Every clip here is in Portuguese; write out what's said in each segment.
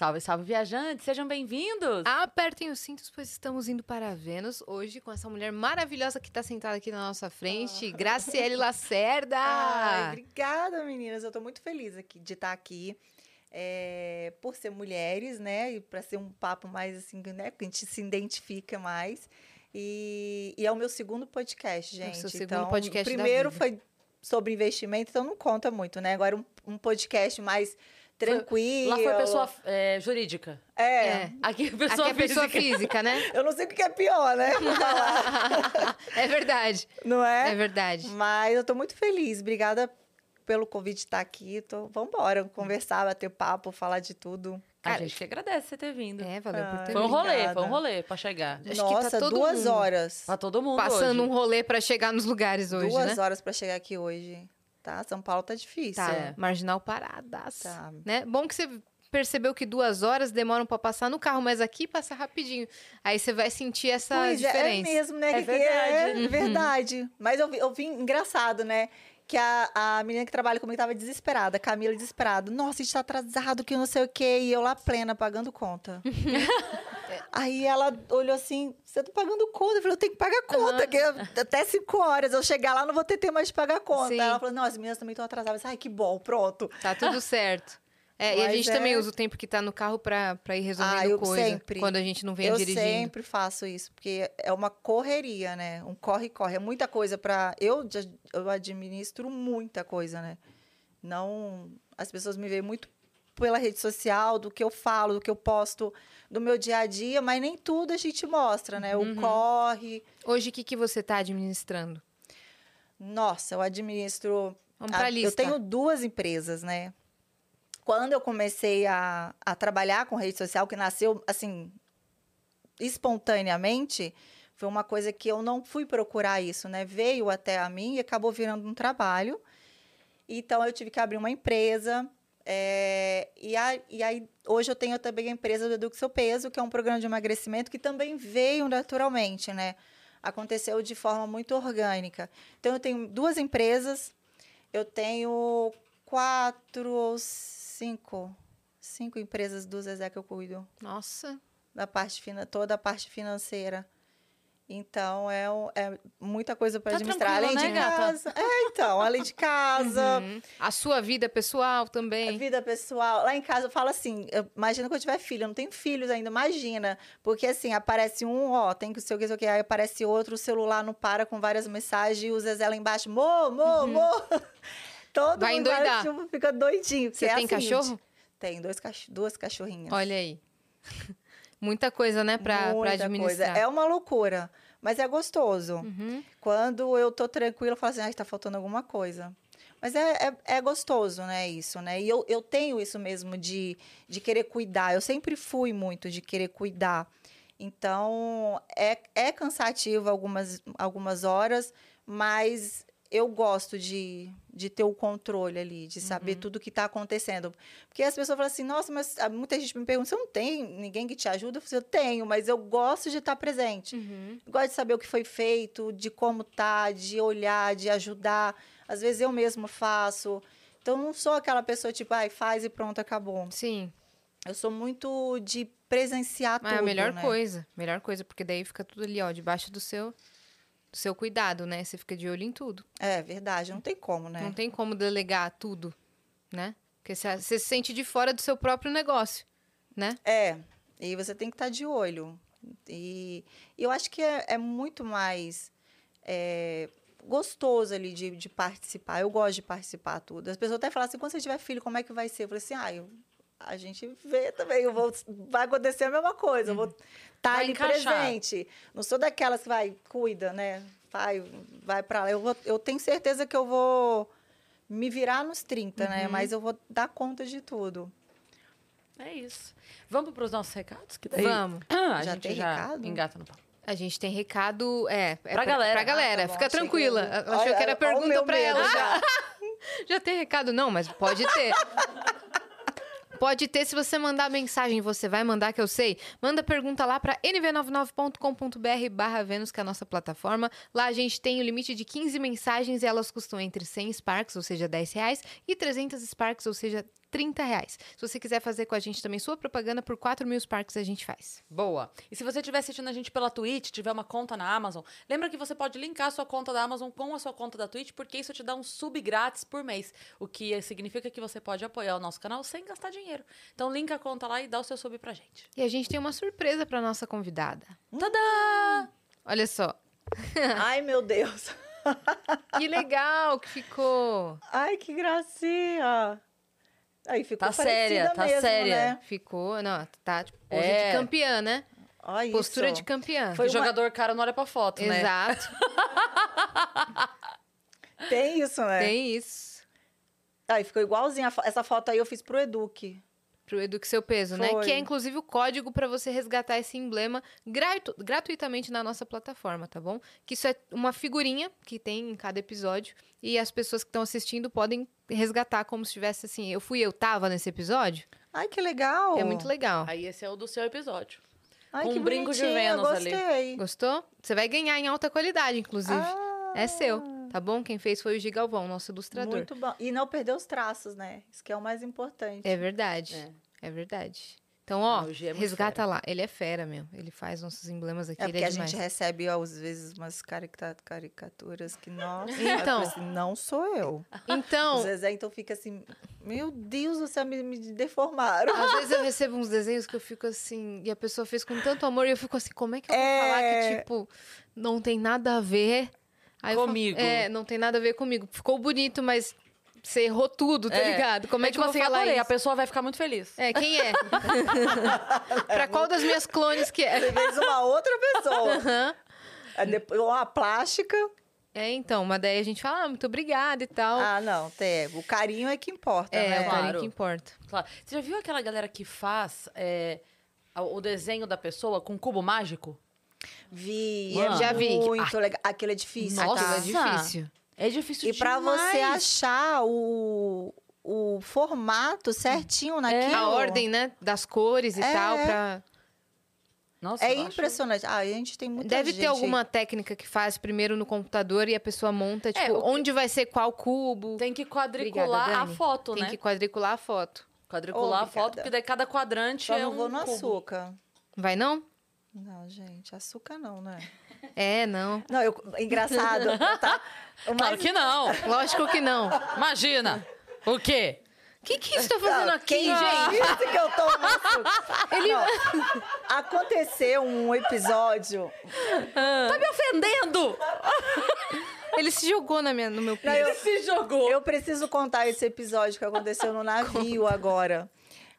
Salve, salve, viajantes, sejam bem-vindos! Apertem os cintos, pois estamos indo para Vênus hoje com essa mulher maravilhosa que está sentada aqui na nossa frente, ah. Graciele Lacerda! Ai, obrigada, meninas. Eu estou muito feliz aqui de estar aqui. É, por ser mulheres, né? E para ser um papo mais assim, né? Que a gente se identifica mais. E, e é o meu segundo podcast, gente. É o seu segundo então, podcast. O primeiro foi sobre investimento, então não conta muito, né? Agora um, um podcast mais tranquilo. Lá foi pessoa é, jurídica. É. é. Aqui é pessoa, Aqui é pessoa física. física, né? Eu não sei o que é pior, né? é verdade. Não é? É verdade. Mas eu tô muito feliz. Obrigada pelo convite de estar aqui. Tô... Vamos embora conversar, bater papo, falar de tudo. Cara, a gente que agradece você ter vindo. É, valeu ah, por ter Foi um rolê, foi um rolê pra chegar. Acho Nossa, tá duas mundo, horas. Pra todo mundo Passando hoje. um rolê pra chegar nos lugares hoje, Duas né? horas pra chegar aqui hoje. Tá, São Paulo tá difícil. Tá, é. marginal paradas. Tá. Né? Bom que você percebeu que duas horas demoram para passar no carro, mas aqui passa rapidinho. Aí você vai sentir essa pois diferença. É, é mesmo, né? É verdade. É uhum. verdade. Mas eu vi, eu vi engraçado, né? que a, a menina que trabalha comigo estava desesperada, a Camila desesperada. Nossa, a gente tá atrasado, que não sei o quê. E eu lá plena, pagando conta. Aí ela olhou assim, você tá pagando conta? Eu falei, eu tenho que pagar conta, uhum. que até cinco horas eu chegar lá não vou ter tempo mais de pagar conta. Sim. Aí ela falou, não, as meninas também estão atrasadas. Ai, que bom, pronto. Tá tudo certo. É, e a gente é... também usa o tempo que tá no carro para ir resolvendo ah, eu coisa. Sempre. Quando a gente não vem eu dirigindo. Eu sempre faço isso, porque é uma correria, né? Um corre-corre. É muita coisa para Eu, eu administro muita coisa, né? Não. As pessoas me veem muito pela rede social, do que eu falo, do que eu posto do meu dia a dia, mas nem tudo a gente mostra, né? O uhum. corre. Hoje, o que, que você está administrando? Nossa, eu administro. Vamos pra a, lista. Eu tenho duas empresas, né? quando eu comecei a, a trabalhar com rede social, que nasceu assim espontaneamente, foi uma coisa que eu não fui procurar isso, né? Veio até a mim e acabou virando um trabalho. Então eu tive que abrir uma empresa. É, e, a, e aí hoje eu tenho também a empresa do Eduque Seu Peso, que é um programa de emagrecimento que também veio naturalmente, né? Aconteceu de forma muito orgânica. Então eu tenho duas empresas, eu tenho quatro ou cinco, cinco empresas do Zezé que eu cuido. Nossa. Da parte, toda a parte financeira. Então, é, é muita coisa para tá administrar. Além né, de casa. É, então, além de casa. Uhum. A sua vida pessoal também. A vida pessoal. Lá em casa eu falo assim: eu, imagina que eu tiver filho. Eu não tenho filhos ainda, imagina. Porque assim, aparece um, ó, tem que ser o que, sei o que. Aí aparece outro, o celular não para com várias mensagens e o Zezé lá embaixo, mo, mo, uhum. mo. Todo Vai mundo endoidar. Tipo, fica doidinho. Você é tem cachorro? Tem, dois cach duas cachorrinhas. Olha aí. Muita coisa, né, pra administrar. Coisa. É uma loucura, mas é gostoso. Uhum. Quando eu tô tranquila, eu falo assim, ah, tá faltando alguma coisa. Mas é, é, é, gostoso, né, isso, né? E eu, eu tenho isso mesmo de, de querer cuidar. Eu sempre fui muito de querer cuidar. Então, é, é cansativo algumas, algumas horas, mas eu gosto de, de ter o controle ali, de saber uhum. tudo o que está acontecendo. Porque as pessoas falam assim, nossa, mas ah, muita gente me pergunta, você não tem ninguém que te ajuda? Eu, falo, eu tenho, mas eu gosto de estar tá presente. Uhum. Gosto de saber o que foi feito, de como tá, de olhar, de ajudar. Às vezes eu mesmo faço. Então, não sou aquela pessoa tipo, ai, faz e pronto, acabou. Sim. Eu sou muito de presenciar tudo, É a melhor né? coisa, melhor coisa, porque daí fica tudo ali, ó, debaixo do seu seu cuidado, né? Você fica de olho em tudo. É verdade, não tem como, né? Não tem como delegar tudo, né? Porque você, você se sente de fora do seu próprio negócio, né? É, e você tem que estar tá de olho. E eu acho que é, é muito mais é, gostoso ali de, de, participar. Eu gosto de participar tudo. As pessoas até falam assim, quando você tiver filho, como é que vai ser? Eu falei assim, ah, eu, a gente vê também. Eu vou, vai acontecer a mesma coisa. Eu vou tá vai ali encaixar. presente. Não sou daquelas que vai, cuida, né? Vai, vai para lá. Eu, vou, eu tenho certeza que eu vou me virar nos 30, né? uhum. né? Mas eu vou dar conta de tudo. É isso. Vamos para os nossos recados? Que daí... Vamos. Ah, a já gente tem já recado? engata no papo. A gente tem recado, é, é pra, galera. Pra galera, ah, tá fica tranquila. Que... Achou olha, que era pergunta para ela já. já tem recado não, mas pode ter. Pode ter, se você mandar mensagem, você vai mandar, que eu sei. Manda pergunta lá para nv99.com.br barra Vênus, que é a nossa plataforma. Lá a gente tem o limite de 15 mensagens e elas custam entre 100 Sparks, ou seja, 10 reais, e 300 Sparks, ou seja, 30 reais. Se você quiser fazer com a gente também sua propaganda, por 4 mil Sparks a gente faz. Boa. E se você estiver assistindo a gente pela Twitch, tiver uma conta na Amazon, lembra que você pode linkar a sua conta da Amazon com a sua conta da Twitch, porque isso te dá um sub grátis por mês. O que significa que você pode apoiar o nosso canal sem gastar dinheiro. Então linka a conta lá e dá o seu sub pra gente. E a gente tem uma surpresa para nossa convidada. Tadã! Olha só. Ai, meu Deus. Que legal que ficou. Ai, que gracinha. Aí ficou Tá séria, tá mesmo, séria. Né? Ficou, não, tá tipo pose É. de campeã, né? Olha Postura isso. de campeã. Foi uma- Jogador cara não olha pra foto, né? Exato. Tem isso, né? Tem isso. Aí ficou igualzinha. a fo- Essa foto aí eu fiz pro Eduque. Pro Eduque Seu Peso, né? Foi. Que é inclusive o código para você resgatar esse emblema gratu- gratuitamente na nossa plataforma, tá bom? Que isso é uma figurinha que tem em cada episódio e as pessoas que estão assistindo podem resgatar como se tivesse assim, eu fui, eu tava nesse episódio. Ai, que legal. É muito legal. Aí esse é o do seu episódio. Ai, com que um brinco de Vênus ali. gostei. Gostou? Você vai ganhar em alta qualidade, inclusive. Ah, É seu, tá bom? Quem fez foi o Gigalvão, nosso ilustrador. Muito bom. E não perder os traços, né? Isso que é o mais importante. É verdade. É. É. verdade. Então, ó, é resgata lá. Ele é fera mesmo. Ele faz nossos emblemas aqui. É ele porque é a demais. gente recebe, às vezes, umas carica- caricaturas que, nossa, Então. assim, não sou eu. Então, O Zezé, então, fica assim, meu Deus do céu, me, me deformaram. Às vezes eu recebo uns desenhos que eu fico assim, e a pessoa fez com tanto amor, e eu fico assim, como é que eu vou É. falar que, tipo, não tem nada a ver Aí eu falo, Comigo. é, não tem nada a ver comigo. Ficou bonito, mas você errou tudo, tá É. ligado? Como é, É que tipo eu vou assim, falar adorei, a isso? pessoa vai ficar muito feliz. É, quem é? pra qual das minhas clones que é? Você fez uma outra pessoa. Aham. Aí depois, uma plástica. É, então, mas daí a gente fala, ah, muito obrigada e tal. Ah, não, tem. O carinho é que importa, é, né? o carinho Claro. que importa. Claro. Você já viu aquela galera que faz é, o desenho da pessoa com cubo mágico? Vi, Mano. é Já vi. muito legal. Aquilo é difícil, Nossa, tá? Aquilo é difícil. É difícil E pra demais. você achar o, o formato certinho naquilo. A ordem, né, das cores e É. tal, pra... Nossa, É eu acho- impressionante. Ah, a gente tem muita Deve gente. ter alguma técnica que faz primeiro no computador e a pessoa monta, tipo, o que- onde vai ser qual cubo. Tem que quadricular Obrigada, a foto, Tem né? que quadricular a foto. Quadricular a foto, porque daí cada quadrante Só é não um vou no cubo. açúcar. Vai não? Não, gente, açúcar não, né? É, não. Não, eu, engraçado, tá? Claro que não. Lógico que não. Imagina. O quê? O que, que isso tá fazendo Não, aqui, quem gente? disse que eu tô? Não, aconteceu um episódio. Tá me ofendendo! Ele se jogou na minha, no meu Não, piso. eu, Se jogou. eu preciso contar esse episódio que aconteceu no navio agora.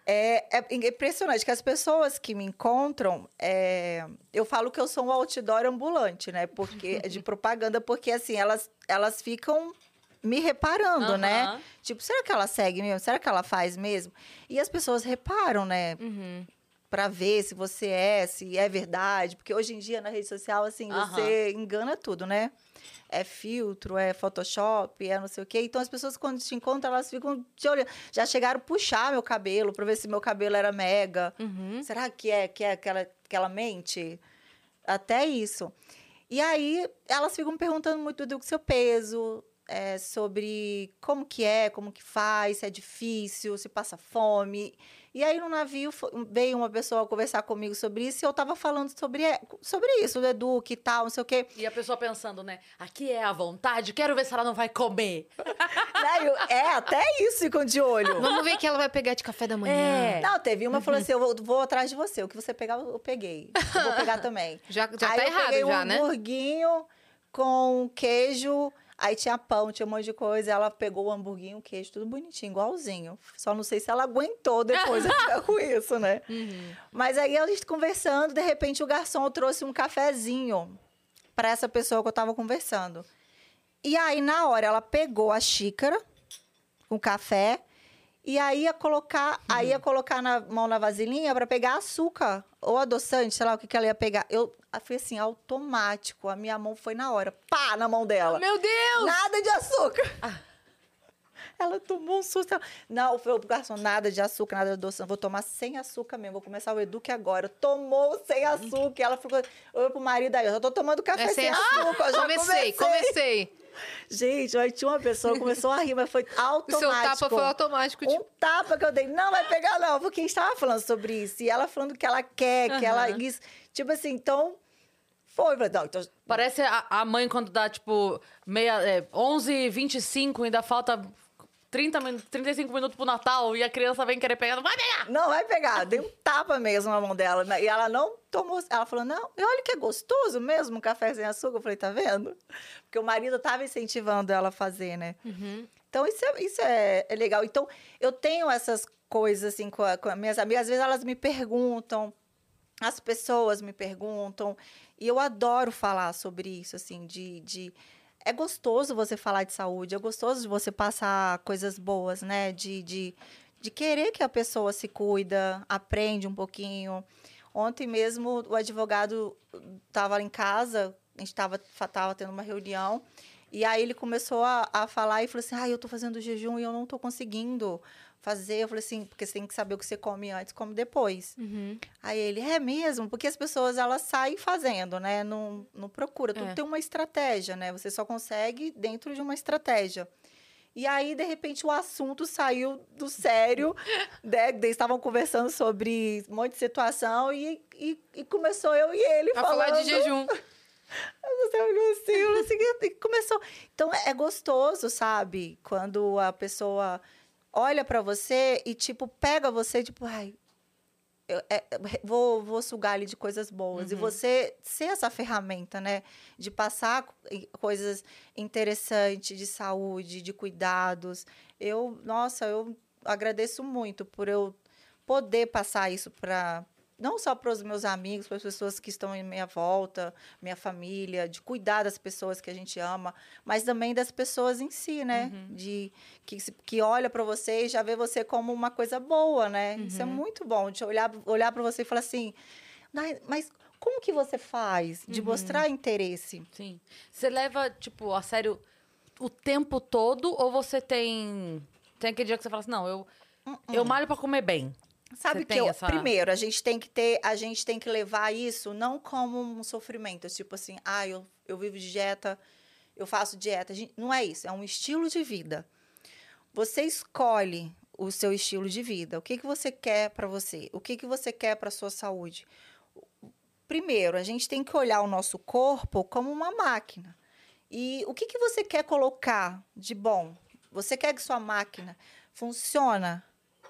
É, é impressionante que as pessoas que me encontram, é, eu falo que eu sou um outdoor ambulante, né? Porque de propaganda, porque assim elas elas ficam me reparando, né? Aham. Tipo, será que ela segue mesmo? Será que ela faz mesmo? E as pessoas reparam, né? Uhum. Pra ver se você é, se é verdade, porque hoje em dia na rede social assim Aham. você engana tudo, né? É filtro, é Photoshop, é não sei o quê. Então as pessoas quando te encontram, elas ficam te olhando. Já chegaram a puxar meu cabelo pra ver se meu cabelo era mega. Uhum. Será que é que é aquela aquela mente? Até isso. E aí elas ficam perguntando muito do seu peso, é, sobre como que é, como que faz, se é difícil, se passa fome. E aí no navio veio uma pessoa conversar comigo sobre isso e eu tava falando sobre, é, sobre isso, do Eduque e tal, não sei o quê. E a pessoa pensando, né? Aqui é a vontade, quero ver se ela não vai comer. Né, eu- é, até isso ficam de olho. Vamos ver que ela vai pegar de café da manhã. É. Não, teve uma que falou assim: eu vou, vou atrás de você. O que você pegar, eu peguei. Eu vou pegar também. Já, já aí tá eu errado, peguei já, um né? hamburguinho com queijo. Aí tinha pão, tinha um monte de coisa. Ela pegou o hamburguinho, o queijo, tudo bonitinho, igualzinho. Só não sei se ela aguentou depois de ficar com isso, né? Uhum. Mas aí a gente conversando, de repente o garçom trouxe um cafezinho para essa pessoa que eu tava conversando. E aí, na hora, ela pegou a xícara com café e aí ia colocar, aí ia colocar na mão na vasilhinha para pegar açúcar ou adoçante, sei lá o que, que ela ia pegar. Eu foi assim, automático. A minha mão foi na hora, pá, na mão dela. Meu Deus! Nada de açúcar. Ela tomou um susto. Ela, Não, foi o garçom, nada de açúcar, nada de adoçante. Vou tomar sem açúcar mesmo. Vou começar o Eduque agora. Tomou sem açúcar. Ela ficou, olhou pro marido aí, eu já tô tomando café É sem, sem açúcar. eu já Comecei, comecei. comecei. Gente, aí tinha uma pessoa começou a rir, mas foi automático. O seu tapa foi automático. Um tipo... tapa que eu dei. Não vai pegar, não. Porque a gente tava falando sobre isso. E ela falando que ela quer, que uhum. ela... Tipo assim, então... Foi, não, então... Parece a, a, mãe quando dá, tipo, meia, é, 11 25 ainda falta 30, 35 minutos pro Natal e a criança vem querer pegar, não vai pegar! Não vai pegar, dei um tapa mesmo na mão dela. Né? E ela não tomou. Ela falou: não, e olha que é gostoso mesmo um café sem açúcar. Eu falei, tá vendo? Porque o marido tava incentivando ela a fazer, né? Uhum. Então, isso, é, isso é, é, legal. Então, eu tenho essas coisas assim com, a, com as minhas amigas. Às vezes elas me perguntam, as pessoas me perguntam. E eu adoro falar sobre isso, assim, de, de é gostoso você falar de saúde, é gostoso você passar coisas boas, né? De, de, de querer que a pessoa se cuida, aprende um pouquinho. Ontem mesmo o advogado estava em casa, a gente estava tava tendo uma reunião, e aí ele começou a, a falar e falou assim: ah, eu estou fazendo jejum e eu não estou conseguindo fazer. Eu falei assim, porque você tem que saber o que você come antes, come depois. Uhum. Aí ele, é mesmo? Porque as pessoas, elas saem fazendo, né? Não, não procura. Tudo é. tem uma estratégia, né? Você só consegue dentro de uma estratégia. E aí, de repente, o assunto saiu do sério. né? Eles estavam conversando sobre um monte de situação e, e, e começou eu e ele a falando... falar de jejum. Você olhou assim, assim, e começou. Então, é gostoso, sabe? Quando a pessoa olha para você e, tipo, pega você, tipo, ai, eu, é, vou, vou sugar ali de coisas boas. Uhum. E você ser essa ferramenta, né? De passar coisas interessantes de saúde, de cuidados. Eu, nossa, eu agradeço muito por eu poder passar isso para não só para os meus amigos, para as pessoas que estão em minha volta, minha família, de cuidar das pessoas que a gente ama, mas também das pessoas em si, né? Uhum. De que, que olha para você e já vê você como uma coisa boa, né? Uhum. Isso é uhum. muito bom, de olhar, olhar para você e falar assim, mas como que você faz de uhum. mostrar interesse? Sim. Você leva, tipo, a sério o tempo todo ou você tem tem aquele dia que você fala assim, não, eu eu malho para comer bem. Sabe que eu, essa... primeiro, a gente tem que ter, a gente tem que levar isso não como um sofrimento, tipo assim, ah, eu, eu vivo de dieta, eu faço dieta. Gente, não é isso, é um estilo de vida. Você escolhe o seu estilo de vida. O que, que você quer para você? O que, que você quer para sua saúde? Primeiro, a gente tem que olhar o nosso corpo como uma máquina. E o que, que você quer colocar de bom? Você quer que sua máquina funcione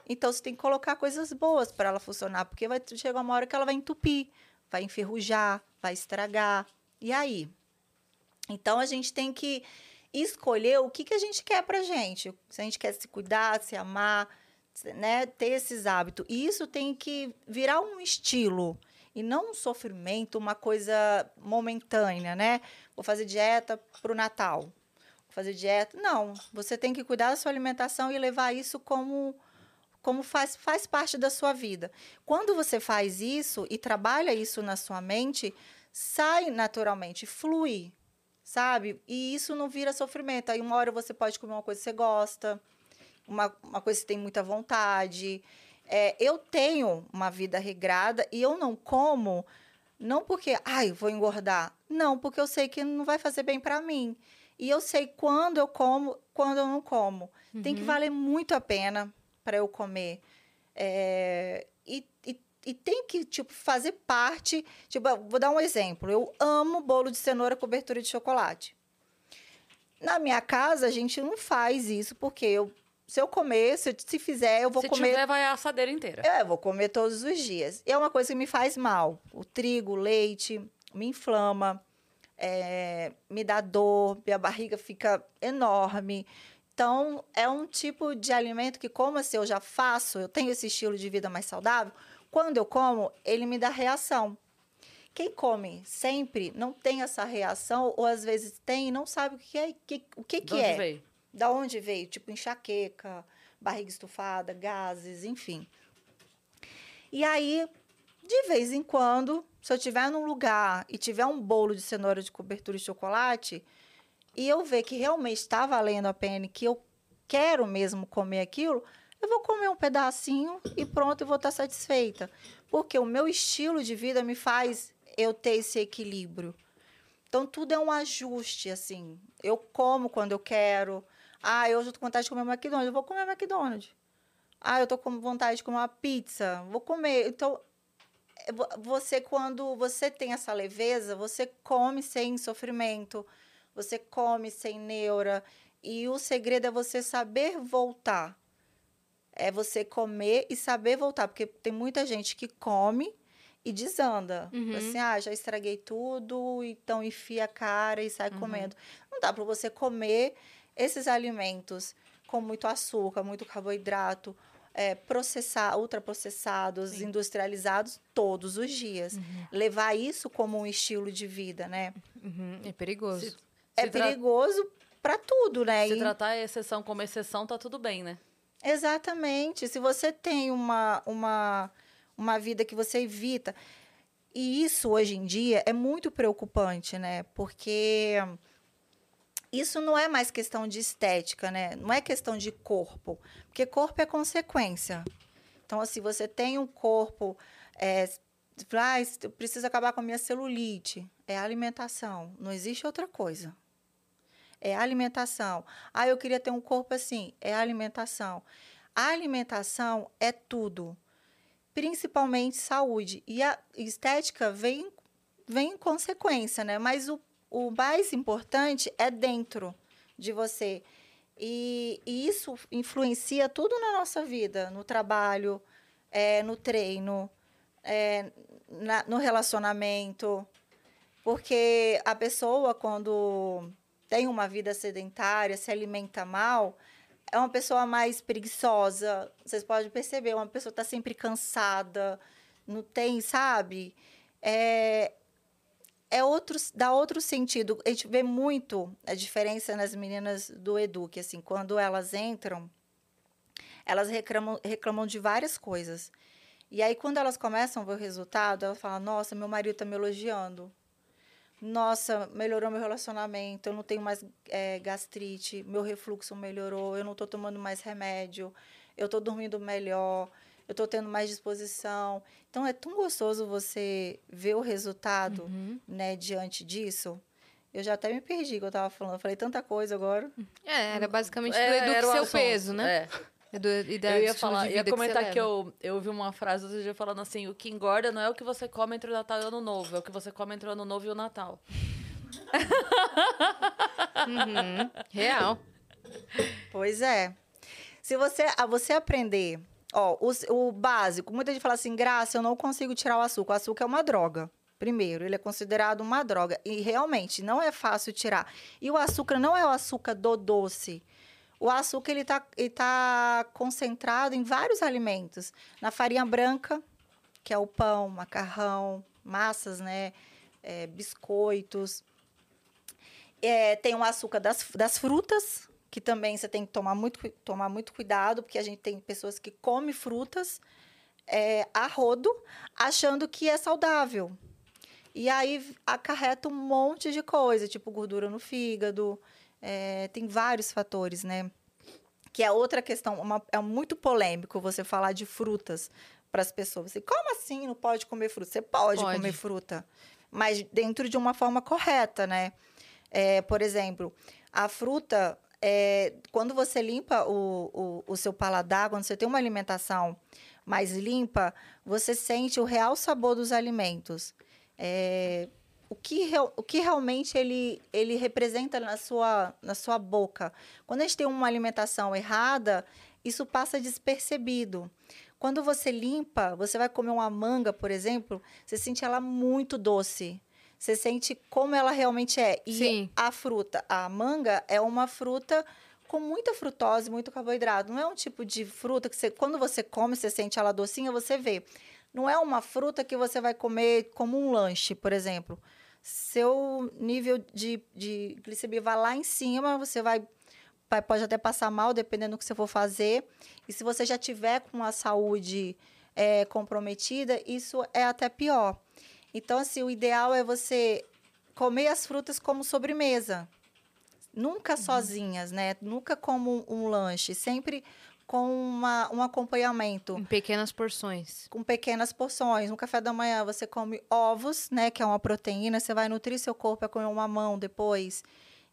então você tem que colocar coisas boas para ela funcionar, porque vai chegar uma hora que ela vai entupir, vai enferrujar, vai estragar. E aí? Então a gente tem que escolher o que, que a gente quer para gente. Se a gente quer se cuidar, se amar, né, ter esses hábitos. E isso tem que virar um estilo e não um sofrimento, uma coisa momentânea, né? Vou fazer dieta para o Natal. Vou fazer dieta. Não, você tem que cuidar da sua alimentação e levar isso como como faz, faz parte da sua vida. Quando você faz isso e trabalha isso na sua mente, sai naturalmente, flui, sabe? E isso não vira sofrimento. Aí uma hora você pode comer uma coisa que você gosta, uma, uma coisa que você tem muita vontade. É, eu tenho uma vida regrada e eu não como, não porque, ai, vou engordar. Não, porque eu sei que não vai fazer bem para mim. E eu sei quando eu como, quando eu não como. Uhum. Tem que uhum. valer muito a pena para eu comer. É, e, e, e, tem que, tipo, fazer parte. Tipo, vou dar um exemplo. Eu amo bolo de cenoura cobertura de chocolate. Na minha casa, a gente não faz isso, porque eu, se eu comer, se, se fizer, eu vou se comer. Se tiver, vai a assadeira inteira. É, eu vou comer todos os dias. E é uma coisa que me faz mal. O trigo, o leite, me inflama, é, me dá dor, minha barriga fica enorme. Então, é um tipo de alimento que, como assim, eu já faço, eu tenho esse estilo de vida mais saudável, quando eu como, ele me dá reação. Quem come sempre não tem essa reação, ou às vezes tem e não sabe o que é. Que, o que, que é. Veio? Da onde veio? Tipo enxaqueca, barriga estufada, gases, enfim. E aí, de vez em quando, se eu estiver num lugar e tiver um bolo de cenoura de cobertura de chocolate, e eu ver que realmente está valendo a pena, que eu quero mesmo comer aquilo, eu vou comer um pedacinho e pronto, eu vou estar satisfeita. Porque o meu estilo de vida me faz eu ter esse equilíbrio. Então, tudo é um ajuste, assim. Eu como quando eu quero. Ah, hoje eu tô com vontade de comer McDonald's, eu vou comer McDonald's. Ah, eu tô com vontade de comer uma pizza, vou comer. Então, você, quando você tem essa leveza, você come sem sofrimento, você come sem neura. E o segredo é você saber voltar. É você comer e saber voltar. Porque tem muita gente que come e desanda. Uhum. Assim, ah, já estraguei tudo, então enfia a cara e sai uhum. comendo. Não dá para você comer esses alimentos com muito açúcar, muito carboidrato, é, processar, ultraprocessados, Sim. industrializados todos os dias. Uhum. Levar isso como um estilo de vida, né? Uhum. É perigoso. Se, é se perigoso tra... para tudo, né? Se e... tratar a exceção como exceção, tá tudo bem, né? Exatamente. Se você tem uma, uma uma vida que você evita. E isso hoje em dia é muito preocupante, né? Porque isso não é mais questão de estética, né? Não é questão de corpo, porque corpo é consequência. Então, assim, você tem um corpo, é, ah, preciso acabar com a minha celulite, é alimentação, não existe outra coisa. É alimentação. Ah, eu queria ter um corpo assim, é alimentação. A alimentação é tudo principalmente saúde. E a estética vem, vem em consequência, né? Mas o, o mais importante é dentro de você. E, e isso influencia tudo na nossa vida, no trabalho, é, no treino, é, na, no relacionamento. Porque a pessoa, quando tem uma vida sedentária, se alimenta mal, é uma pessoa mais preguiçosa. Vocês podem perceber, uma pessoa está sempre cansada, não tem, sabe? É, é outro, dá outro sentido. A gente vê muito a diferença nas meninas do Eduque, assim, quando elas entram, elas reclamam, reclamam de várias coisas. E aí, quando elas começam a ver o resultado, elas falam, nossa, meu marido está me elogiando nossa, melhorou meu relacionamento, eu não tenho mais é, gastrite, meu refluxo melhorou, eu não estou tomando mais remédio, eu estou dormindo melhor, eu estou tendo mais disposição. Então, é tão gostoso você ver o resultado, uhum. né, diante disso. Eu já até me perdi que eu estava falando. Eu falei tanta coisa agora. É, era basicamente é, do seu peso, né? É. Do, e da eu ia falar, ia comentar que, que, eu, eu ouvi uma frase outro dia falando assim: o que engorda não é o que você come entre o Natal e o Ano Novo, é o que você come entre o Ano Novo e o Natal. uhum. Real. Pois é. Se você, a você aprender, ó, o, o básico, muita gente fala assim, Graça, eu não consigo tirar o açúcar. O açúcar é uma droga. Primeiro, ele é considerado uma droga. E realmente não é fácil tirar. E o açúcar não é o açúcar do doce. O açúcar ele está tá concentrado em vários alimentos. Na farinha branca, que é o pão, macarrão, massas, né? É, biscoitos. É, tem o açúcar das, das frutas, que também você tem que tomar muito, tomar muito cuidado, porque a gente tem pessoas que comem frutas é, a rodo, achando que é saudável. E aí acarreta um monte de coisa, tipo gordura no fígado, é, tem vários fatores, né? Que é outra questão, uma, é muito polêmico você falar de frutas para as pessoas. E como assim não pode comer fruta? Você pode, pode. comer fruta, mas dentro de uma forma correta, né? É, por exemplo, a fruta, é, quando você limpa o, o, o seu paladar, quando você tem uma alimentação mais limpa, você sente o real sabor dos alimentos. É, o que, o que realmente ele, ele representa na sua, na sua boca. Quando a gente tem uma alimentação errada, isso passa despercebido. Quando você limpa, você vai comer uma manga, por exemplo, você sente ela muito doce. Você sente como ela realmente é. E Sim. a fruta, a manga é uma fruta com muita frutose, muito carboidrato. Não é um tipo de fruta que você, quando você come, você sente ela docinha, você vê. Não é uma fruta que você vai comer como um lanche, por exemplo seu nível de, de glicemia vai lá em cima, você vai, pode até passar mal, dependendo do que você for fazer. E se você já tiver com a saúde é, comprometida, isso é até pior. Então, assim, o ideal é você comer as frutas como sobremesa. Nunca uhum. sozinhas, né? Nunca como um, um lanche. Sempre com uma, um acompanhamento. Em pequenas porções. Com pequenas porções. No café da manhã você come ovos, né? Que é uma proteína. Você vai nutrir seu corpo, é comer uma mão depois.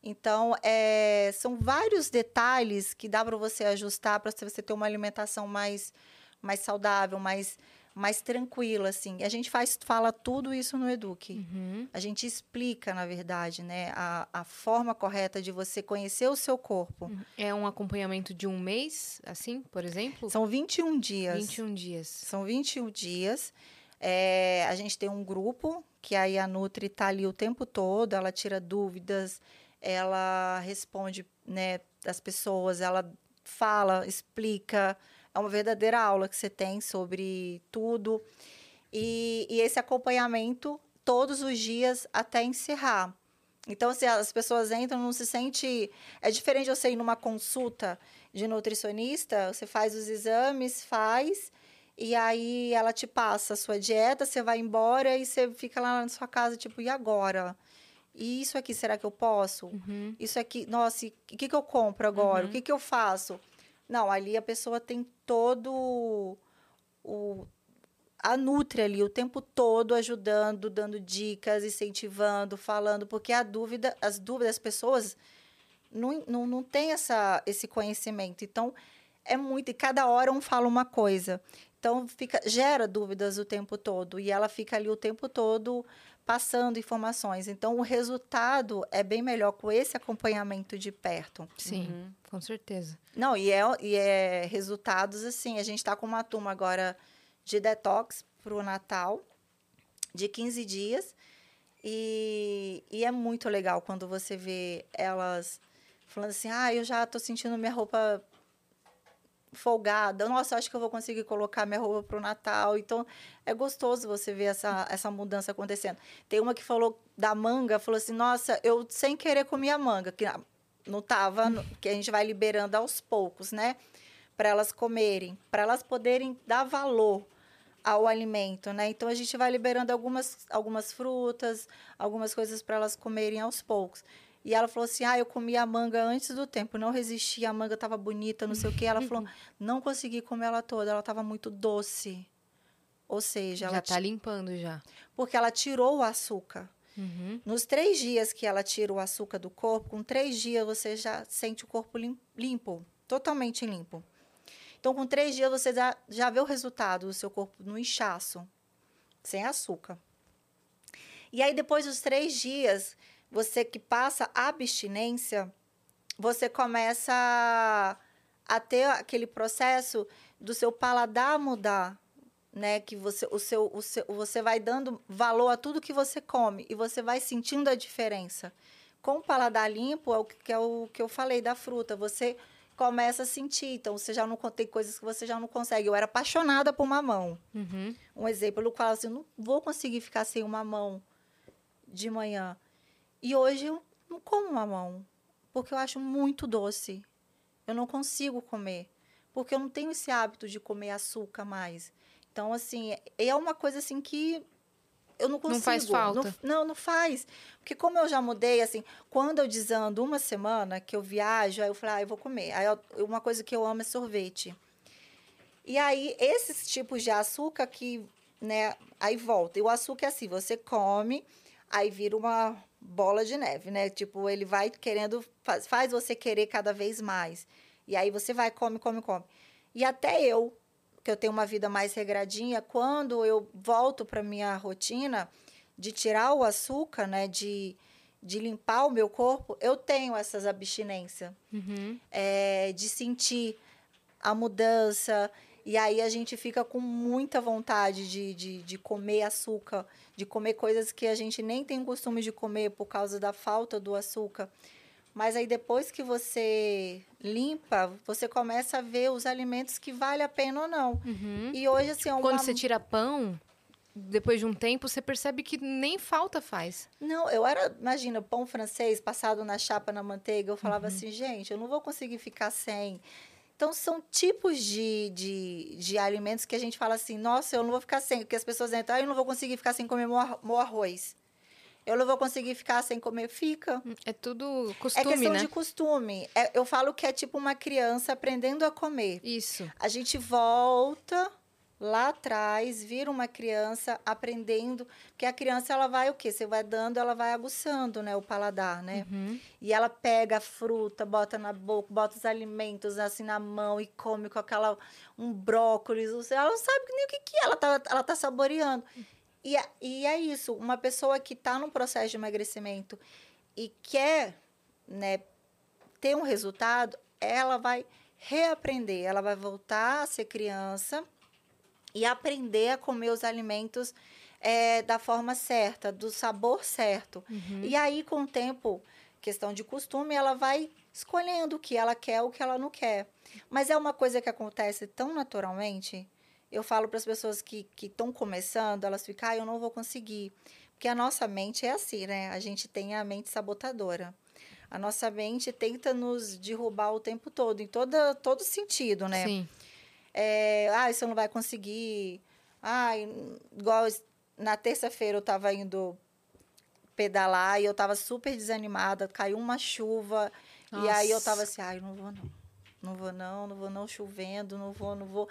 Então, é, são vários detalhes que dá para você ajustar para você ter uma alimentação mais, mais saudável, mais mais tranquila, assim. A gente faz, fala tudo isso no Eduque. Uhum. A gente explica, na verdade, né, a, a forma correta de você conhecer o seu corpo. Uhum. É um acompanhamento de um mês, assim, por exemplo? São 21 dias. 21 dias. São 21 dias. É, a gente tem um grupo que aí a Nutri está ali o tempo todo, ela tira dúvidas, ela responde, né, as pessoas, ela fala, explica, é uma verdadeira aula que você tem sobre tudo. E, e esse acompanhamento todos os dias até encerrar. Então, se assim, as pessoas entram, não se sente. É diferente você ir numa consulta de nutricionista, você faz os exames, faz, e aí ela te passa a sua dieta, você vai embora e você fica lá na sua casa, tipo, e agora? E isso aqui, será que eu posso? Uhum. Isso aqui, nossa, o que, que eu compro agora? Uhum. O que, que eu faço? Não, ali a pessoa tem todo o a nutre ali o tempo todo ajudando, dando dicas, incentivando, falando, porque a dúvida, as dúvidas das pessoas não, não, não tem essa, esse conhecimento. Então, é muito, e cada hora um fala uma coisa. Então, fica, gera dúvidas o tempo todo, e ela fica ali o tempo todo passando informações. Então, o resultado é bem melhor com esse acompanhamento de perto. Sim, uhum. com certeza. Não, e é, e é resultados assim. A gente está com uma turma agora de detox para o Natal, de 15 dias. E, e é muito legal quando você vê elas falando assim: ah, eu já estou sentindo minha roupa folgada. Nossa, acho que eu vou conseguir colocar minha roupa para o Natal. Então, é gostoso você ver essa, essa mudança acontecendo. Tem uma que falou da manga, falou assim, nossa, eu sem querer comi a manga, que não estava, que a gente vai liberando aos poucos, né? Para elas comerem, para elas poderem dar valor ao alimento, né? Então, a gente vai liberando algumas, algumas frutas, algumas coisas para elas comerem aos poucos. E ela falou assim: Ah, eu comi a manga antes do tempo, não resisti, a manga estava bonita, não sei o quê. Ela falou: Não consegui comer ela toda, ela estava muito doce. Ou seja, já ela. está limpando já. Porque ela tirou o açúcar. Uhum. Nos três dias que ela tira o açúcar do corpo, com três dias você já sente o corpo limpo, totalmente limpo. Então, com três dias você já, já vê o resultado do seu corpo no inchaço, sem açúcar. E aí, depois dos três dias, você que passa abstinência, você começa a, ter aquele processo do seu paladar mudar, né? Que você, o seu, o seu, você vai dando valor a tudo que você come e você vai sentindo a diferença. Com o paladar limpo, é o que é o que eu falei da fruta, você começa a sentir. Então, você já não tem coisas que você já não consegue. Eu era apaixonada por mamão. Uhum. Um exemplo, eu falo assim, não vou conseguir ficar sem uma mão de manhã. E hoje eu não como mamão, porque eu acho muito doce. Eu não consigo comer, porque eu não tenho esse hábito de comer açúcar mais. Então, assim, é uma coisa assim que eu não consigo. Não faz falta. Não, não, não, faz. Porque como eu já mudei, assim, quando eu desando uma semana que eu viajo, aí eu falo, ah, eu vou comer. Aí eu, uma coisa que eu amo é sorvete. E aí, esses tipos de açúcar que, né, aí volta. E o açúcar é assim, você come, aí vira uma bola de neve, né? Tipo, ele vai querendo, faz, faz você querer cada vez mais. E aí você vai, come, come, come. E até eu, que eu tenho uma vida mais regradinha, quando eu volto para minha rotina de tirar o açúcar, né? De, de limpar o meu corpo, eu tenho essas abstinências. Uhum. É, de sentir a mudança. E aí a gente fica com muita vontade de, de, de comer açúcar de comer coisas que a gente nem tem costume de comer por causa da falta do açúcar. Mas aí depois que você limpa, você começa a ver os alimentos que vale a pena ou não. Uhum. E hoje assim, é uma... quando você tira pão, depois de um tempo, você percebe que nem falta faz. Não, eu era, imagina, pão francês passado na chapa na manteiga, eu falava uhum. assim, gente, eu não vou conseguir ficar sem. Então, são tipos de, de, de alimentos que a gente fala assim, nossa, eu não vou ficar sem, porque as pessoas entram, ah, eu não vou conseguir ficar sem comer meu arroz. Eu não vou conseguir ficar sem comer, fica. É tudo costume, É questão né? de costume. É, eu falo que é tipo uma criança aprendendo a comer. Isso. A gente volta lá atrás, vira uma criança aprendendo, porque a criança ela vai o quê? Você vai dando, ela vai aguçando, né, o paladar, né? Uhum. E ela pega a fruta, bota na boca, bota os alimentos assim na mão e come com aquela um brócolis, ela não sabe nem o que que é, ela tá ela tá saboreando. E, é- e é isso, uma pessoa que está no processo de emagrecimento e quer, né, ter um resultado, ela vai reaprender, ela vai voltar a ser criança e aprender a comer os alimentos eh, da forma certa, do sabor certo. Uhum. E aí, com o tempo, questão de costume, ela vai escolhendo o que ela quer, o que ela não quer. Mas é uma coisa que acontece tão naturalmente. Eu falo para as pessoas que estão começando, elas ficam, ah, eu não vou conseguir. Porque a nossa mente é assim, né? A gente tem a mente sabotadora. A nossa mente tenta nos derrubar o tempo todo, em toda, todo sentido, né? Sim. É, ah, você não vai conseguir. Ai, igual na terça-feira eu tava indo pedalar e eu tava super desanimada, caiu uma chuva. E aí eu Nossa. tava assim, ai, não vou não. Não vou não, não vou não, chovendo, não vou, não vou.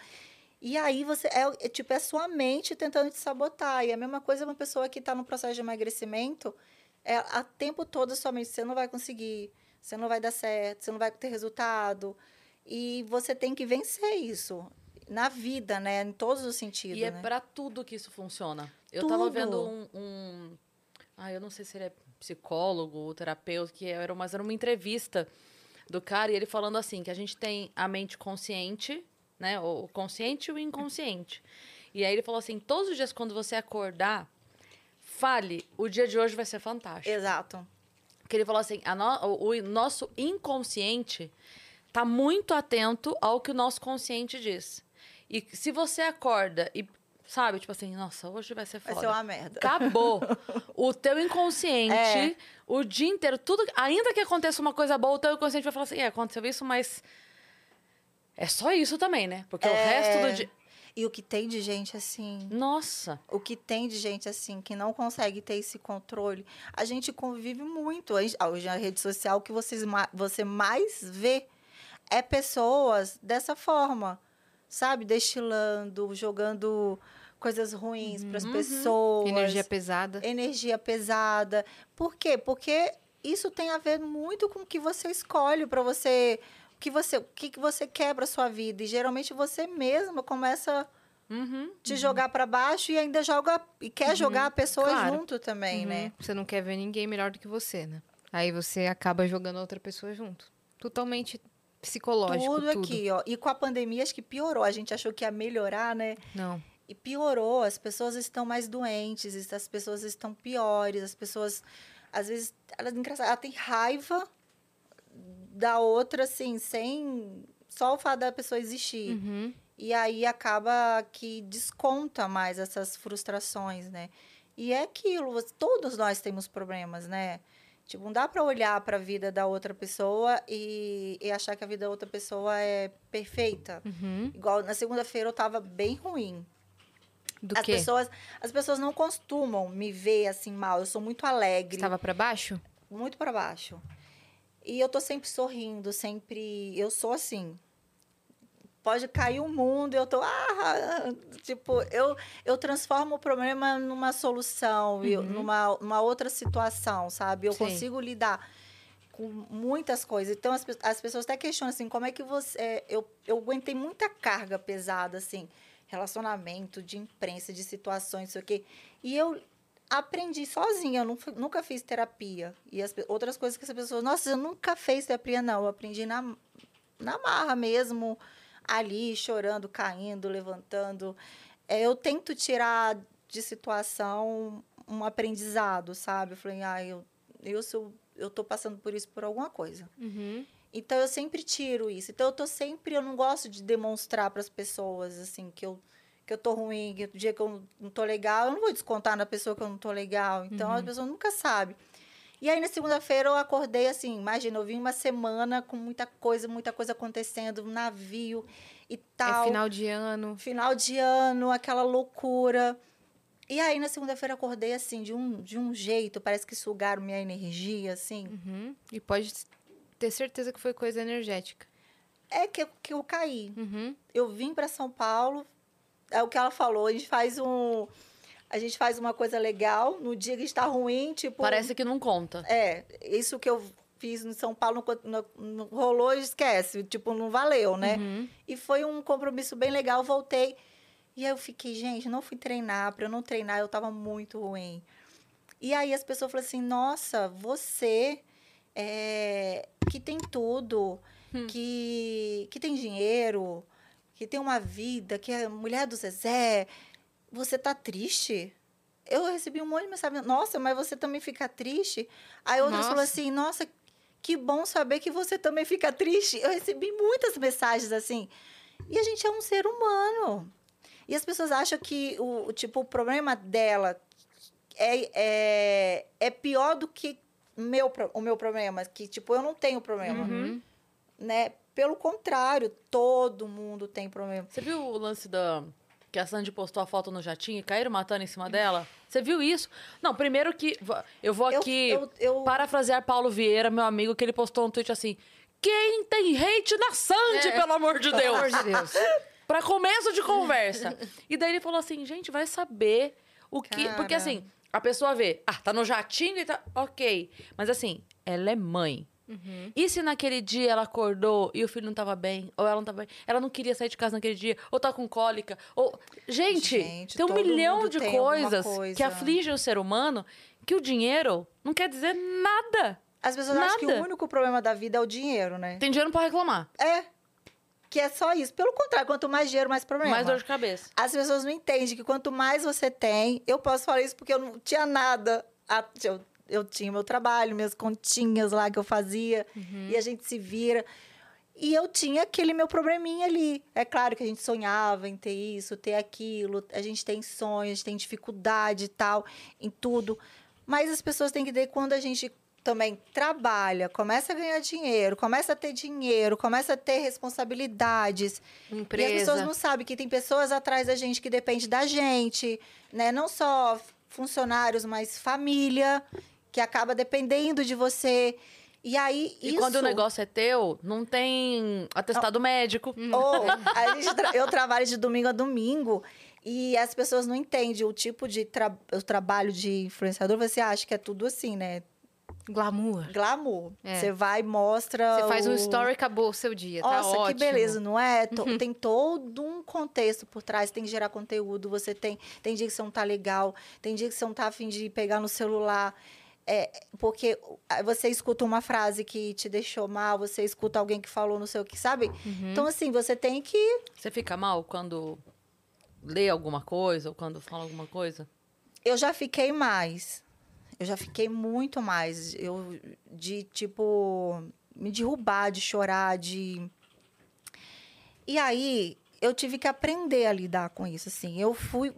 E aí você é, é tipo é sua mente tentando te sabotar. E a mesma coisa uma pessoa que está no processo de emagrecimento, é a tempo todo a sua mente, você não vai conseguir, você não vai dar certo, você não vai ter resultado. E você tem que vencer isso na vida, né? Em todos os sentidos, E é né? pra tudo que isso funciona. Eu tava Tudo. vendo um, um. Ah, eu não sei se ele é psicólogo ou terapeuta, que era, mas era uma entrevista do cara, e ele falando assim: que a gente tem a mente consciente, né? O consciente e o inconsciente. E aí ele falou assim: todos os dias quando você acordar, fale, o dia de hoje vai ser fantástico. Exato. Que ele falou assim: no- o, o nosso inconsciente tá muito atento ao que o nosso consciente diz. E se você acorda e, sabe, tipo assim, nossa, hoje vai ser Vai foda. ser uma merda. Acabou. o teu inconsciente, É. o dia inteiro, tudo. Ainda que aconteça uma coisa boa, o teu inconsciente vai falar assim: é, aconteceu isso, mas. É só isso também, né? Porque o É. resto do dia. E o que tem de gente assim, Nossa. o que tem de gente assim que não consegue ter esse controle, a gente convive muito. A Hoje na rede social o que vocês, você mais vê é pessoas dessa forma, sabe? Destilando, jogando coisas ruins para as Uhum. pessoas. Energia pesada. energia pesada. Por quê? Porque isso tem a ver muito com o que você escolhe para você, o que você, o que que você quer para sua vida. E geralmente você mesma começa a Uhum. te jogar para baixo e ainda joga e quer jogar a pessoa Claro. junto também, Uhum. né? Você não quer ver ninguém melhor do que você, né? Aí você acaba jogando outra pessoa junto. Totalmente psicológico, tudo, tudo. aqui, ó. E com a pandemia acho que piorou. A gente achou que ia melhorar, né? Não. E piorou, as pessoas estão mais doentes, as pessoas estão piores, as pessoas, às vezes, ela, ela tem raiva da outra, assim, sem. Só o fato da pessoa existir. Uhum. E aí acaba que desconta mais essas frustrações, né? E é aquilo, todos nós temos problemas, né? Tipo, não dá pra olhar pra vida da outra pessoa e, e achar que a vida da outra pessoa é perfeita. Uhum. Igual na segunda-feira eu tava bem ruim. Do As quê? pessoas, as pessoas não costumam me ver assim mal. Eu sou muito alegre, Estava pra baixo? muito para baixo. E eu tô sempre sorrindo, sempre. Eu sou assim. Pode cair o mundo, eu tô. Ah, tipo, eu, eu transformo o problema numa solução, eu- Uhum. numa, numa outra situação, sabe? Eu Sim. consigo lidar com muitas coisas. Então, as, as pessoas até questionam assim, como é que você... é, eu, eu aguentei muita carga pesada, assim, relacionamento, de imprensa, de situações, não sei o quê. E eu aprendi sozinha, eu nu- nunca fiz terapia. E as outras coisas que as pessoas... Nossa, eu nunca fiz terapia, não. Eu aprendi na, na marra mesmo, ali, chorando, caindo, levantando. É, eu tento tirar de situação um aprendizado, sabe? Eu falei, ah, eu, eu, sou, eu tô passando por isso por alguma coisa. Uhum. Então eu sempre tiro isso. Então eu tô sempre, eu não gosto de demonstrar para as pessoas assim que eu que eu tô ruim, que o dia que eu não tô legal, eu não vou descontar na pessoa que eu não tô legal. Então a pessoa nunca sabe. E aí na segunda-feira eu acordei assim, imagina, eu vim uma semana com muita coisa, muita coisa acontecendo, um navio e tal É final de ano. final de ano, aquela loucura. E aí, na segunda-feira, acordei assim, de um, de um jeito, parece que sugaram minha energia, assim. Uhum. E pode ter certeza que foi coisa energética. É que, que eu caí. Uhum. Eu vim para São Paulo, é o que ela falou, a gente faz um. A gente faz uma coisa legal, no dia que está ruim, tipo. Parece que não conta. É, isso que eu fiz em São Paulo não, rolou, esquece. Tipo, não valeu, né? Uhum. E foi um compromisso bem legal, voltei. E aí eu fiquei, gente, não fui treinar, para eu não treinar, eu tava muito ruim. E aí as pessoas falaram assim: nossa, você é, que tem tudo, Hum. que, que tem dinheiro, que tem uma vida, que é mulher do Zezé, você tá triste? Eu recebi um monte de mensagem, nossa, mas você também fica triste? Aí outras Nossa. falaram assim, nossa, que bom saber que você também fica triste. Eu recebi muitas mensagens assim. E a gente é um ser humano. E as pessoas acham que o, o, tipo, o problema dela é, é, é pior do que meu, o meu problema. Que, tipo, eu não tenho problema, Uhum. né? Pelo contrário, todo mundo tem problema. Você viu o lance da. Que a Sandy postou a foto no jatinho e caíram matando em cima dela? Você viu isso? Não, primeiro que. Eu vou Eu- aqui eu- eu- parafrasear Paulo Vieira, meu amigo, que ele postou um tweet assim. Quem tem hate na Sandy, É, pelo amor de Pelo Deus? amor de Deus. Pra começo de conversa. e daí ele falou assim, gente, vai saber o que. Cara. Porque assim, a pessoa vê, ah, tá no jatinho e tá. Ok. Mas assim, ela é mãe. Uhum. E se naquele dia ela acordou e o filho não tava bem? Ou ela não tava bem? Ela não queria sair de casa naquele dia? Ou tá com cólica? Ou... Gente, Gente, tem um milhão de coisas coisa. que afligem o ser humano que o dinheiro não quer dizer nada. As pessoas acham que Nada. o único problema da vida é o dinheiro, né? Tem dinheiro pra reclamar. É. Que é só isso. Pelo contrário, quanto mais dinheiro, mais problema. Mais dor de cabeça. As pessoas não entendem que quanto mais você tem, eu posso falar isso porque eu não tinha nada. A- Eu, eu tinha meu trabalho, minhas continhas lá que eu fazia, e a gente se vira. E eu tinha aquele meu probleminha ali. É claro que a gente sonhava em ter isso, ter aquilo, a gente tem sonhos, a gente tem dificuldade e tal, em tudo. Mas as pessoas têm que que quando a gente também trabalha, começa a ganhar dinheiro, começa a ter dinheiro, começa a ter responsabilidades, e as Empresa. pessoas não sabem que tem pessoas atrás da gente que depende da gente, né? Não só funcionários, mas família que acaba dependendo de você. E aí E isso quando o negócio é teu, não tem atestado médico. ou a gente tra- eu trabalho de domingo a domingo e as pessoas não entendem o tipo de tra- o trabalho de influenciador. Você acha que é tudo assim, né? Glamour. Glamour. É. Você vai e mostra. Você faz um o- story e acabou o seu dia. tá Nossa, que ótimo. beleza, não é? To- Tem todo um contexto por trás, tem que gerar conteúdo, você tem, tem dia que você não tá legal, tem dia que você não tá afim de pegar no celular. É, porque você escuta uma frase que te deixou mal, você escuta alguém que falou não sei o que, sabe? Uhum. Então, assim, você tem que. Você fica mal quando lê alguma coisa ou quando fala alguma coisa? Eu já fiquei mais. Eu já fiquei muito mais. Eu, de, tipo, me derrubar, de chorar, de. E aí, eu tive que aprender a lidar com isso, assim. Eu fui.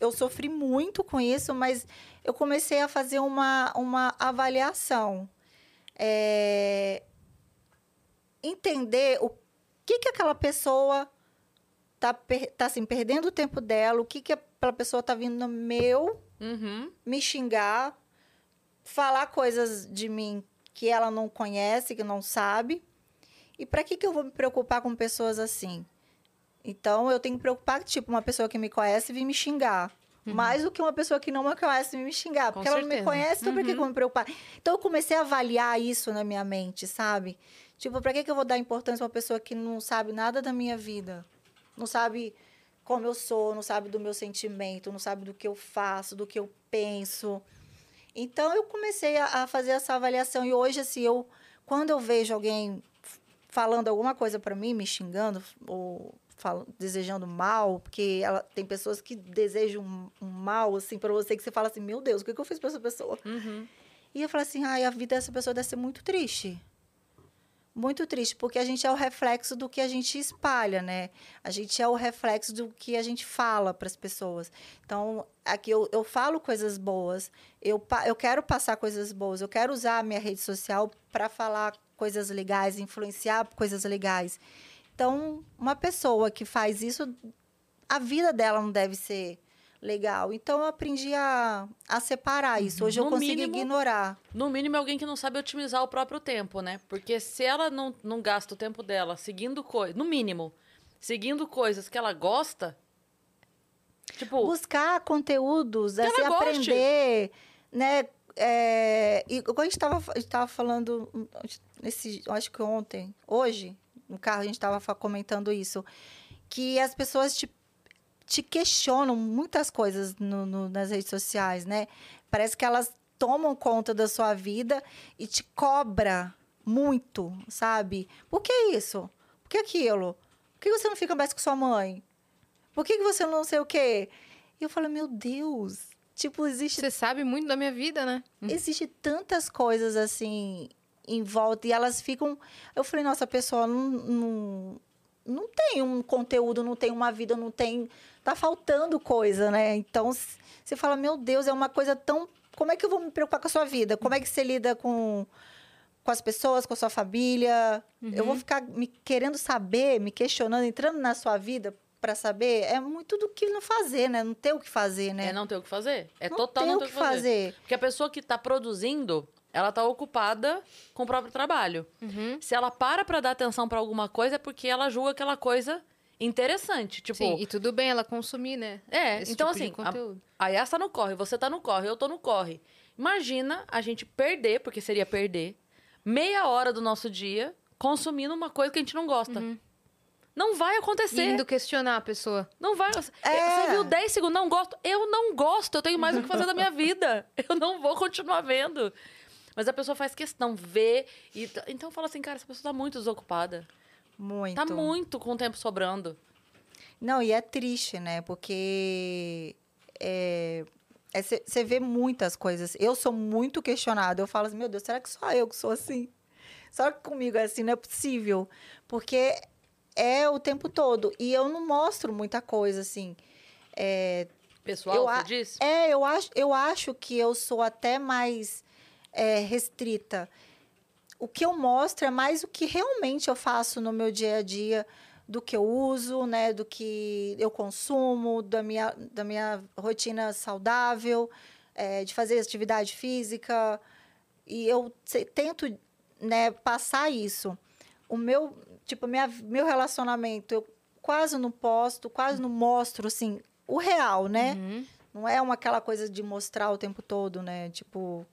Eu sofri muito com isso, mas eu comecei a fazer uma, uma avaliação. É, entender o que, que aquela pessoa tá, tá assim, perdendo o tempo dela, o que, que aquela pessoa tá vindo no meu Uhum. me xingar, falar coisas de mim que ela não conhece, que não sabe. E para que, que eu vou me preocupar com pessoas assim? Então, eu tenho que preocupar que, tipo, uma pessoa que me conhece vir me xingar. Mais do que uma pessoa que não me conhece vir me xingar. Uhum. Com porque ela não me conhece, então por que eu Uhum. vou me preocupar? Então, eu comecei a avaliar isso na minha mente, sabe? Tipo, pra que, que eu vou dar importância a uma pessoa que não sabe nada da minha vida? Não sabe como eu sou, não sabe do meu sentimento, não sabe do que eu faço, do que eu penso. Então eu comecei a, a fazer essa avaliação e hoje assim, eu quando eu vejo alguém falando alguma coisa para mim, me xingando ou desejando mal, porque ela tem pessoas que desejam um, um mal assim para você que você fala assim, meu Deus, o que, que eu fiz para essa pessoa? Uhum. E eu falo assim, ai, a vida dessa pessoa deve ser muito triste. Muito triste, porque a gente é o reflexo do que a gente espalha, né? A gente é o reflexo do que a gente fala para as pessoas. Então, aqui eu, eu falo coisas boas, eu, eu quero passar coisas boas, eu quero usar a minha rede social para falar coisas legais, influenciar coisas legais. Então, uma pessoa que faz isso, a vida dela não deve ser legal. Então eu aprendi a, a separar isso. Hoje no eu consigo mínimo, ignorar. No mínimo, é alguém que não sabe otimizar o próprio tempo, né? Porque se ela não, não gasta o tempo dela seguindo coisas, no mínimo, seguindo coisas que ela gosta. Tipo. Buscar conteúdos, assim, aprender, né? É, e a gente estava falando, nesse, acho que ontem, hoje, no carro, a gente estava comentando isso, que as pessoas te te questionam muitas coisas no, no, nas redes sociais, né? Parece que elas tomam conta da sua vida e te cobra muito, sabe? Por que isso? Por que aquilo? Por que você não fica mais com sua mãe? Por que você não sei o quê? E eu falo, meu Deus, tipo, existe... Você sabe muito da minha vida, né? Existe tantas coisas, assim, em volta, e elas ficam... Eu falei, nossa, a pessoa não, não, não tem um conteúdo, não tem uma vida, não tem tá faltando coisa, né? Então, você fala, meu Deus, é uma coisa tão. Como é que eu vou me preocupar com a sua vida? Como é que você lida com, com as pessoas, com a sua família? Uhum. Eu vou uhum. ficar me querendo saber, me questionando, entrando na sua vida para saber. É muito do que não fazer, né? Não ter o que fazer, né? É não ter o que fazer. É não total não ter o que fazer. fazer. Porque a pessoa que tá produzindo, ela tá ocupada com o próprio trabalho. Uhum. Se ela para para dar atenção para alguma coisa, é porque ela julga aquela coisa interessante. Tipo, Sim, e tudo bem ela consumir, né? É, Esse então tipo assim, a, a Yas tá no corre, você tá no corre, eu tô no corre. Imagina a gente perder, porque seria perder, meia hora do nosso dia consumindo uma coisa que a gente não gosta. Uhum. Não vai acontecer. Indo questionar a pessoa. Não vai. É. Você viu 10 segundos, não gosto? Eu não gosto, eu tenho mais o que fazer da minha vida. Eu não vou continuar vendo. Mas a pessoa faz questão, vê. E, então fala assim, cara, essa pessoa tá muito desocupada. Muito. Tá muito com o tempo sobrando. Não, e é triste, né? Porque você é, é, vê muitas coisas. Eu sou muito questionada. Eu falo assim, meu Deus, será que só eu que sou assim? Só que comigo é assim, não é possível. Porque é o tempo todo. E eu não mostro muita coisa, assim. É, Pessoal, eu, você disse? É, eu acho, eu acho que eu sou até mais é, restrita o que eu mostro é mais o que realmente eu faço no meu dia a dia, do que eu uso, né, do que eu consumo, da minha, da minha rotina saudável, é, de fazer atividade física. E eu tento né, passar isso. O meu, tipo, minha, meu relacionamento, eu quase não posto, quase não mostro, assim, o real, né? Uhum. Não é uma aquela coisa de mostrar o tempo todo, né? Tipo,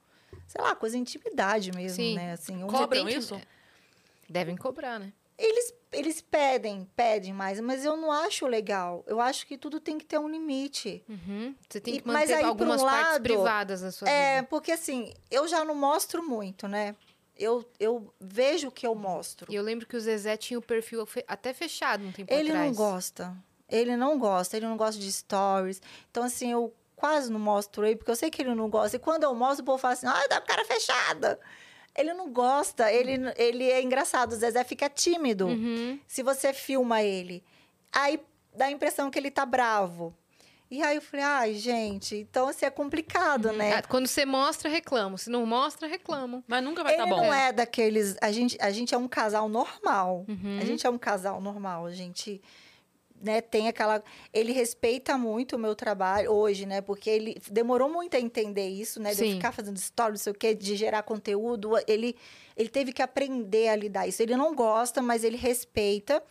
sei lá, coisa de intimidade mesmo, Sim. né? Assim, Cobram isso? Devem cobrar, né? Eles, eles pedem, pedem mais, mas eu não acho legal. Eu acho que tudo tem que ter um limite. Uhum. Você tem que manter aí, algumas um partes lado, privadas da sua é, vida. É, porque assim, eu já não mostro muito, né? Eu, eu vejo o que eu mostro. E eu lembro que o Zezé tinha o perfil até fechado um tempo ele atrás. Ele não gosta. Ele não gosta, ele não gosta de stories. Então, assim, eu quase não mostro ele, porque eu sei que ele não gosta. E quando eu mostro, o povo fala assim, ah, tá com cara fechada. Ele não gosta, ele, ele é engraçado. O Zezé fica tímido uhum. se você filma ele. Aí dá a impressão que ele tá bravo. E aí eu falei, ai, gente, então assim é complicado, uhum. né? Ah, quando você mostra, reclamo. Se não mostra, reclamo. Mas nunca vai estar tá bom. não é. é daqueles. A gente, a gente é um casal normal. Uhum. A gente é um casal normal. A gente né, tem aquela. Ele respeita muito o meu trabalho hoje, né? Porque ele demorou muito a entender isso, né? De Sim. eu ficar fazendo story, não sei o quê, de gerar conteúdo. Ele, ele teve que aprender a lidar isso. Ele não gosta, mas ele respeita.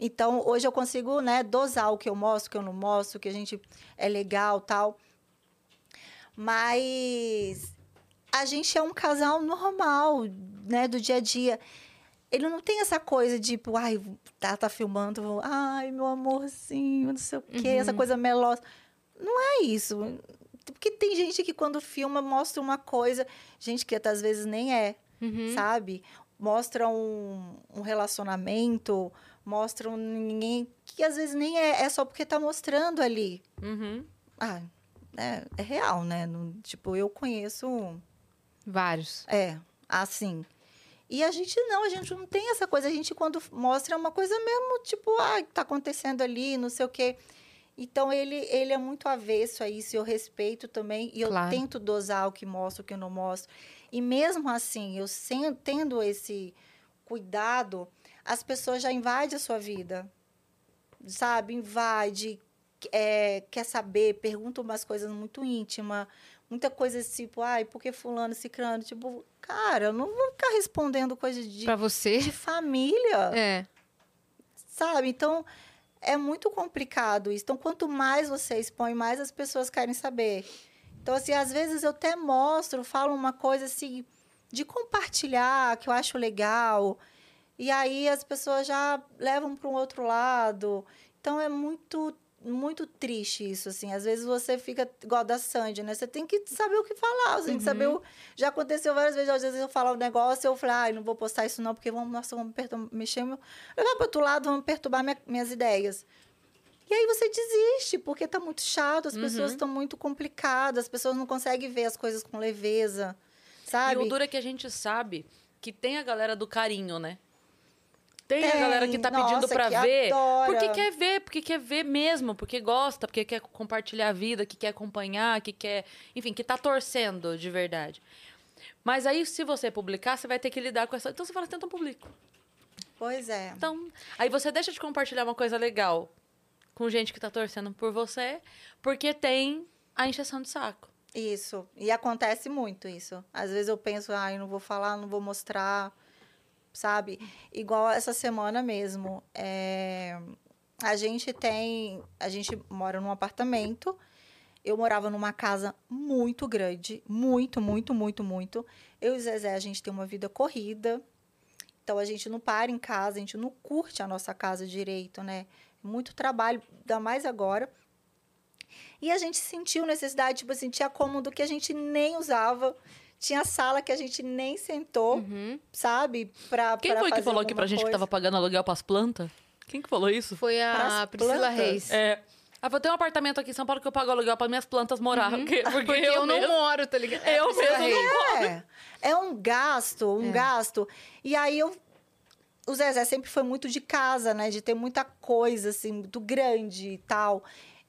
Então, hoje eu consigo, né, dosar o que eu mostro, o que eu não mostro, o que a gente é legal tal. Mas a gente é um casal normal, né, do dia a dia ele não tem essa coisa de, tipo, ai, tá, tá filmando, ai, meu amorzinho, não sei o quê, uhum. essa coisa melosa. Não é isso. Porque tem gente que quando filma mostra uma coisa, gente que às vezes nem é, uhum. sabe? Mostra um, um relacionamento, mostra um ninguém que às vezes nem é, é só porque tá mostrando ali. Uhum. Ah, é, é real, né? Tipo, eu conheço. Vários. É, assim. E a gente não, a gente não tem essa coisa. A gente, quando mostra, é uma coisa mesmo, tipo, ah, tá acontecendo ali, não sei o quê. Então, ele, ele é muito avesso a isso, eu respeito também. E claro. eu tento dosar o que mostro, o que eu não mostro. E mesmo assim, eu sem, tendo esse cuidado, as pessoas já invadem a sua vida. Sabe? Invade, é, quer saber, pergunta umas coisas muito íntimas, muita coisa tipo, ai, por que fulano, ciclano? Tipo, cara, eu não vou ficar respondendo coisas de... Pra você? De família. É. Sabe? Então, é muito complicado isso. Então, quanto mais você expõe, mais as pessoas querem saber. Então, assim, às vezes eu até mostro, falo uma coisa assim, de compartilhar, que eu acho legal. E aí as pessoas já levam para um outro lado. Então, é muito muito triste isso, assim. Às vezes você fica igual da Sandy, né? Você tem que saber o que falar, você tem que saber Uhum. o... Já aconteceu várias vezes, às vezes eu falo um negócio, eu falo, ai, não vou postar isso não, porque vamos, nossa, vamos perturbar, mexer, meu... levar para outro lado, vamos perturbar minha- minhas ideias. E aí você desiste, porque tá muito chato, as pessoas Uhum. estão muito complicadas, as pessoas não conseguem ver as coisas com leveza, sabe? E o duro é que a gente sabe que tem a galera do carinho, né? Tem, a Tem, galera que tá pedindo nossa, pra que ver. adora. Porque quer ver, porque quer ver mesmo, porque gosta, porque quer compartilhar a vida, que quer acompanhar, que quer. Enfim, que tá torcendo de verdade. Mas aí, se você publicar, você vai ter que lidar com essa. Então você fala, então eu publico. Pois é. Então, aí você deixa de compartilhar uma coisa legal com gente que tá torcendo por você, porque tem a encheção de saco. Isso. E acontece muito isso. Às vezes eu penso, ai, não vou falar, não vou mostrar, sabe? Igual essa semana mesmo. é, A gente tem. A gente mora num apartamento. Eu morava numa casa muito grande. Muito, muito, muito, muito. Eu e o Zezé, a gente tem uma vida corrida. Então a gente não para em casa, a gente não curte a nossa casa direito, né? Muito trabalho, ainda mais agora. E a gente sentiu necessidade, tipo assim, tinha cômodo que a gente nem usava, tinha sala que a gente nem sentou, Uhum. sabe? Pra, Quem pra foi que falou aqui pra gente que coisa. tava pagando aluguel pras plantas? Quem que falou isso? Foi a Priscila plantas? Reis. É. Ah, eu tenho um apartamento aqui em São Paulo que eu pago aluguel para minhas plantas morar. Porque, porque, Porque eu, eu, não mesmo- moro, tá ligado? É Eu Priscila mesmo Reis. não É, é um gasto, um É. gasto. E aí eu. O Zezé sempre foi muito de casa, né? De ter muita coisa, assim, muito grande e tal.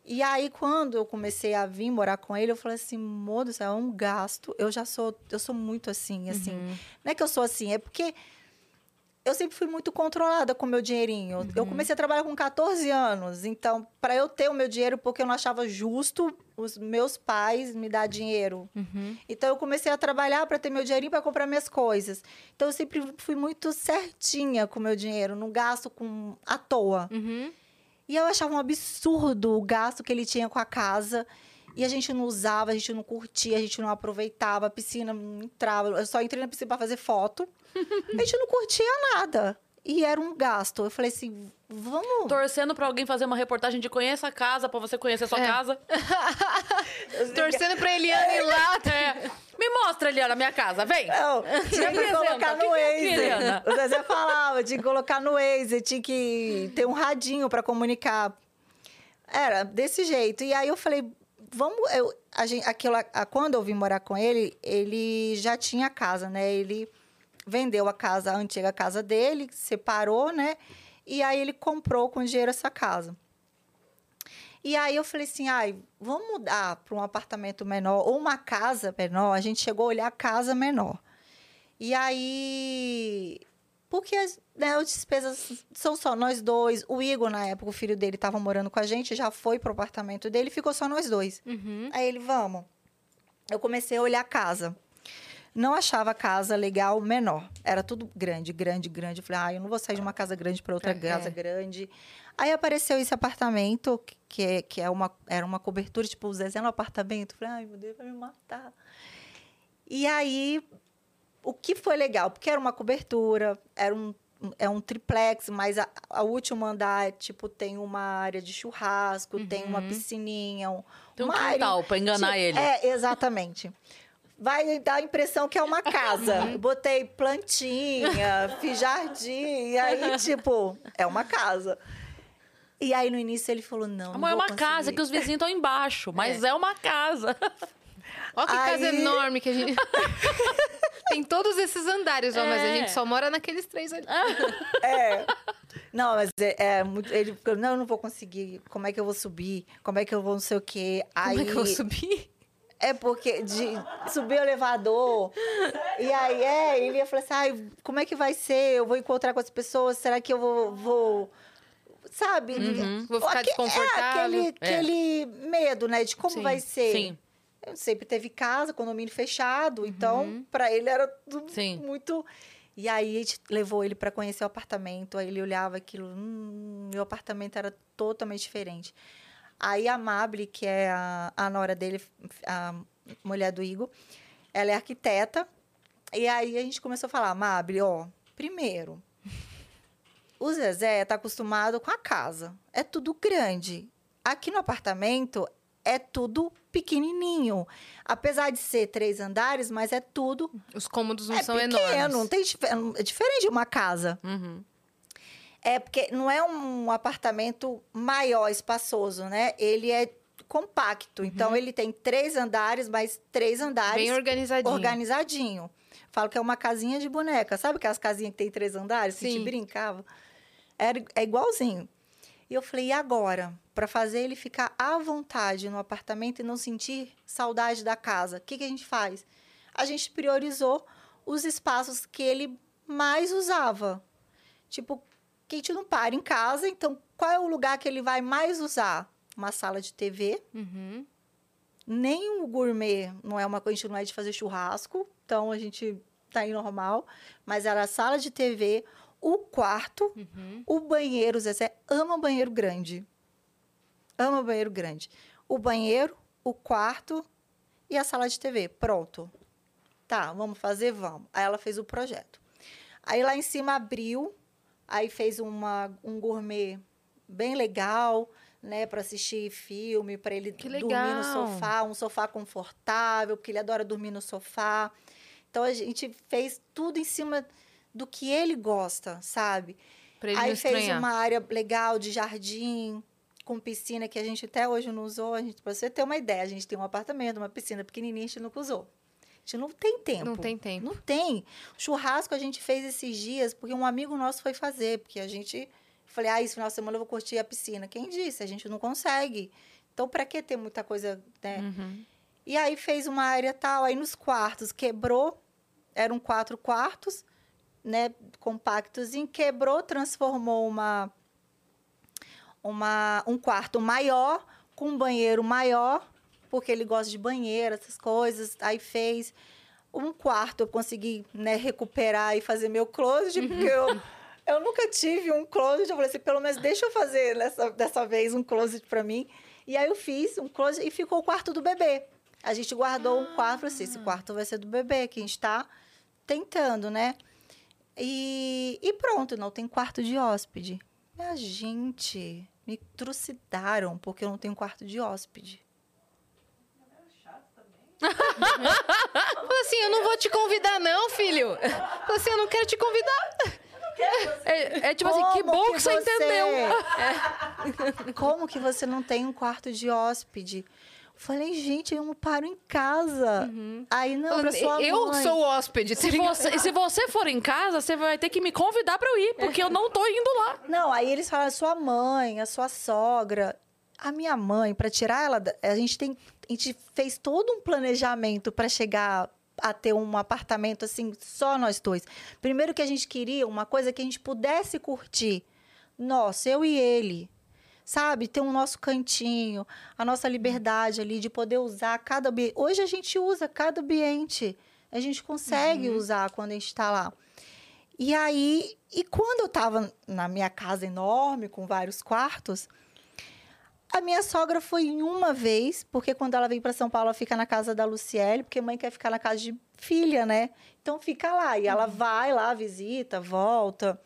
E aí, quando eu comecei a vir morar com ele, eu falei assim, do céu, é um gasto. Eu já sou, eu sou muito assim, assim. Uhum. Não é que eu sou assim, é porque eu sempre fui muito controlada com o meu dinheirinho. Eu comecei a trabalhar com 14 anos, então, para eu ter o meu dinheiro, porque eu não achava justo os meus pais me dar dinheiro. Uhum. Então, eu comecei a trabalhar para ter meu dinheirinho para comprar minhas coisas. Então, eu sempre fui muito certinha com o meu dinheiro, não gasto com à toa. Uhum. E eu achava um absurdo o gasto que ele tinha com a casa. E a gente não usava, a gente não curtia, a gente não aproveitava, a piscina não entrava. Eu só entrei na piscina para fazer foto. a gente não curtia nada. E era um gasto. Eu falei assim, vamos. Torcendo pra alguém fazer uma reportagem de conheça a casa, pra você conhecer a sua É. casa. Torcendo pra Eliana ir lá. É. Me mostra, Eliana, a minha casa, vem. Não, tinha que colocar no é Waze. O Zezé falava, tinha que colocar no Waze, tinha que ter um radinho para comunicar. Era desse jeito. E aí eu falei, vamos. Eu, a gente, aquilo, a- quando eu vim morar com ele, ele já tinha casa, né? Ele vendeu a casa, a antiga casa dele, separou, né? E aí ele comprou com dinheiro essa casa. E aí eu falei assim, ai, vamos mudar para um apartamento menor ou uma casa menor. A gente chegou a olhar casa menor. E aí, porque as, né, as despesas são só nós dois. O Igor, na época, o filho dele estava morando com a gente, já foi pro apartamento dele, ficou só nós dois. Uhum. Aí ele, vamos. Eu comecei a olhar a casa. Não achava casa legal menor. Era tudo grande, grande, grande. Eu falei, ah, eu não vou sair de uma casa grande para outra É. casa grande. Aí apareceu esse apartamento, que, é, que é uma, era uma cobertura, tipo, o Zezé no apartamento. Eu falei, ai, meu Deus, vai me matar. E aí, o que foi legal? Porque era uma cobertura, era um, é um triplex, mas a, a último andar, tipo, tem uma área de churrasco, tem uma Uhum. piscininha, um, Tem um quintal pra enganar ele. É, exatamente. Vai dar a impressão que é uma casa. Uhum. Botei plantinha, fiz jardim, e aí, tipo, é uma casa. E aí, no início, ele falou, não, não Amor, é vou uma conseguir. casa que os vizinhos estão embaixo, mas é. uma casa. Ó que casa Aí- enorme que a gente... Tem todos esses andares, ó, mas a É. gente só mora naqueles três ali. É. Não, mas é, é muito. Ele ficou, não, eu não vou conseguir. Como é que eu vou subir? Como é que eu vou não sei o quê? Aí, Como é que eu vou subir? É porque de subir o elevador. E aí, é, ele ia falar assim: Ai, como é que vai ser? Eu vou encontrar com as pessoas? Será que eu vou, vou, sabe? Uhum. Vou ficar desconfortável. É aquele, é. aquele medo, né? De como Sim. vai ser. Sim. Eu sempre teve casa, condomínio fechado, então para ele era tudo Sim. muito. E aí a gente levou ele para conhecer o apartamento, aí ele olhava aquilo, hum, meu apartamento era totalmente diferente. Aí a Mable, que é a, a nora dele, a mulher do Igor, ela é arquiteta. E aí a gente começou a falar, Mable, ó, primeiro, o Zezé tá acostumado com a casa. É tudo grande. Aqui no apartamento é tudo pequenininho. Apesar de ser três andares, mas é tudo Os cômodos não é são pequeno. enormes. Não tem, é diferente de uma casa. Uhum. É porque não é um apartamento maior, espaçoso, né? Ele é compacto. Então, ele tem três andares, mas três andares Bem organizadinho. organizadinho. Falo que é uma casinha de boneca. Sabe aquelas casinhas que tem três andares? Que a Sim. gente brincava? Era, é igualzinho. E eu falei, e agora? Para fazer ele ficar à vontade no apartamento e não sentir saudade da casa, o que, que a gente faz? A gente priorizou os espaços que ele mais usava. Tipo, que a gente não para em casa, então qual é o lugar que ele vai mais usar? Uma sala de TV, Uhum. nem o gourmet não é uma coisa, a gente não é de fazer churrasco, então a gente tá aí normal, mas era a sala de TV, o quarto, Uhum. o banheiro, o Zezé ama banheiro grande. Ama banheiro grande. O banheiro, o quarto e a sala de TV. Pronto. Tá, vamos fazer? Vamos. Aí ela fez o projeto. Aí lá em cima abriu, aí fez uma, um gourmet bem legal, né, para assistir filme, para ele Que dormir legal. no sofá, um sofá confortável, porque ele adora dormir no sofá. Então a gente fez tudo em cima do que ele gosta, sabe? Pra ele Aí fez estranhar. uma área legal de jardim, com piscina, que a gente até hoje não usou. A gente, pra você ter uma ideia, a gente tem um apartamento, uma piscina pequenininha, a gente nunca usou. A gente não tem tempo. Não tem tempo. Não tem. Churrasco a gente fez esses dias, porque um amigo nosso foi fazer, porque a gente... Falei, ah, esse final de semana eu vou curtir a piscina. Quem disse? A gente não consegue. Então, para que ter muita coisa, né? Uhum. E aí fez uma área tal, aí nos quartos quebrou, eram quatro quartos, né, compactos, em quebrou, transformou uma, uma um quarto maior com um banheiro maior, porque ele gosta de banheiro, essas coisas. Aí fez um quarto, eu consegui, né, recuperar e fazer meu closet, porque eu eu nunca tive um closet, eu falei assim, pelo menos deixa eu fazer nessa, dessa vez um closet para mim. E aí eu fiz um closet e ficou o quarto do bebê. A gente guardou um quarto, assim, esse quarto vai ser do bebê, que a gente tá tentando, né? E, e pronto, não tem quarto de hóspede. Minha gente, me trucidaram porque eu não tenho quarto de hóspede. Falei assim, eu não vou te convidar não, filho. Falei assim, eu não quero te convidar. É, é tipo assim, que Como bom que, você entendeu. Como que você não tem um quarto de hóspede? Falei, gente, eu não paro em casa. Aí não, pra sua eu mãe. sou hóspede. Se você, e se você for em casa, você vai ter que me convidar pra eu ir, porque eu não tô indo lá. Não, aí eles falaram, sua mãe, a sua sogra. A minha mãe, para tirar ela, a gente tem, a gente fez todo um planejamento para chegar a ter um apartamento assim, só nós dois. Primeiro que a gente queria uma coisa que a gente pudesse curtir. Nossa, eu e ele. Sabe, ter um nosso cantinho, a nossa liberdade ali de poder usar cada ambiente. Hoje a gente usa cada ambiente. A gente consegue usar quando a gente está lá. E aí, e quando eu estava na minha casa enorme, com vários quartos, a minha sogra foi em uma vez, porque quando ela vem para São Paulo, ela fica na casa da Luciele, porque mãe quer ficar na casa de filha, né? Então fica lá. E ela vai lá, visita, volta.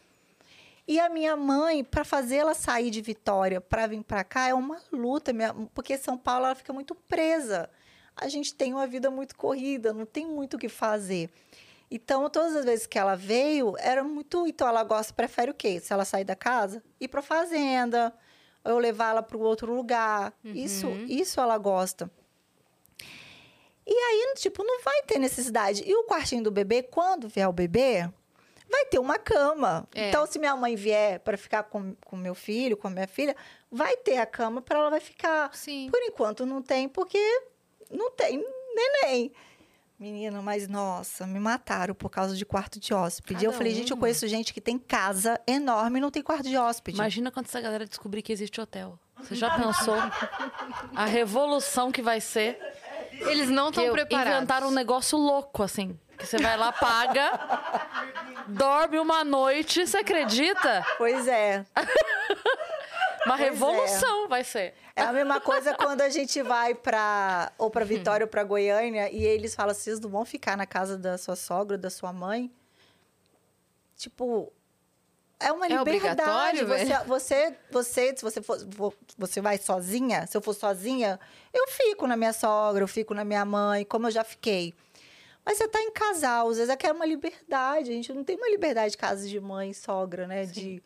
E a minha mãe, para fazer ela sair de Vitória para vir para cá, é uma luta, minha- porque São Paulo ela fica muito presa. A gente tem uma vida muito corrida, não tem muito o que fazer. Então, todas as vezes que ela veio, era muito. Então, ela gosta, prefere o quê? Se ela sair da casa, ir para fazenda, eu levar ela para outro lugar. Isso, isso ela gosta. E aí, tipo, não vai ter necessidade. E o quartinho do bebê, quando vier o bebê, vai ter uma cama. É. Então, se minha mãe vier para ficar com o meu filho, com a minha filha, vai ter a cama para ela vai ficar. Sim. Por enquanto não tem, porque não tem neném. Menino, mas nossa, me mataram por causa de quarto de hóspede. Cada eu falei, gente, eu conheço gente que tem casa enorme e não tem quarto de hóspede. Imagina quando essa galera descobrir que existe hotel. Você já pensou a revolução que vai ser? Eles não estão preparados. inventaram um negócio louco, assim. Que você vai lá, paga, dorme uma noite, você acredita? Pois é. Uma é. revolução vai ser. É a mesma coisa quando a gente vai pra, ou pra Vitória ou pra Goiânia e eles falam, vocês não vão ficar na casa da sua sogra, da sua mãe? Tipo, é uma É liberdade. obrigatório, você, você, você, se você for, vo- você vai sozinha, se eu for sozinha, eu fico na minha sogra, eu fico na minha mãe, como eu já fiquei. Mas você tá em casal, às vezes é que é uma liberdade. A gente não tem uma liberdade de casa de mãe sogra, né? De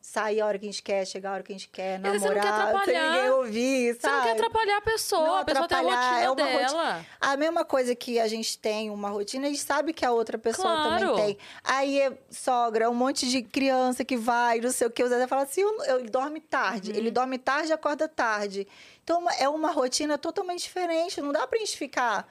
sair a hora que a gente quer, chegar a hora que a gente quer, E você não quer namorar, sem ninguém ouvir, Você não quer sabe? atrapalhar a pessoa, Não a pessoa tem a rotina é uma dela. A mesma coisa que a gente tem uma rotina, a gente sabe que a outra pessoa Claro. também tem. Aí é sogra, um monte de criança que vai, não sei o que. O Zé fala assim: ele dorme tarde. Uhum. Ele dorme tarde e acorda tarde. Então é uma rotina totalmente diferente. Não dá pra gente ficar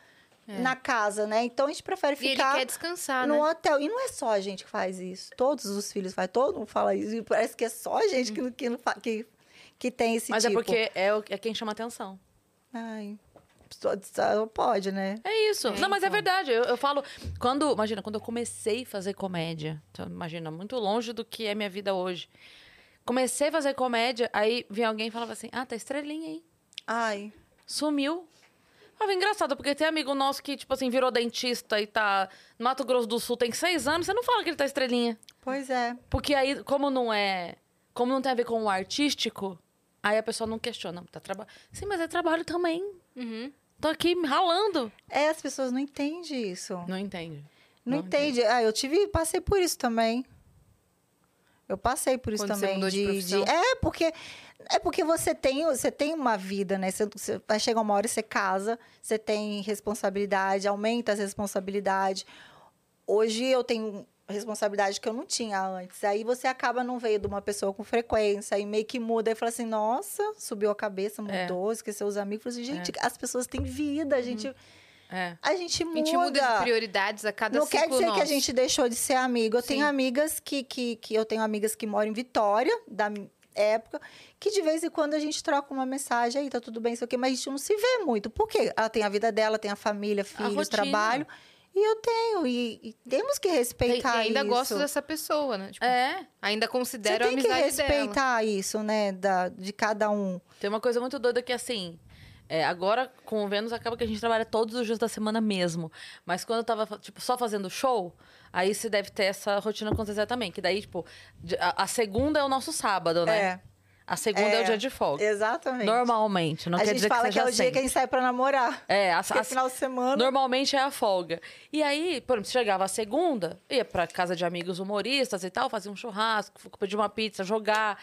na casa, né? Então a gente prefere E ele ficar quer descansar, no né? hotel. E não é só a gente que faz isso. Todos os filhos fazem, todo mundo fala isso. E parece que é só a gente que, não- que, que, que tem esse Mas tipo. é porque é, o- é quem chama atenção. Ai, pode, né? É isso. É, não, mas é então. verdade. Eu, eu falo. Quando. Imagina, quando eu comecei a fazer comédia. Então, imagina, muito longe do que é minha vida hoje. Comecei a fazer comédia, aí vinha alguém e falava assim: Ah, tá estrelinha, hein? Ai, Sumiu. Ah, engraçado, porque tem amigo nosso que, tipo assim, virou dentista e tá no Mato Grosso do Sul tem seis anos, você não fala que ele tá estrelinha. pois é. Porque aí, como não é. Como não tem a ver com o artístico, aí a pessoa não questiona. Tá traba... Sim, mas é trabalho também. Uhum. Tô aqui ralando. É, as pessoas não entendem isso. Não entende. Não, não entende. Ah, eu tive, passei por isso também. Eu passei por isso Quando você também. mudou de profissão? É, porque é porque você tem, você tem uma vida, né? Você, você vai chegar uma hora e você casa, você tem responsabilidade, aumenta as responsabilidades. Hoje eu tenho responsabilidade que eu não tinha antes. Aí você acaba não veio de uma pessoa com frequência e meio que muda e fala assim: "Nossa, subiu a cabeça, É. mudou, esqueceu os amigos". Falei assim, gente, as pessoas têm vida, a gente É. a gente A muda. gente muda de prioridades a cada Não quer dizer que a nosso. gente deixou de ser amigo. Eu tenho Sim. amigas que, que, que eu tenho amigas que moram em Vitória, da época, que de vez em quando a gente troca uma mensagem aí, tá tudo bem, sei o quê, mas a gente não se vê muito. Por quê? Ela tem a vida dela, tem a família, filhos, trabalho. E eu tenho, e, e temos que respeitar e ainda isso. gosto dessa pessoa, né? Tipo, É. Ainda Você considero a tem que amizade dela. respeitar isso, né, da, de cada um. Tem uma coisa muito doida que, assim, é, agora com o Vênus acaba que a gente trabalha todos os dias da semana mesmo. Mas quando eu tava, tipo, só fazendo show, aí você deve ter essa rotina com o Zezé também. Que daí, tipo, a, a segunda é o nosso sábado, né? É, A segunda é, É, o dia de folga. exatamente. Normalmente, não a quer gente dizer fala que é o dia que a sempre. gente sai pra namorar. É, a, a- final de semana. Normalmente é a folga. E aí, por exemplo, chegava a segunda, ia pra casa de amigos humoristas e tal, fazia um churrasco, pedir uma pizza, jogar,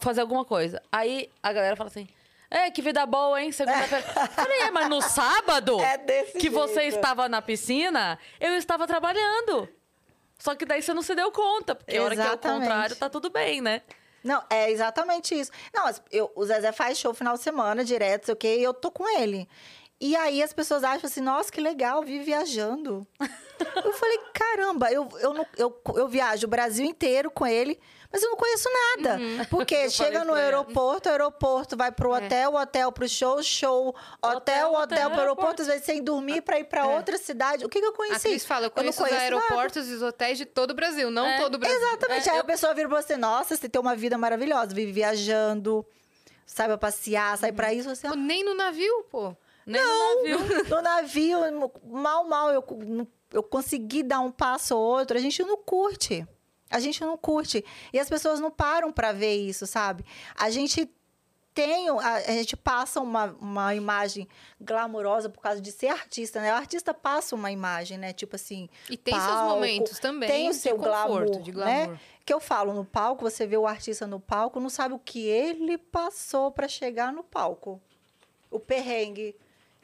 fazer alguma coisa. Aí a galera fala assim: É, que vida boa, hein? Segunda-feira. Falei, é, mas no sábado É desse que você jeito. estava na piscina, eu estava trabalhando. Só que daí você não se deu conta, porque a hora que é o Exatamente. contrário, tá tudo bem, né? Não, é exatamente isso. Não, eu, o Zezé faz show final de semana, direto, sei o quê, e eu tô com ele. E aí as pessoas acham assim, nossa, que legal, vive viajando. eu falei, caramba, eu, eu, não, eu, eu viajo o Brasil inteiro com ele, mas eu não conheço nada. Porque Eu chega no pra ela. aeroporto, aeroporto, vai pro É. hotel, hotel pro show, show, Hotel, hotel, hotel, hotel, pro aeroporto, às vezes sem dormir pra ir pra É. outra cidade. O que, que eu A conheci? Cris fala, eu não conheço, os conheço nada. aeroportos e os hotéis de todo o Brasil, não É, todo o Brasil. Exatamente. É, Aí eu- a pessoa vira pra você, nossa, você tem uma vida maravilhosa, vive viajando, sai pra passear, sai pra isso, você... Pô, Nem no navio, pô. Nem no navio. no navio, mal, mal, eu, eu consegui dar um passo ou outro, a gente não curte. A gente não curte. E as pessoas não param pra ver isso, sabe? A gente tem, a, gente passa uma, uma imagem glamurosa por causa de ser artista, né? O artista passa uma imagem, né? Tipo assim, E tem seus palco, momentos também tem o seu conforto, glamour, de né? glamour. que eu falo no palco, você vê o artista no palco, não sabe o que ele passou pra chegar no palco. O perrengue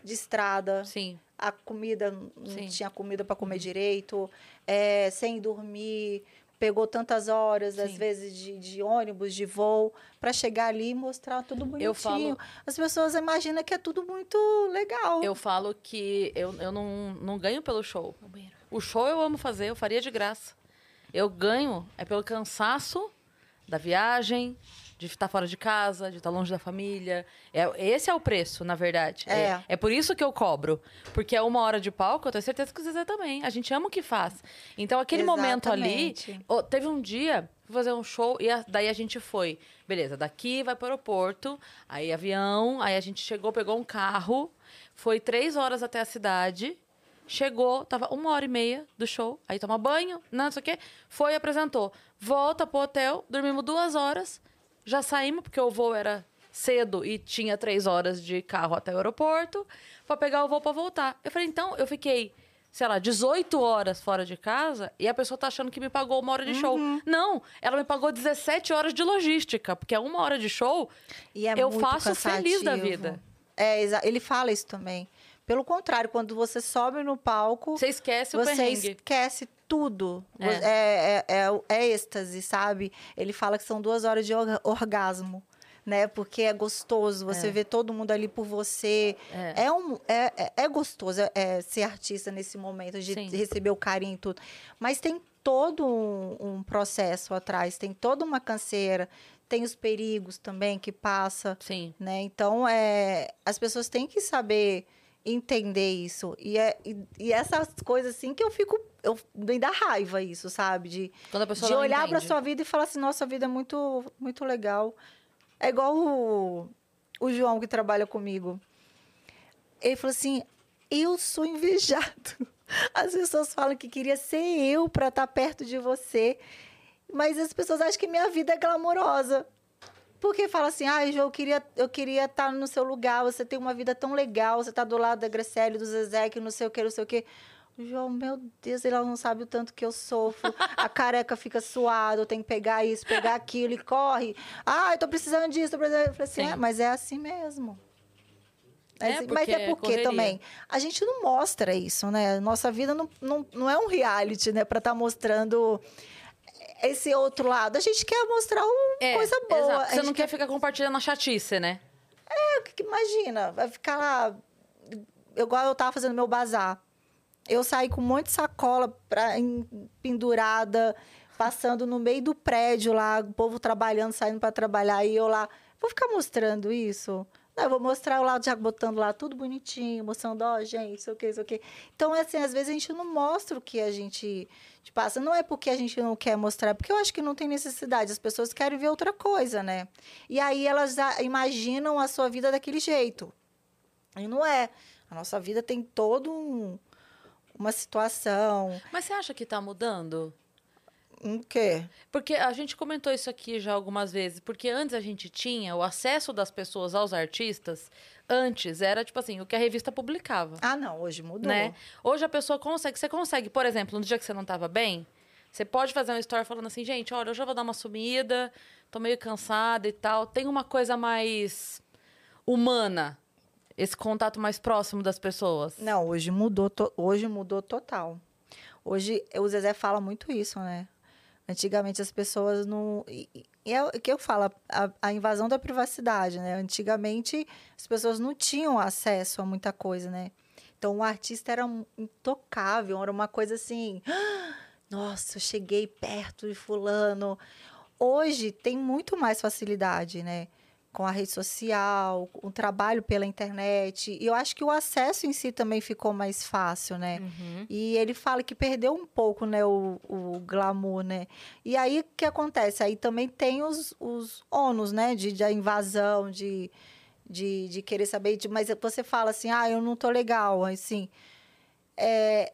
de estrada, Sim. a comida, não Sim. tinha comida para comer direito, é, sem dormir, pegou tantas horas, Sim. às vezes, de, de, ônibus, de voo, para chegar ali e mostrar tudo bonitinho. Eu falo... As pessoas imaginam que é tudo muito legal. Eu falo que eu, eu não, não ganho pelo show. O show eu amo fazer, eu faria de graça. Eu ganho é pelo cansaço da viagem, de estar fora de casa, de estar longe da família. É, esse é o preço, na verdade. É. é. é por isso que eu cobro. Porque é uma hora de palco, eu tenho certeza que o Zezé também. A gente ama o que faz. Então, aquele Exatamente. momento ali. Teve um dia, fui fazer um show, e a, daí a gente foi. Beleza, daqui vai para o aeroporto, aí avião, aí a gente chegou, pegou um carro, foi três horas até a cidade. Chegou, tava uma hora e meia do show, aí toma banho, não sei o quê, foi apresentou. Volta pro hotel, dormimos duas horas, já saímos, porque o voo era cedo e tinha três horas de carro até o aeroporto, para pegar o voo para voltar. Eu falei, então, eu fiquei, sei lá, 18 horas fora de casa e a pessoa tá achando que me pagou uma hora de show. Uhum. Não, ela me pagou 17 horas de logística, porque é uma hora de show, é eu faço cansativo. feliz da vida. É, ele fala isso também. Pelo contrário, quando você sobe no palco. Você esquece o você perrengue. esquece tudo. É. É, é, é, é êxtase, sabe? Ele fala que são duas horas de orgasmo. Né? Porque é gostoso, você é. vê todo mundo ali por você. É, é um, é, é, é gostoso é, ser artista nesse momento, de Sim. receber o carinho e tudo. Mas tem todo um, um, processo atrás, tem toda uma canseira, tem os perigos também que passa. Sim. Né? Então, é, as pessoas têm que saber entender isso. E, é, e, e, essas coisas assim que eu fico. Eu, me dá raiva isso, sabe? De, de olhar para sua vida e falar assim: nossa, a vida é muito, muito legal. É igual o, o João que trabalha comigo. Ele falou assim: eu sou invejado. As pessoas falam que queria ser eu para estar tá perto de você. Mas as pessoas acham que minha vida é glamourosa. Porque fala assim, ah, eu queria eu queria estar tá no seu lugar, você tem uma vida tão legal, você está do lado da Graciele, do Zezé, que não sei o que, não sei o que. João, meu Deus, ele não sabe o tanto que eu sofro. A careca fica suada, eu tenho que pegar isso, pegar aquilo e corre. Ah, eu tô precisando disso, tô precisando. Eu falei assim, é, mas é assim mesmo. É, mas é porque também a gente não mostra isso, né? Nossa vida não, não, não é um reality, né? Para estar tá mostrando esse outro lado. A gente quer mostrar uma é, coisa boa. Você não quer, quer ficar compartilhando a chatice, né? É, imagina, vai ficar lá. Igual eu tava fazendo meu bazar. Eu saí com um monte de sacola pra, em, pendurada, passando no meio do prédio lá, o povo trabalhando, saindo para trabalhar, e eu lá. Vou ficar mostrando isso? Não, eu vou mostrar o lado já botando lá tudo bonitinho, mostrando, ó, oh, gente, sei o que, sei o que. Então, assim, às vezes a gente não mostra o que a gente passa. Não é porque a gente não quer mostrar, é porque eu acho que não tem necessidade. As pessoas querem ver outra coisa, né? E aí elas imaginam a sua vida daquele jeito. E não é. A nossa vida tem todo um, uma situação. Mas você acha que está mudando? O quê? Porque a gente comentou isso aqui já algumas vezes. Porque antes a gente tinha o acesso das pessoas aos artistas. Antes era tipo assim, o que a revista publicava. Ah, não, hoje mudou. Né? Hoje a pessoa consegue. Você consegue, por exemplo, no dia que você não estava bem, você pode fazer uma história falando assim, gente, olha, eu já vou dar uma sumida, tô meio cansada e tal. Tem uma coisa mais humana. Esse contato mais próximo das pessoas. Não, hoje mudou, hoje mudou total. Hoje o Zezé fala muito isso, né? Antigamente as pessoas não. E, é o que eu falo, a, a, invasão da privacidade, né? Antigamente as pessoas não tinham acesso a muita coisa, né? Então o artista era intocável, era uma coisa assim. Nossa, eu cheguei perto de fulano. Hoje tem muito mais facilidade, né? Com a rede social, o trabalho pela internet. E eu acho que o acesso em si também ficou mais fácil, né? Uhum. E ele fala que perdeu um pouco, né, o, o glamour, né? E aí, o que acontece? Aí também tem os, os ônus, né, de, de invasão, de, de, de querer saber. De, mas você fala assim, ah, eu não tô legal, assim... É,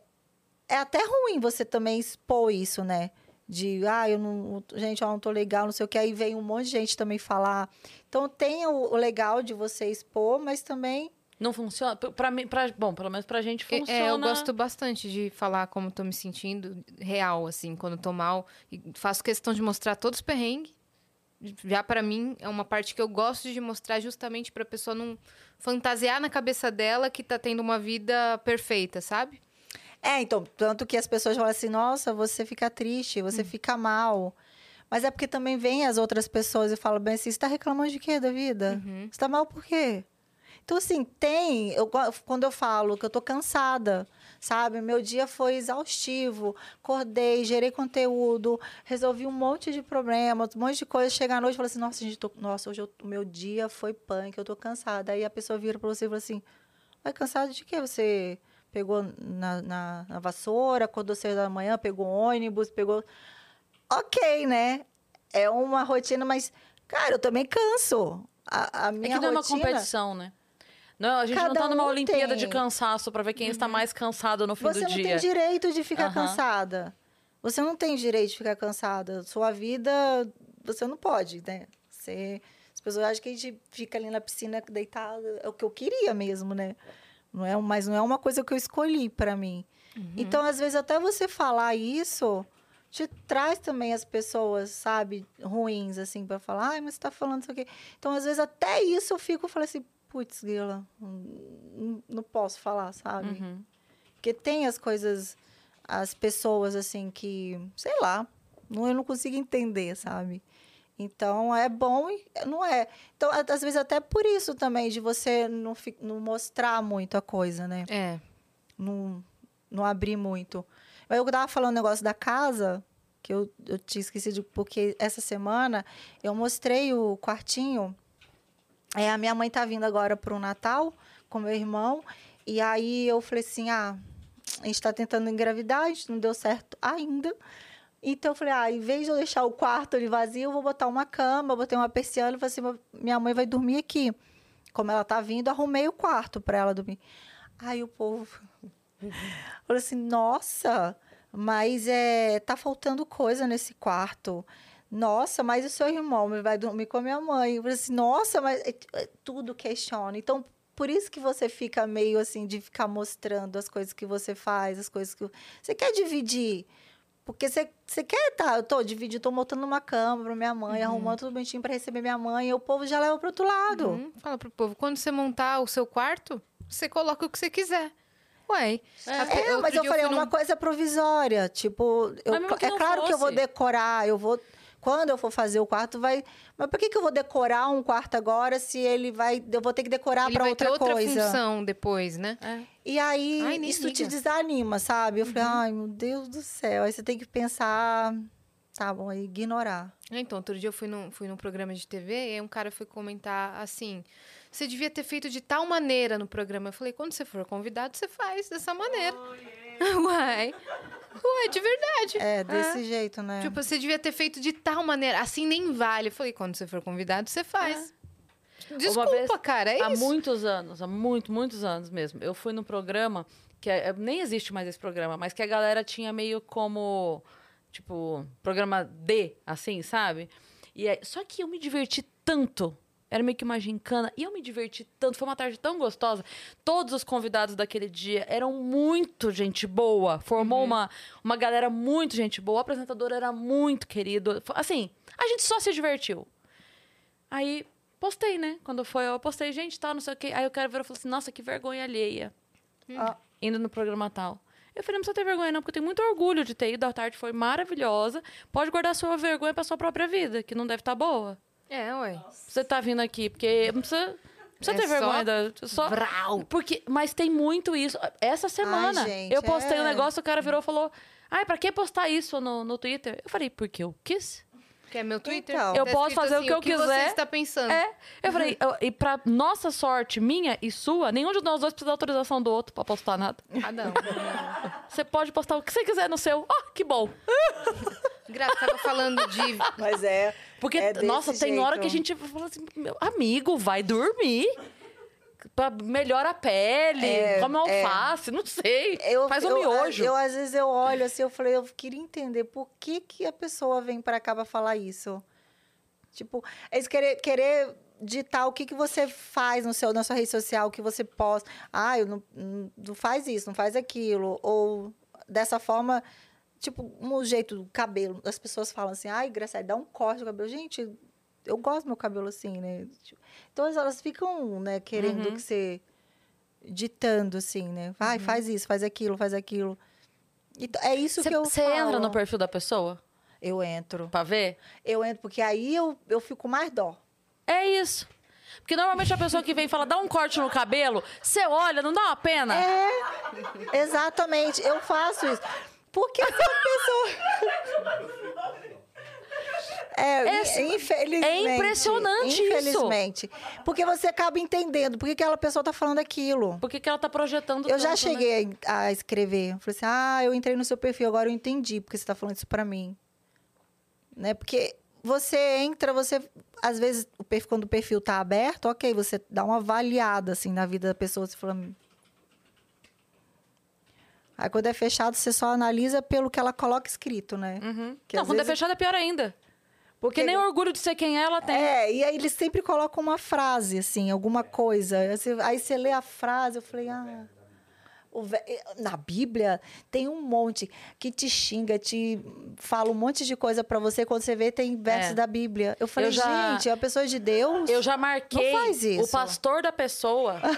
é até ruim você também expor isso, né? De ah, eu não, gente, eu não tô legal, não sei o que, aí vem um monte de gente também falar. Então tem o, o legal de você expor, mas também não funciona para mim, para bom, pelo menos pra gente funciona. É, eu gosto bastante de falar como tô me sentindo real assim, quando tô mal, e faço questão de mostrar todos os perrengues. Já para mim é uma parte que eu gosto de mostrar justamente para pessoa não fantasiar na cabeça dela que tá tendo uma vida perfeita, sabe? É, então, tanto que as pessoas falam assim, nossa, você fica triste, você hum. fica mal. Mas é porque também vem as outras pessoas e falam bem assim, você tá reclamando de quê da vida? Uhum. Você tá mal por quê? Então, assim, tem. Eu, quando eu falo que eu tô cansada, sabe? Meu dia foi exaustivo. Acordei, gerei conteúdo, resolvi um monte de problemas, um monte de coisas. Chega à noite e fala assim: nossa, gente, tô, nossa, hoje o meu dia foi punk, eu tô cansada. Aí a pessoa vira pra você e fala assim: vai cansada de quê? Você pegou na, na, na vassoura, acordou cedo da manhã, pegou ônibus, pegou. Ok, né? É uma rotina, mas, cara, eu também canso. A, a minha é que não rotina... é uma competição, né? Não, a gente Cada não tá numa um Olimpíada tem. de cansaço para ver quem uhum. está mais cansado no fim Você do dia. Você não tem direito de ficar uhum. cansada. Você não tem direito de ficar cansada. Sua vida, você não pode, né? Você... As pessoas acham que a gente fica ali na piscina deitada. É o que eu queria mesmo, né? Não é, mas não é uma coisa que eu escolhi para mim. Uhum. Então, às vezes, até você falar isso te traz também as pessoas, sabe, ruins, assim, para falar, ai, mas você tá falando isso aqui. Então, às vezes, até isso eu fico, eu falei assim, putz, Guila, não, não posso falar, sabe? Uhum. Porque tem as coisas, as pessoas, assim, que, sei lá, não, eu não consigo entender, sabe? Então, é bom e não é. Então, às vezes, até por isso também, de você não, não mostrar muito a coisa, né? É. Não, não abrir muito. Eu tava falando o negócio da casa, que eu, eu tinha esquecido, porque essa semana eu mostrei o quartinho. É, a minha mãe tá vindo agora para o Natal com meu irmão. E aí eu falei assim: ah, a gente está tentando engravidar, a gente não deu certo ainda. Então eu falei, ah, em vez de eu deixar o quarto ali vazio, eu vou botar uma cama, botei uma persiana falei assim, minha mãe vai dormir aqui. Como ela tá vindo, arrumei o quarto para ela dormir. Aí o povo falou assim, nossa, mas é, tá faltando coisa nesse quarto. Nossa, mas o seu irmão vai dormir com a minha mãe. Eu falei assim, nossa, mas é, é, tudo questiona. Então, por isso que você fica meio assim, de ficar mostrando as coisas que você faz, as coisas que... Você quer dividir porque você quer, tá? Eu tô dividindo, tô montando uma cama pra minha mãe, uhum. arrumando tudo bonitinho pra receber minha mãe, e o povo já leva pro outro lado. Uhum. Fala pro povo, quando você montar o seu quarto, você coloca o que você quiser. Ué. É, é mas eu falei, eu uma num... coisa provisória. Tipo, eu, é claro fosse. que eu vou decorar, eu vou quando eu for fazer o quarto, vai. Mas por que, que eu vou decorar um quarto agora se ele vai. Eu vou ter que decorar para outra, outra coisa? outra função depois, né? É. E aí, ai, isso liga. te desanima, sabe? Eu uhum. falei, ai, meu Deus do céu. Aí você tem que pensar. Tá bom, aí ignorar. Então, outro dia eu fui num, fui num programa de TV e um cara foi comentar assim: você devia ter feito de tal maneira no programa. Eu falei: quando você for convidado, você faz dessa maneira. Oh, yeah. Uai. Ué, de verdade. É, desse é. jeito, né? Tipo, você devia ter feito de tal maneira. Assim nem vale. Eu falei, quando você for convidado, você faz. É. Desculpa, vez, cara, é há isso. Há muitos anos, há muito, muitos anos mesmo. Eu fui num programa que é, nem existe mais esse programa, mas que a galera tinha meio como, tipo, programa D, assim, sabe? E é, só que eu me diverti tanto era meio que uma gincana. E eu me diverti tanto. Foi uma tarde tão gostosa. Todos os convidados daquele dia eram muito gente boa. Formou uhum. uma, uma galera muito gente boa. O apresentador era muito querido. Assim, a gente só se divertiu. Aí, postei, né? Quando foi, eu postei, gente, tal, não sei o quê. Aí eu quero ver, eu falei assim, nossa, que vergonha alheia. Hum. Ah. Indo no programa tal. Eu falei, não precisa ter vergonha, não, porque eu tenho muito orgulho de ter ido. A tarde foi maravilhosa. Pode guardar sua vergonha pra sua própria vida, que não deve estar tá boa. É, ué. Você tá vindo aqui, porque não precisa. Você é ter vergonha da. Só. Porque, mas tem muito isso. Essa semana, Ai, gente, eu postei é... um negócio, o cara virou e falou: Ai, pra que postar isso no, no Twitter? Eu falei, porque eu quis. Que é meu Twitter? Então, eu tá posso fazer assim, o que eu o que quiser. você está pensando. É. Eu falei, eu, e pra nossa sorte, minha e sua, nenhum de nós dois precisa da autorização do outro pra postar nada. Ah, não. Você pode postar o que você quiser no seu. Oh, que bom. Graça, tava falando de. Mas é. Porque, é nossa, tem hora que a gente fala assim, meu amigo, vai dormir. Pra melhora a pele, é, come é. alface, é. não sei. Eu, faz um miojo. Eu, às vezes, eu olho assim, eu falei, eu queria entender por que, que a pessoa vem para cá pra falar isso. Tipo, eles querer, querer ditar o que, que você faz no seu, na sua rede social, o que você posta. Ah, eu não, não faz isso, não faz aquilo. Ou dessa forma Tipo, um jeito do cabelo. As pessoas falam assim, ai, Graciela, dá um corte no cabelo. Gente, eu gosto do meu cabelo assim, né? Então elas ficam, né, querendo uhum. que você ditando, assim, né? Vai, uhum. faz isso, faz aquilo, faz aquilo. Então, é isso que eu Você entra no perfil da pessoa Eu entro. pra ver? Eu entro, porque aí eu, eu fico mais dó. É isso. Porque normalmente a pessoa que vem e fala, dá um corte no cabelo, você olha, não dá uma pena? É, exatamente. Eu faço isso. Porque se a pessoa. É, É- infelizmente. é impressionante isso. Infelizmente. Porque você acaba entendendo por que aquela pessoa tá falando aquilo. Por que, ela tá projetando Eu já tanto, né? cheguei a a escrever. Falei assim: ah, eu entrei no seu perfil, agora eu entendi porque você tá falando isso pra mim. Né? Porque você entra, você. Às vezes, quando o perfil tá aberto, ok, você dá uma avaliada assim na vida da pessoa. Você fala. Aí quando é fechado, você só analisa pelo que ela coloca escrito, né? Uhum. Que não, quando é vezes- fechada é pior ainda. Porque nem orgulho de ser quem é, ela tem. É, e aí eles sempre colocam uma frase, assim, alguma coisa. Aí você, lê a frase, eu falei, ah. Na Bíblia tem um monte que te xinga, te fala um monte de coisa pra você. Quando você vê, tem versos É. da Bíblia. Eu falei, Eu já- gente, é a pessoa de Deus. Eu já marquei Não faz o pastor da pessoa.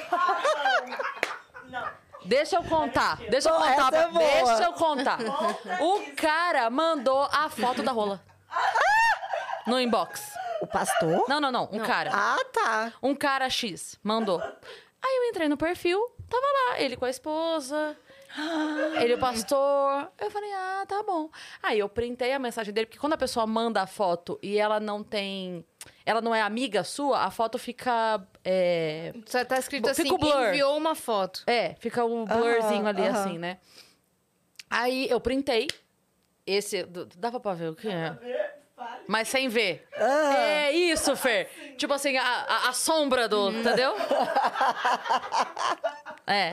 Deixa eu contar. Deixa eu contar. essa pra- é boa. Deixa eu contar. O cara mandou a foto da rola. No inbox. O pastor? Não, não, não. Um cara. Ah, tá. Um cara X mandou. Aí eu entrei no perfil, tava lá, ele com a esposa, ele o pastor. Eu falei, ah, tá bom. Aí eu printei a mensagem dele, porque quando a pessoa manda a foto e ela não tem. Ela não é amiga sua, a foto fica. É, Só tá escrito assim, Fica o blur. enviou uma foto. é fica o blurzinho Aham, ali, assim, né? Aí eu printei. Esse. Dava pra ver o que é? Mas sem ver. Ah. É isso, Fer. Tipo assim, a, a- a sombra do. Entendeu? É.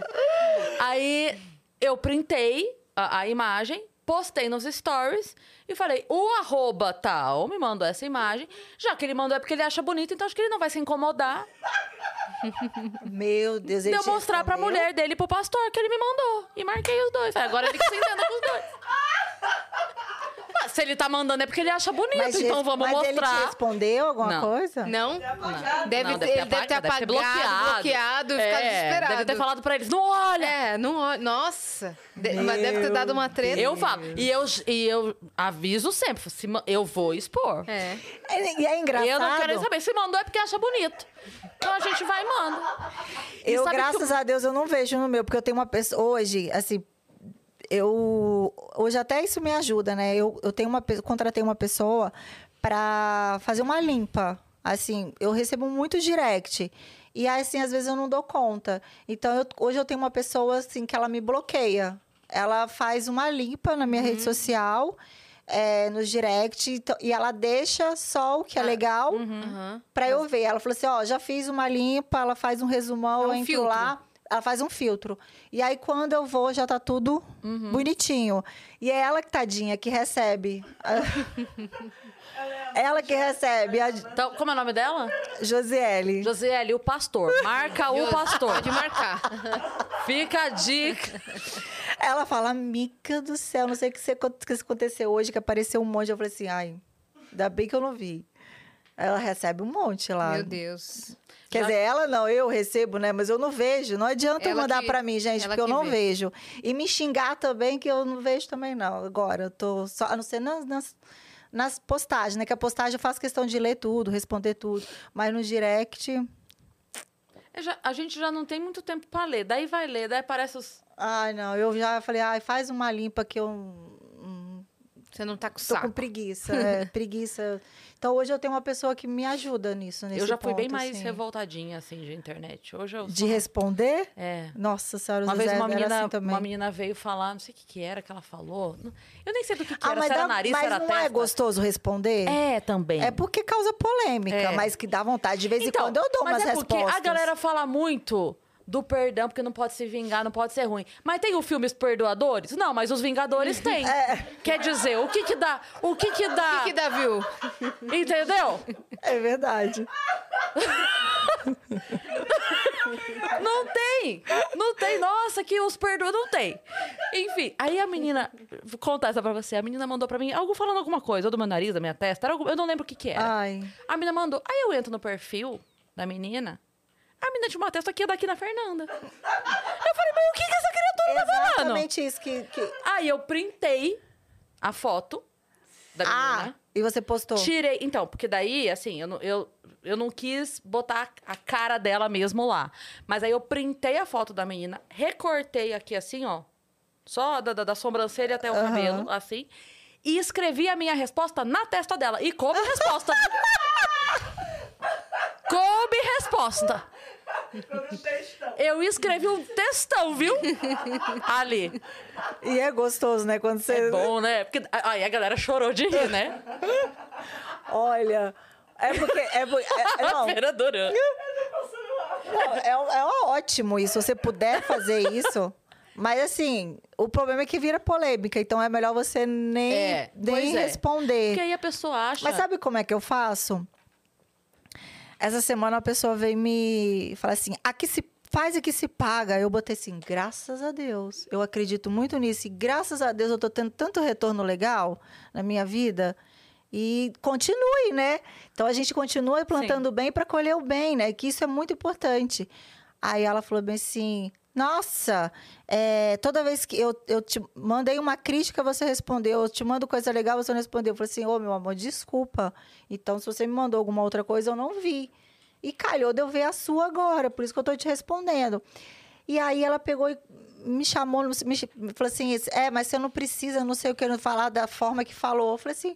Aí eu printei a, a imagem, postei nos stories e falei: o arroba tal me mandou essa imagem. Já que ele mandou é porque ele acha bonito, então acho que ele não vai se incomodar Meu Deus, de ele eu te mostrar pra mulher dele e pro pastor que ele me mandou. E marquei os dois. Agora ele que se entenda com os dois. Se ele tá mandando é porque ele acha bonito, Mas, então vamos mas ele te respondeu alguma Não. coisa? Não? Deve, Não, ter, ele deve ter apagado, bloqueado, e ficado É, desesperado. Deve ter falado pra eles, não olha! É, não olha. Nossa! De- mas deve ter dado uma treta. Eu falo. E eu, e eu aviso sempre, se ma- eu vou expor. É. É- E é engraçado. Eu não quero nem saber. Se mandou é porque acha bonito. Então a gente vai e manda. E Eu, sabe que graças a Deus, eu não vejo no meu, porque eu tenho uma pessoa. Hoje, assim, eu. Hoje até isso me ajuda, né? Eu, eu tenho uma contratei uma pessoa pra fazer uma limpa. Assim, eu recebo muito direct. E assim, às vezes eu não dou conta. Então, eu- hoje eu tenho uma pessoa, assim, que ela me bloqueia. Ela faz uma limpa na minha rede social. É, nos direct, então- e ela deixa só o que é legal Aham. Pra eu ver. Ela falou assim: ó, já fiz uma limpa, ela faz um resumão, É um eu entro filtro. lá. Ela faz um filtro. E aí, quando eu vou, já tá tudo bonitinho. E é ela que, tadinha, que recebe. ela que recebe. A Então, como é o nome dela? Josiele. Josiele, o pastor. Marca o pastor. Pode marcar. Fica a dica. Ela fala, mica do céu, não sei o que, aconteceu hoje, que apareceu um monte. Eu falei assim, ai, ainda bem que eu não vi. Ela recebe um monte lá. Meu Deus. Quer Já- dizer, ela não, eu recebo, né? Mas eu não vejo. Não adianta eu Ela mandar que- pra mim, gente, ela porque eu não vê. vejo. E me xingar também, que eu não vejo também, não. Agora, eu tô só, a não ser nas, nas, nas postagens, né? Que a postagem eu faço questão de ler tudo, responder tudo. Mas no direct. Eu já- a gente já não tem muito tempo pra ler. Daí vai ler, daí aparece os. Ai, não, eu já falei, ai, faz uma limpa que eu. Você não tá com Tô saco. com preguiça, é, preguiça. Então hoje eu tenho uma pessoa que me ajuda nisso, nesse eu já fui bem ponto, mais assim. revoltadinha, assim, de internet. Hoje eu. De sou- responder? É. Nossa senhora, Uma vez uma menina, assim também. uma menina veio falar, não sei o que, que era que ela falou. Eu nem sei do que, que Ah, era, mas, se era dá- nariz, mas se era não testa. é gostoso responder? É, também. É porque causa polêmica, É. mas que dá vontade. De vez Então, em quando eu dou mas umas é porque respostas. a galera fala muito do perdão, porque não pode se vingar, não pode ser ruim. Mas tem o filme Os Perdoadores? Não, mas os Vingadores têm. Quer dizer, o que que dá? O que que dá? O que, que dá, viu? Entendeu? É verdade. Não tem! Não tem! Nossa, que os perdoa, não tem! Enfim, aí a menina. Vou contar essa pra você. A menina mandou pra mim algo falando alguma coisa, ou do meu nariz, da minha testa. Era algum- eu não lembro o que que era. Ai. A menina mandou. Aí eu entro no perfil da menina. A menina tinha uma testa que ia daqui na Fernanda. Eu falei, mas o que, que essa criatura tá falando? Exatamente isso que, que... Aí eu printei a foto da Ah, menina. e você postou. Tirei. Então, porque daí, assim, eu não, eu, eu não quis botar a cara dela mesmo lá. Mas aí eu printei a foto da menina, recortei aqui assim, ó. Só da, da, da sobrancelha até o Aham. cabelo, assim. E escrevi a minha resposta na testa dela. E coube resposta. coube resposta. Eu escrevi um textão, viu? Ali. E é gostoso, né? Quando você. É bom, né? Porque aí a galera chorou de rir, né? Olha. É porque. É, porque- é- é- não, é, é ótimo isso. Se você puder fazer isso. Mas assim, o problema é que vira polêmica, então é melhor você nem, É, nem é. responder. Porque aí a pessoa acha. Mas sabe como é que eu faço? Essa semana a pessoa veio me falar assim: aqui se faz e que se paga. Eu botei assim, graças a Deus. Eu acredito muito nisso. E graças a Deus eu tô tendo tanto retorno legal na minha vida. E continue, né? Então a gente continua plantando bem para colher o bem, né? Que isso é muito importante. Aí ela falou bem assim: Nossa, é, toda vez que eu, eu te mandei uma crítica, você respondeu. Eu te mando coisa legal, você não respondeu. Eu falei assim: Ô, meu amor, desculpa. Então, se você me mandou alguma outra coisa, eu não vi. E calhou de eu ver a sua agora, por isso que eu tô te respondendo. E aí ela pegou e me chamou, me falou assim: É, mas você não precisa, não sei o que, falar da forma que falou. Eu falei assim.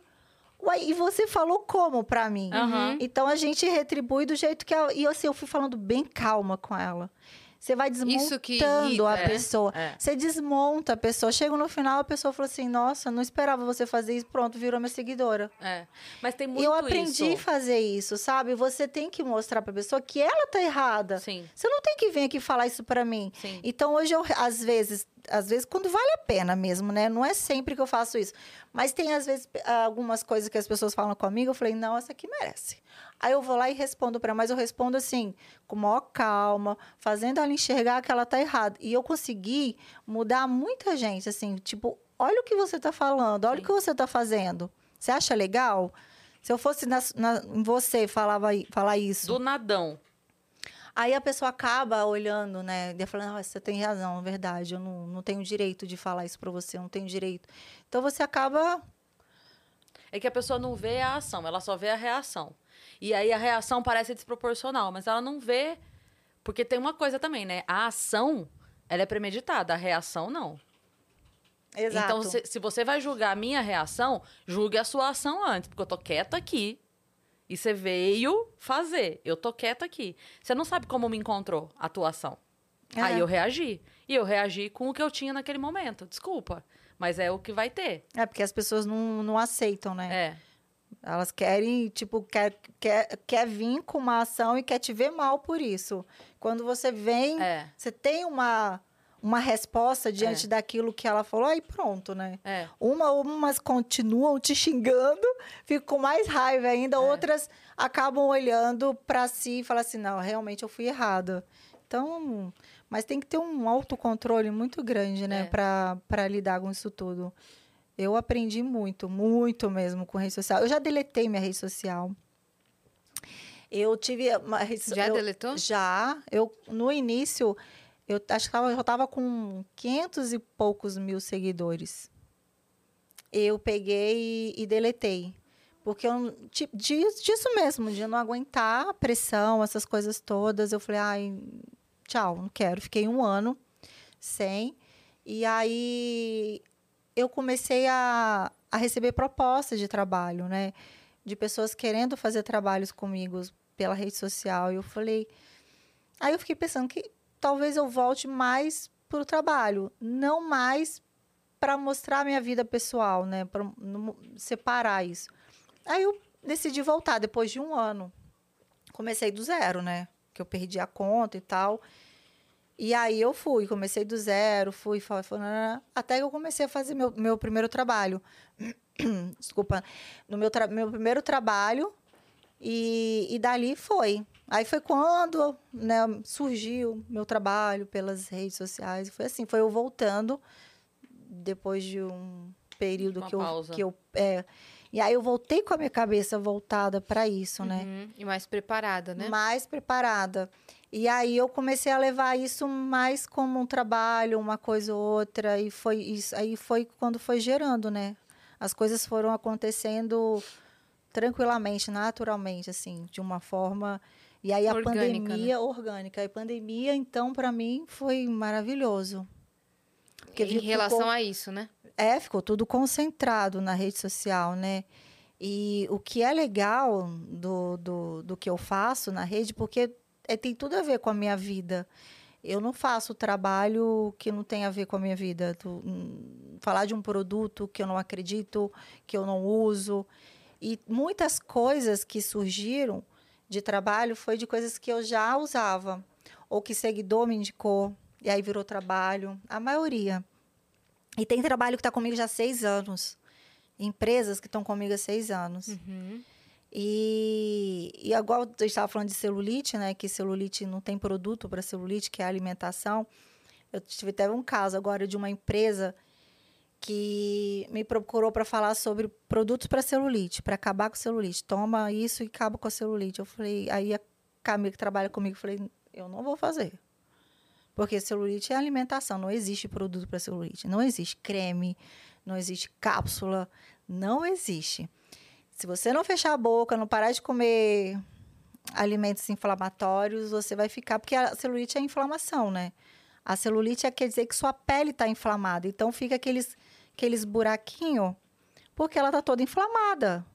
Ué, e você falou como pra mim? Aham. Então a gente retribui do jeito que ela. E assim, eu fui falando bem calma com ela. Você vai desmontando a é. pessoa. É. Você desmonta a pessoa. Chega no final, a pessoa falou assim: Nossa, não esperava você fazer isso. Pronto, virou minha seguidora. É. Mas tem muito eu aprendi a fazer isso, sabe? Você tem que mostrar pra pessoa que ela tá errada. Sim, Você não tem que vir aqui falar isso pra mim. sim. Então hoje eu às vezes, às vezes quando vale a pena mesmo, né? Não é sempre que eu faço isso, mas tem às vezes algumas coisas que as pessoas falam comigo, eu falei: "Não, essa aqui merece". Aí eu vou lá e respondo para ela, mas eu respondo assim, com maior calma, fazendo ela enxergar que ela tá errada. E eu consegui mudar muita gente assim, tipo, olha o que você tá falando, olha Sim. o que você tá fazendo. Você acha legal? Se eu fosse na, na- em você falava, falar isso. Do nadão. Aí a pessoa acaba olhando, né? E falando, ah, você tem razão, é verdade. Eu não, não tenho direito de falar isso pra você, eu não tenho direito. Então você acaba. É que a pessoa não vê a ação, ela só vê a reação. E aí a reação parece desproporcional, mas ela não vê. Porque tem uma coisa também, né? A ação, ela é premeditada, a reação não. Exato. Então, se, se você vai julgar a minha reação, julgue a sua ação antes, porque eu tô quieta aqui. E você veio fazer. Eu tô quieta aqui. Você não sabe como me encontrou a tua ação. É. Aí eu reagi. E eu reagi com o que eu tinha naquele momento. Desculpa. Mas é o que vai ter. É porque as pessoas não, não aceitam, né? É. Elas querem, tipo, quer, quer, quer vir com uma ação e quer te ver mal por isso. Quando você vem, É. você tem uma, uma resposta diante É. daquilo que ela falou, aí pronto, né? É. Uma, umas continuam te xingando, ficam com mais raiva ainda, É. outras acabam olhando pra si e falam assim: não, realmente eu fui errada. Então, mas tem que ter um autocontrole muito grande, né, É. Para lidar com isso tudo. Eu aprendi muito, muito mesmo com rede social. Eu já deletei minha rede social. Eu tive uma rede Já eu- deletou? Já. Eu, no início, eu acho que eu estava com 500 e poucos mil seguidores. Eu peguei e, deletei. Porque eu, tipo, disso mesmo, de não aguentar a pressão, essas coisas todas. Eu falei, ai, tchau, não quero. Fiquei um ano sem. E aí eu comecei a, a receber propostas de trabalho, né? De pessoas querendo fazer trabalhos comigo pela rede social. E eu falei. Aí eu fiquei pensando que talvez eu volte mais para o trabalho, não mais para mostrar minha vida pessoal, né? Para separar isso. Aí eu decidi voltar depois de um ano. Comecei do zero, né? Que eu perdi a conta e tal. E aí eu fui, comecei do zero, fui, até que eu comecei a fazer meu, meu primeiro trabalho. Desculpa. No meu, meu primeiro trabalho, e, e dali foi. Aí foi quando né, surgiu meu trabalho pelas redes sociais. Foi assim, foi eu voltando depois de um período Uma que eu, pausa. que eu é, e aí eu voltei com a minha cabeça voltada para isso, né? Uhum. E mais preparada, né? mais preparada. E aí eu comecei a levar isso mais como um trabalho, uma coisa ou outra, e foi isso. Aí foi quando foi gerando, né? As coisas foram acontecendo tranquilamente, naturalmente, assim, de uma forma. E aí a orgânica, pandemia né? orgânica. A pandemia, então, para mim, foi maravilhoso. Porque em relação ficou, a isso, né? É, ficou tudo concentrado na rede social, né? E o que é legal do, do, do que eu faço na rede, porque é, tem tudo a ver com a minha vida. Eu não faço trabalho que não tem a ver com a minha vida. Tu, hum, falar de um produto que eu não acredito, que eu não uso. E muitas coisas que surgiram de trabalho foi de coisas que eu já usava. Ou que seguidor me indicou, e aí virou trabalho. A maioria. E tem trabalho que está comigo já há seis anos. Empresas que estão comigo há seis anos. Uhum. E, e agora eu estava falando de celulite, né? Que celulite não tem produto para celulite, que é a alimentação. Eu tive até um caso agora de uma empresa que me procurou para falar sobre produtos para celulite, para acabar com celulite. Toma isso e acaba com a celulite. Eu falei, aí a Camila que trabalha comigo, falei, eu não vou fazer. Porque celulite é alimentação, não existe produto para celulite. Não existe creme, não existe cápsula, não existe. Se você não fechar a boca, não parar de comer alimentos inflamatórios, você vai ficar. Porque a celulite é inflamação, né? A celulite é, quer dizer que sua pele está inflamada. Então fica aqueles, aqueles buraquinhos, porque ela está toda inflamada.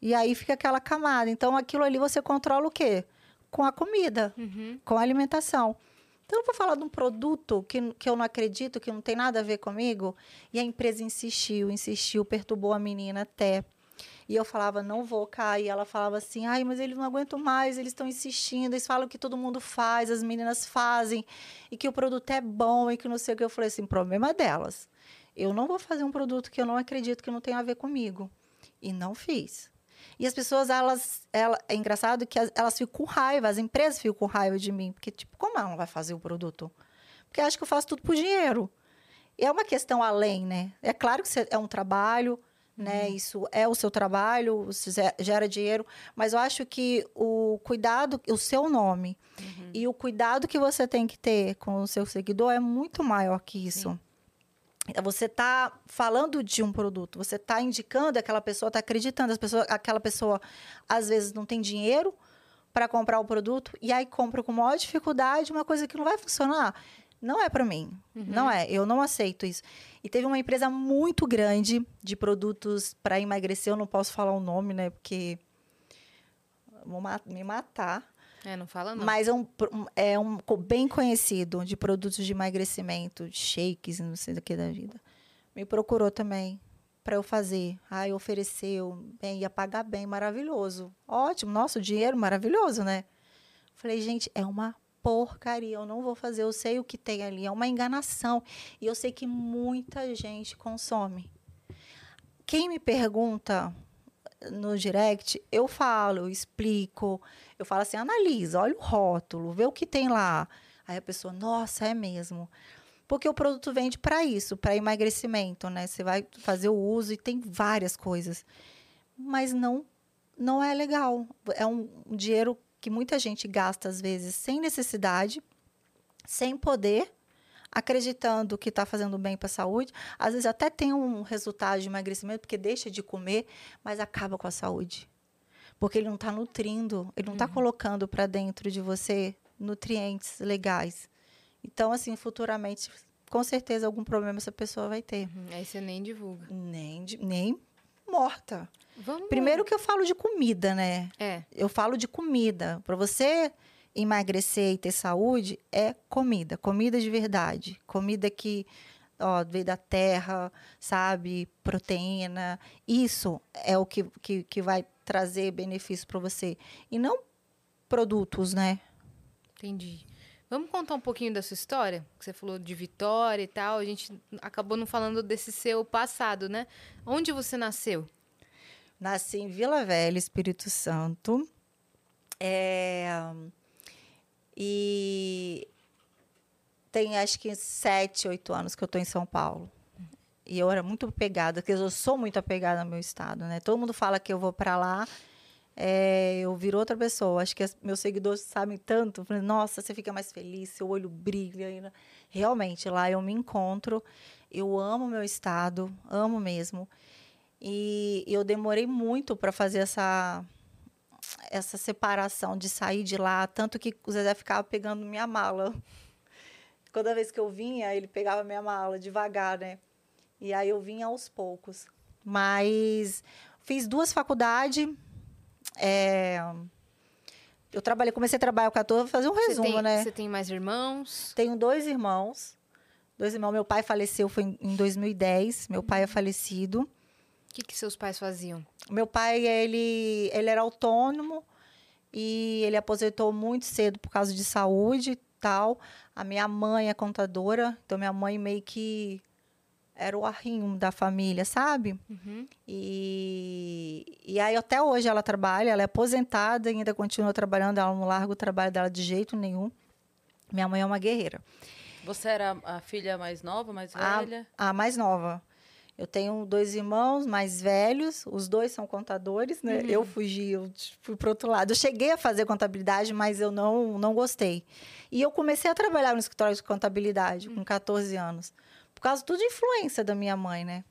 E aí fica aquela camada. Então aquilo ali você controla o quê? Com a comida, uhum. com a alimentação. Então, eu vou falar de um produto que, que eu não acredito, que não tem nada a ver comigo. E a empresa insistiu, insistiu, perturbou a menina até. E eu falava, não vou cair. E ela falava assim, ai, mas eles não aguentam mais, eles estão insistindo, eles falam que todo mundo faz, as meninas fazem, e que o produto é bom, e que não sei o que. Eu falei assim, problema delas. Eu não vou fazer um produto que eu não acredito que não tem a ver comigo. E não fiz. E as pessoas, elas, ela, é engraçado que elas ficam com raiva, as empresas ficam com raiva de mim, porque, tipo, como ela não vai fazer o produto? Porque acho que eu faço tudo por dinheiro. E é uma questão além, né? É claro que é um trabalho, né? Uhum. Isso é o seu trabalho, você gera dinheiro, mas eu acho que o cuidado, o seu nome uhum. e o cuidado que você tem que ter com o seu seguidor é muito maior que isso. Sim. Você está falando de um produto, você está indicando, aquela pessoa está acreditando, as pessoas, aquela pessoa às vezes não tem dinheiro para comprar o produto e aí compra com maior dificuldade uma coisa que não vai funcionar. Não é para mim. Uhum. Não é. Eu não aceito isso. E teve uma empresa muito grande de produtos para emagrecer. Eu não posso falar o nome, né? Porque vão me matar. É, não fala não. Mas é um, é um bem conhecido de produtos de emagrecimento, shakes, não sei do que da vida. Me procurou também para eu fazer. Aí ofereceu, bem, ia pagar bem, maravilhoso. Ótimo, nosso dinheiro maravilhoso, né? Falei, gente, é uma porcaria, eu não vou fazer, eu sei o que tem ali, é uma enganação. E eu sei que muita gente consome. Quem me pergunta no direct, eu falo, eu explico, eu falo assim, analisa, olha o rótulo, vê o que tem lá. Aí a pessoa, nossa, é mesmo. Porque o produto vende para isso, para emagrecimento, né? Você vai fazer o uso e tem várias coisas. Mas não não é legal. É um dinheiro que muita gente gasta, às vezes, sem necessidade, sem poder, acreditando que está fazendo bem para a saúde. Às vezes até tem um resultado de emagrecimento, porque deixa de comer, mas acaba com a saúde. Porque ele não está nutrindo, ele não está uhum. colocando para dentro de você nutrientes legais. Então, assim, futuramente, com certeza, algum problema essa pessoa vai ter. Uhum. Aí você nem divulga. Nem, nem morta. Vamos Primeiro que eu falo de comida, né? É. Eu falo de comida. Para você emagrecer e ter saúde, é comida. Comida de verdade. Comida que ó, veio da terra, sabe? Proteína. Isso é o que, que, que vai trazer benefício para você. E não produtos, né? Entendi. Vamos contar um pouquinho da sua história? Você falou de Vitória e tal. A gente acabou não falando desse seu passado, né? Onde você nasceu? Nasci em Vila Velha, Espírito Santo. É... E tem acho que sete, oito anos que eu estou em São Paulo. E eu era muito apegada, porque eu sou muito apegada ao meu estado, né? Todo mundo fala que eu vou para lá, é, eu viro outra pessoa. Acho que as, meus seguidores sabem tanto. Nossa, você fica mais feliz, seu olho brilha. Realmente, lá eu me encontro. Eu amo meu estado, amo mesmo. E eu demorei muito para fazer essa essa separação de sair de lá, tanto que o Zezé ficava pegando minha mala. Toda vez que eu vinha, ele pegava minha mala devagar, né? E aí eu vinha aos poucos. Mas fiz duas faculdades. É... Eu trabalhei, comecei a trabalhar com 14, vou fazer um resumo, você tem, né? Você tem mais irmãos? Tenho dois irmãos. Dois irmãos. Meu pai faleceu foi em 2010. Meu pai é falecido. O que, que seus pais faziam? Meu pai, ele, ele era autônomo e ele aposentou muito cedo por causa de saúde e tal. A minha mãe é contadora, então minha mãe meio que era o arrimo da família, sabe? Uhum. E, e aí até hoje ela trabalha, ela é aposentada, ainda continua trabalhando, ela não larga o trabalho dela de jeito nenhum. Minha mãe é uma guerreira. Você era a filha mais nova, mais velha? A, a mais nova. Eu tenho dois irmãos mais velhos, os dois são contadores, né? Uhum. Eu fugi, eu fui para outro lado. Eu cheguei a fazer contabilidade, mas eu não, não gostei. E eu comecei a trabalhar no escritório de contabilidade uhum. com 14 anos. Por causa tudo de influência da minha mãe, né?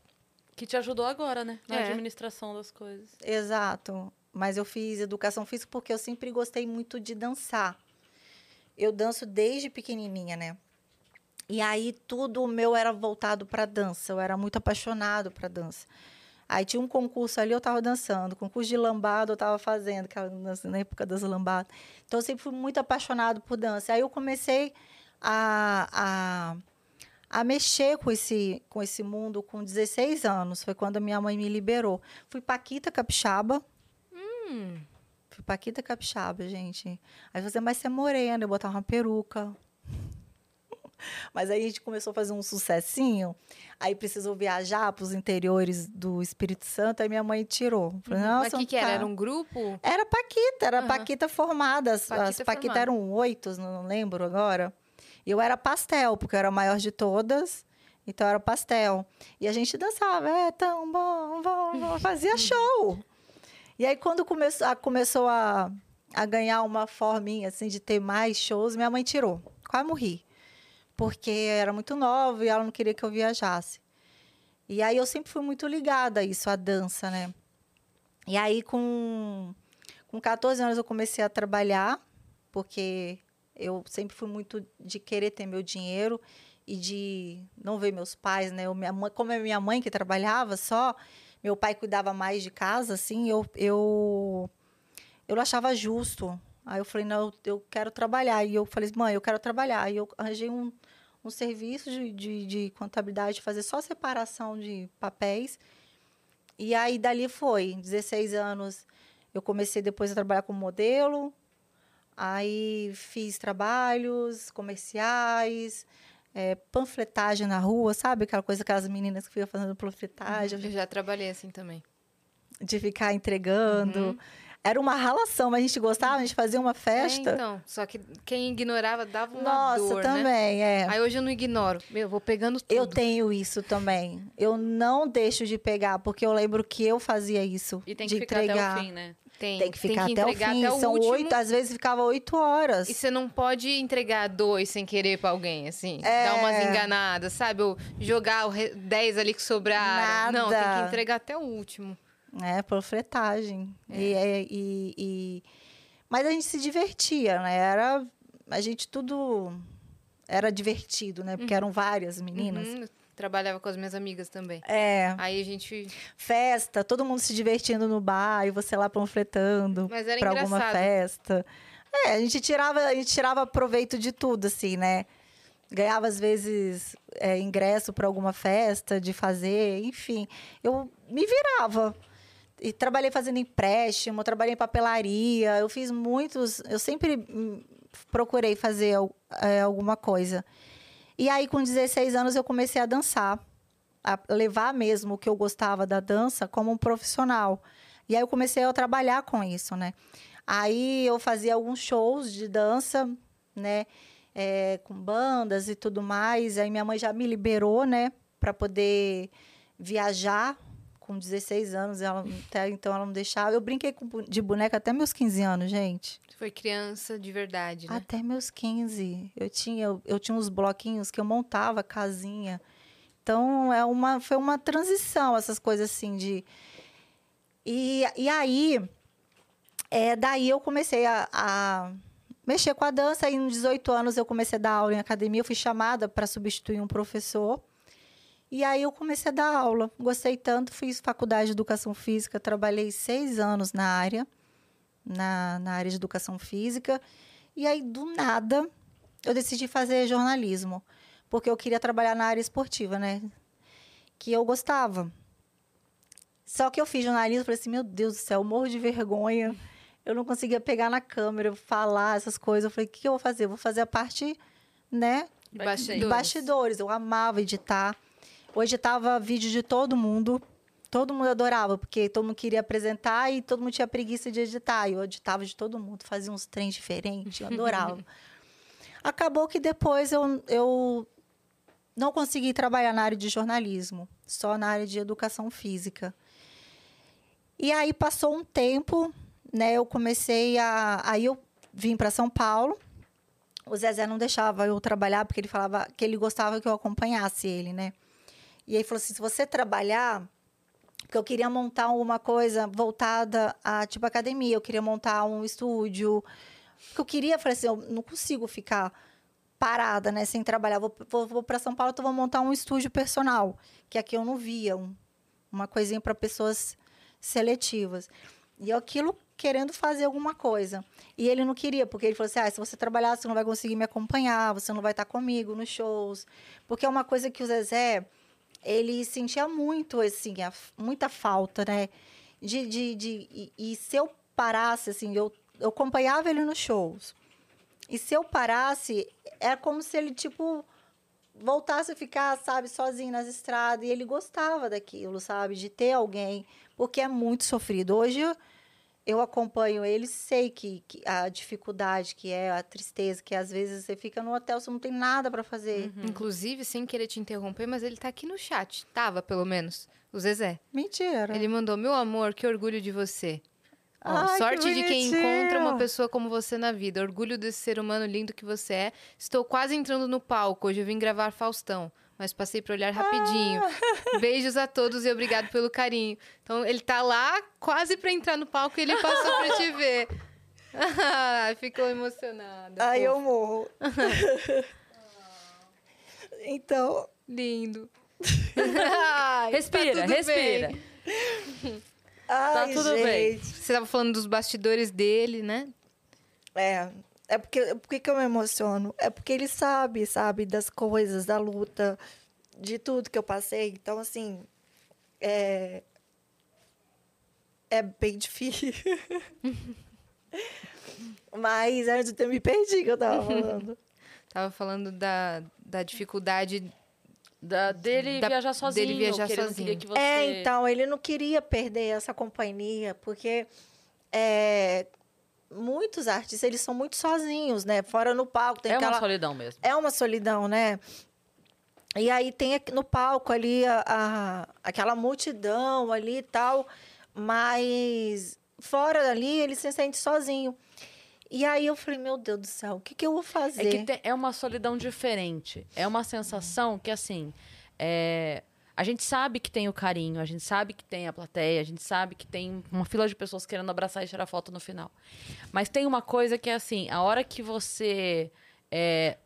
Que te ajudou agora, né? Na é. administração das coisas. Exato. Mas eu fiz educação física porque eu sempre gostei muito de dançar. Eu danço desde pequenininha, né? E aí tudo meu era voltado para dança. Eu era muito apaixonado para dança. Aí tinha um concurso ali, eu estava dançando. Concurso de lambada eu estava fazendo, na época das lambadas. Então eu sempre fui muito apaixonado por dança. Aí eu comecei a, a a mexer com esse, com esse mundo com 16 anos. Foi quando a minha mãe me liberou. Fui Paquita Capixaba. Hum. Fui Paquita Capixaba, gente. Aí você, mas você é morena, eu botava uma peruca. Mas aí a gente começou a fazer um sucessinho. Aí precisou viajar para os interiores do Espírito Santo. Aí minha mãe tirou. Falei, uhum. Mas o que, que era? Era um grupo? Era Paquita, era uhum. Paquita formada. As Paquita, as Paquita eram oito, não lembro agora. Eu era pastel, porque eu era a maior de todas. Então era pastel. E a gente dançava, é tão bom, bom, bom. fazia show. E aí quando começou a, começou a, a ganhar uma forminha assim de ter mais shows, minha mãe tirou. Quase morri. Porque era muito nova e ela não queria que eu viajasse. E aí eu sempre fui muito ligada a isso, a dança, né? E aí com com 14 anos eu comecei a trabalhar, porque eu sempre fui muito de querer ter meu dinheiro e de não ver meus pais, né? Eu, minha mãe, como é minha mãe que trabalhava só, meu pai cuidava mais de casa, assim, eu eu eu achava justo. Aí eu falei, não, eu quero trabalhar. E eu falei, mãe, eu quero trabalhar. E eu arranjei um, um serviço de, de, de contabilidade, fazer só separação de papéis. E aí, dali foi. 16 anos, eu comecei depois a trabalhar como modelo. Aí fiz trabalhos comerciais, é, panfletagem na rua, sabe? Aquela coisa, aquelas meninas que ficam fazendo panfletagem. Uhum, eu já trabalhei assim também. De ficar entregando. Uhum. Era uma relação, mas a gente gostava, a gente fazia uma festa. É, então, só que quem ignorava dava uma Nossa, dor, né? também, né? é. Aí hoje eu não ignoro. Meu, vou pegando tudo. Eu tenho isso também. Eu não deixo de pegar, porque eu lembro que eu fazia isso. E tem que de ficar entregar. até o fim, né? Tem, tem que ficar tem que até o fim. Até o São último. oito, às vezes ficava oito horas. E você não pode entregar dois sem querer pra alguém, assim. É... Dar umas enganadas, sabe? Ou jogar dez ali que sobraram. Nada. Não, tem que entregar até o último. É, panfletagem. É. E, e, e, Mas a gente se divertia, né? Era... A gente tudo... Era divertido, né? Porque uhum. eram várias meninas. Uhum trabalhava com as minhas amigas também. É. Aí a gente. Festa, todo mundo se divertindo no bar e você lá panfletando Mas era pra engraçado. alguma festa. É, a gente tirava, a gente tirava proveito de tudo, assim, né? Ganhava, às vezes, é, ingresso para alguma festa de fazer, enfim. Eu me virava. E trabalhei fazendo empréstimo, trabalhei em papelaria, eu fiz muitos. Eu sempre procurei fazer é, alguma coisa. E aí, com 16 anos, eu comecei a dançar, a levar mesmo o que eu gostava da dança como um profissional. E aí eu comecei a trabalhar com isso, né? Aí eu fazia alguns shows de dança, né? É, com bandas e tudo mais. Aí minha mãe já me liberou, né? Para poder viajar com 16 anos, ela, até então ela não deixava. Eu brinquei com, de boneca até meus 15 anos, gente. Foi criança de verdade, né? Até meus 15. Eu tinha, eu, eu tinha uns bloquinhos que eu montava casinha. Então, é uma, foi uma transição, essas coisas assim de. E, e aí, é, daí eu comecei a, a mexer com a dança. Aí, nos 18 anos, eu comecei a dar aula em academia. Eu fui chamada para substituir um professor. E aí eu comecei a dar aula. Gostei tanto, fiz faculdade de educação física, trabalhei seis anos na área, na, na área de educação física. E aí, do nada, eu decidi fazer jornalismo porque eu queria trabalhar na área esportiva, né? Que eu gostava. Só que eu fiz jornalismo, falei assim, meu Deus do céu, eu morro de vergonha. Eu não conseguia pegar na câmera, falar essas coisas. Eu falei, o que, eu vou fazer? Eu vou fazer a parte, né? Bastidores. De bastidores. Eu amava editar. Eu editava vídeo de todo mundo. Todo mundo adorava, porque todo mundo queria apresentar e todo mundo tinha preguiça de editar. Eu editava de todo mundo, fazia uns trens diferentes, eu adorava. Acabou que depois eu, eu não consegui trabalhar na área de jornalismo, só na área de educação física. E aí passou um tempo, né? Eu comecei a. Aí eu vim para São Paulo. O Zezé não deixava eu trabalhar porque ele falava que ele gostava que eu acompanhasse ele, né? E aí falou assim: se você trabalhar, porque eu queria montar alguma coisa voltada a tipo academia, eu queria montar um estúdio. Porque eu queria, falei assim, eu não consigo ficar parada, né, sem trabalhar. Vou, vou, vou para São Paulo, então vou montar um estúdio personal, que aqui eu não via, um, uma coisinha para pessoas seletivas. E aquilo querendo fazer alguma coisa. E ele não queria, porque ele falou assim: ah, se você trabalhar, você não vai conseguir me acompanhar, você não vai estar comigo nos shows. Porque é uma coisa que o Zezé, ele sentia muito, assim, muita falta, né? De, de, de, e, e se eu parasse, assim, eu, eu acompanhava ele nos shows. E se eu parasse, é como se ele, tipo, voltasse a ficar, sabe, sozinho nas estradas. E ele gostava daquilo, sabe, de ter alguém, porque é muito sofrido. Hoje eu acompanho ele, sei que, que, a dificuldade que é, a tristeza, que às vezes você fica no hotel, você não tem nada para fazer. Uhum. Inclusive, sem querer te interromper, mas ele tá aqui no chat. Tava, pelo menos. O Zezé. Mentira. Ele mandou: Meu amor, que orgulho de você. Ai, sorte que de quem encontra uma pessoa como você na vida. Orgulho desse ser humano lindo que você é. Estou quase entrando no palco. Hoje eu vim gravar Faustão, mas passei para olhar rapidinho. Ah. Beijos a todos e obrigado pelo carinho. Então ele tá lá quase para entrar no palco e ele passou para te ver. Ficou emocionada. Ai, pô. eu morro. então, lindo. Ai, respira, tá respira. Ai, tá tudo gente. bem. Você estava falando dos bastidores dele, né? É. É porque, por que eu me emociono? É porque ele sabe, sabe, das coisas, da luta, de tudo que eu passei. Então, assim, é. É bem difícil. Mas antes eu me perdi que eu tava falando. tava falando da, da dificuldade da, dele da, viajar sozinho. Dele viajar sozinho. Você... É, então, ele não queria perder essa companhia, porque é, muitos artistas, eles são muito sozinhos, né? Fora no palco. Tem é aquela... uma solidão mesmo. É uma solidão, né? E aí tem no palco ali a, a, aquela multidão ali e tal, mas fora dali ele se sente sozinho. E aí eu falei, meu Deus do céu, o que, que eu vou fazer? É que tem, é uma solidão diferente. É uma sensação que, assim, é, a gente sabe que tem o carinho, a gente sabe que tem a plateia, a gente sabe que tem uma fila de pessoas querendo abraçar e tirar foto no final. Mas tem uma coisa que é assim, a hora que você. É,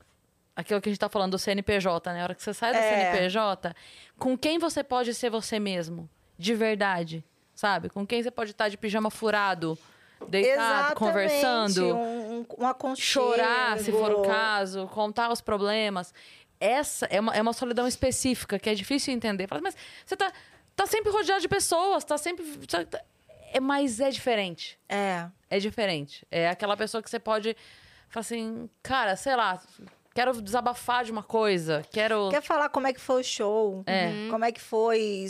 aquilo que a gente tá falando do CNPJ, né? A hora que você sai do é. CNPJ, com quem você pode ser você mesmo? De verdade. Sabe? Com quem você pode estar de pijama furado deitado, Exatamente, conversando, um, um chorar, se for o caso, contar os problemas. Essa é uma, é uma solidão específica que é difícil entender. Fala, mas você tá, tá sempre rodeado de pessoas, tá sempre. Tá, é, mas é diferente. É. É diferente. É aquela pessoa que você pode falar assim, cara, sei lá, Quero desabafar de uma coisa, quero... Quer falar como é que foi o show, é. Uhum. como é que foi,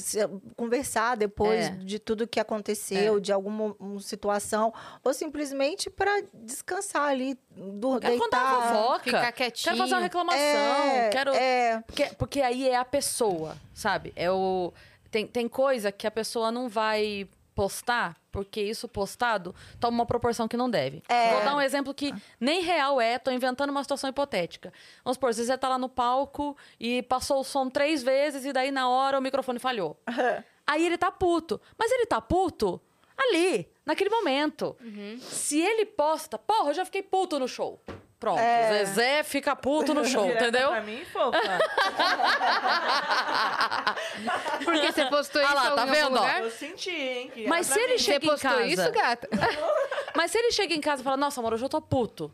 conversar depois é. de tudo que aconteceu, é. de alguma situação, ou simplesmente para descansar ali, do, quero deitar, contar uma fofoca, ficar quietinho. Quero fazer uma reclamação, é, quero... É. Porque, porque aí é a pessoa, sabe? É o... tem, tem coisa que a pessoa não vai postar, porque isso postado toma uma proporção que não deve. É. Vou dar um exemplo que nem real é, tô inventando uma situação hipotética. Vamos supor, você tá lá no palco e passou o som três vezes e daí na hora o microfone falhou. Aí ele tá puto. Mas ele tá puto ali, naquele momento. Se ele posta, porra, eu já fiquei puto no show. Pronto, É. Zezé fica puto no show, Direto entendeu? Pra mim, fofa. Porque você postou isso Ah lá, em tá vendo, ó? lugar? Eu senti, hein? que Mas se ele mim. Você chega em postou casa. isso, gata? Mas se ele chega em casa e fala, nossa, amor, hoje eu tô puto.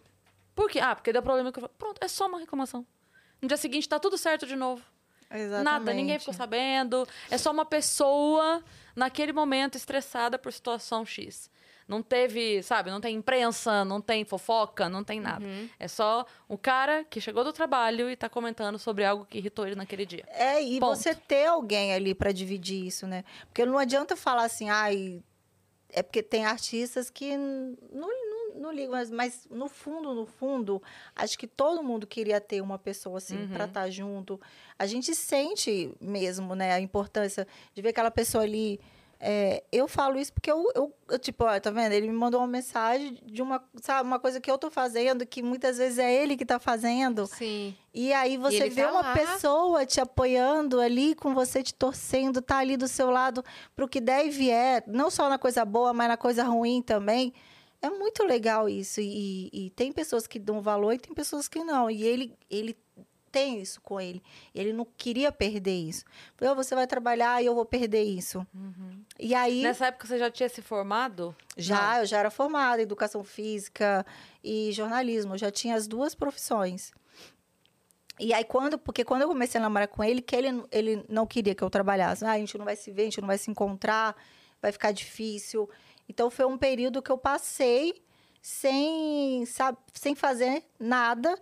Por quê? Ah, porque deu problema. que eu- Pronto, é só uma reclamação. No dia seguinte tá tudo certo de novo. Exatamente. Nada, ninguém ficou sabendo. É só uma pessoa naquele momento estressada por situação X. Não teve, sabe, não tem imprensa, não tem fofoca, não tem nada. É só o cara que chegou do trabalho e tá comentando sobre algo que irritou ele naquele dia. É, e Ponto. você ter alguém ali para dividir isso, né? Porque não adianta falar assim, ai, é porque tem artistas que não, não, não ligam, mas, mas no fundo, no fundo, acho que todo mundo queria ter uma pessoa assim Uhum. para estar junto. A gente sente mesmo, né, a importância de ver aquela pessoa ali. É, eu falo isso porque eu, eu, eu, tipo, ó, tá vendo? Ele me mandou uma mensagem de uma, sabe, uma coisa que eu tô fazendo, que muitas vezes é ele que tá fazendo. Sim. E aí você ele vê tá uma lá. pessoa te apoiando ali, com você te torcendo, tá ali do seu lado pro que der e vier, não só na coisa boa, mas na coisa ruim também. É muito legal isso. E, e tem pessoas que dão valor e tem pessoas que não. E ele, ele tem isso com ele. Ele não queria perder isso. Falou, você vai trabalhar e eu vou perder isso. E aí. Nessa época você já tinha se formado? Já, eu já era formada em educação física e jornalismo, eu já tinha as duas profissões. E aí, quando, porque quando eu comecei a namorar com ele, que ele, ele não queria que eu trabalhasse. Ah, a gente não vai se ver, a gente não vai se encontrar, vai ficar difícil. Então, foi um período que eu passei sem, sabe, sem fazer nada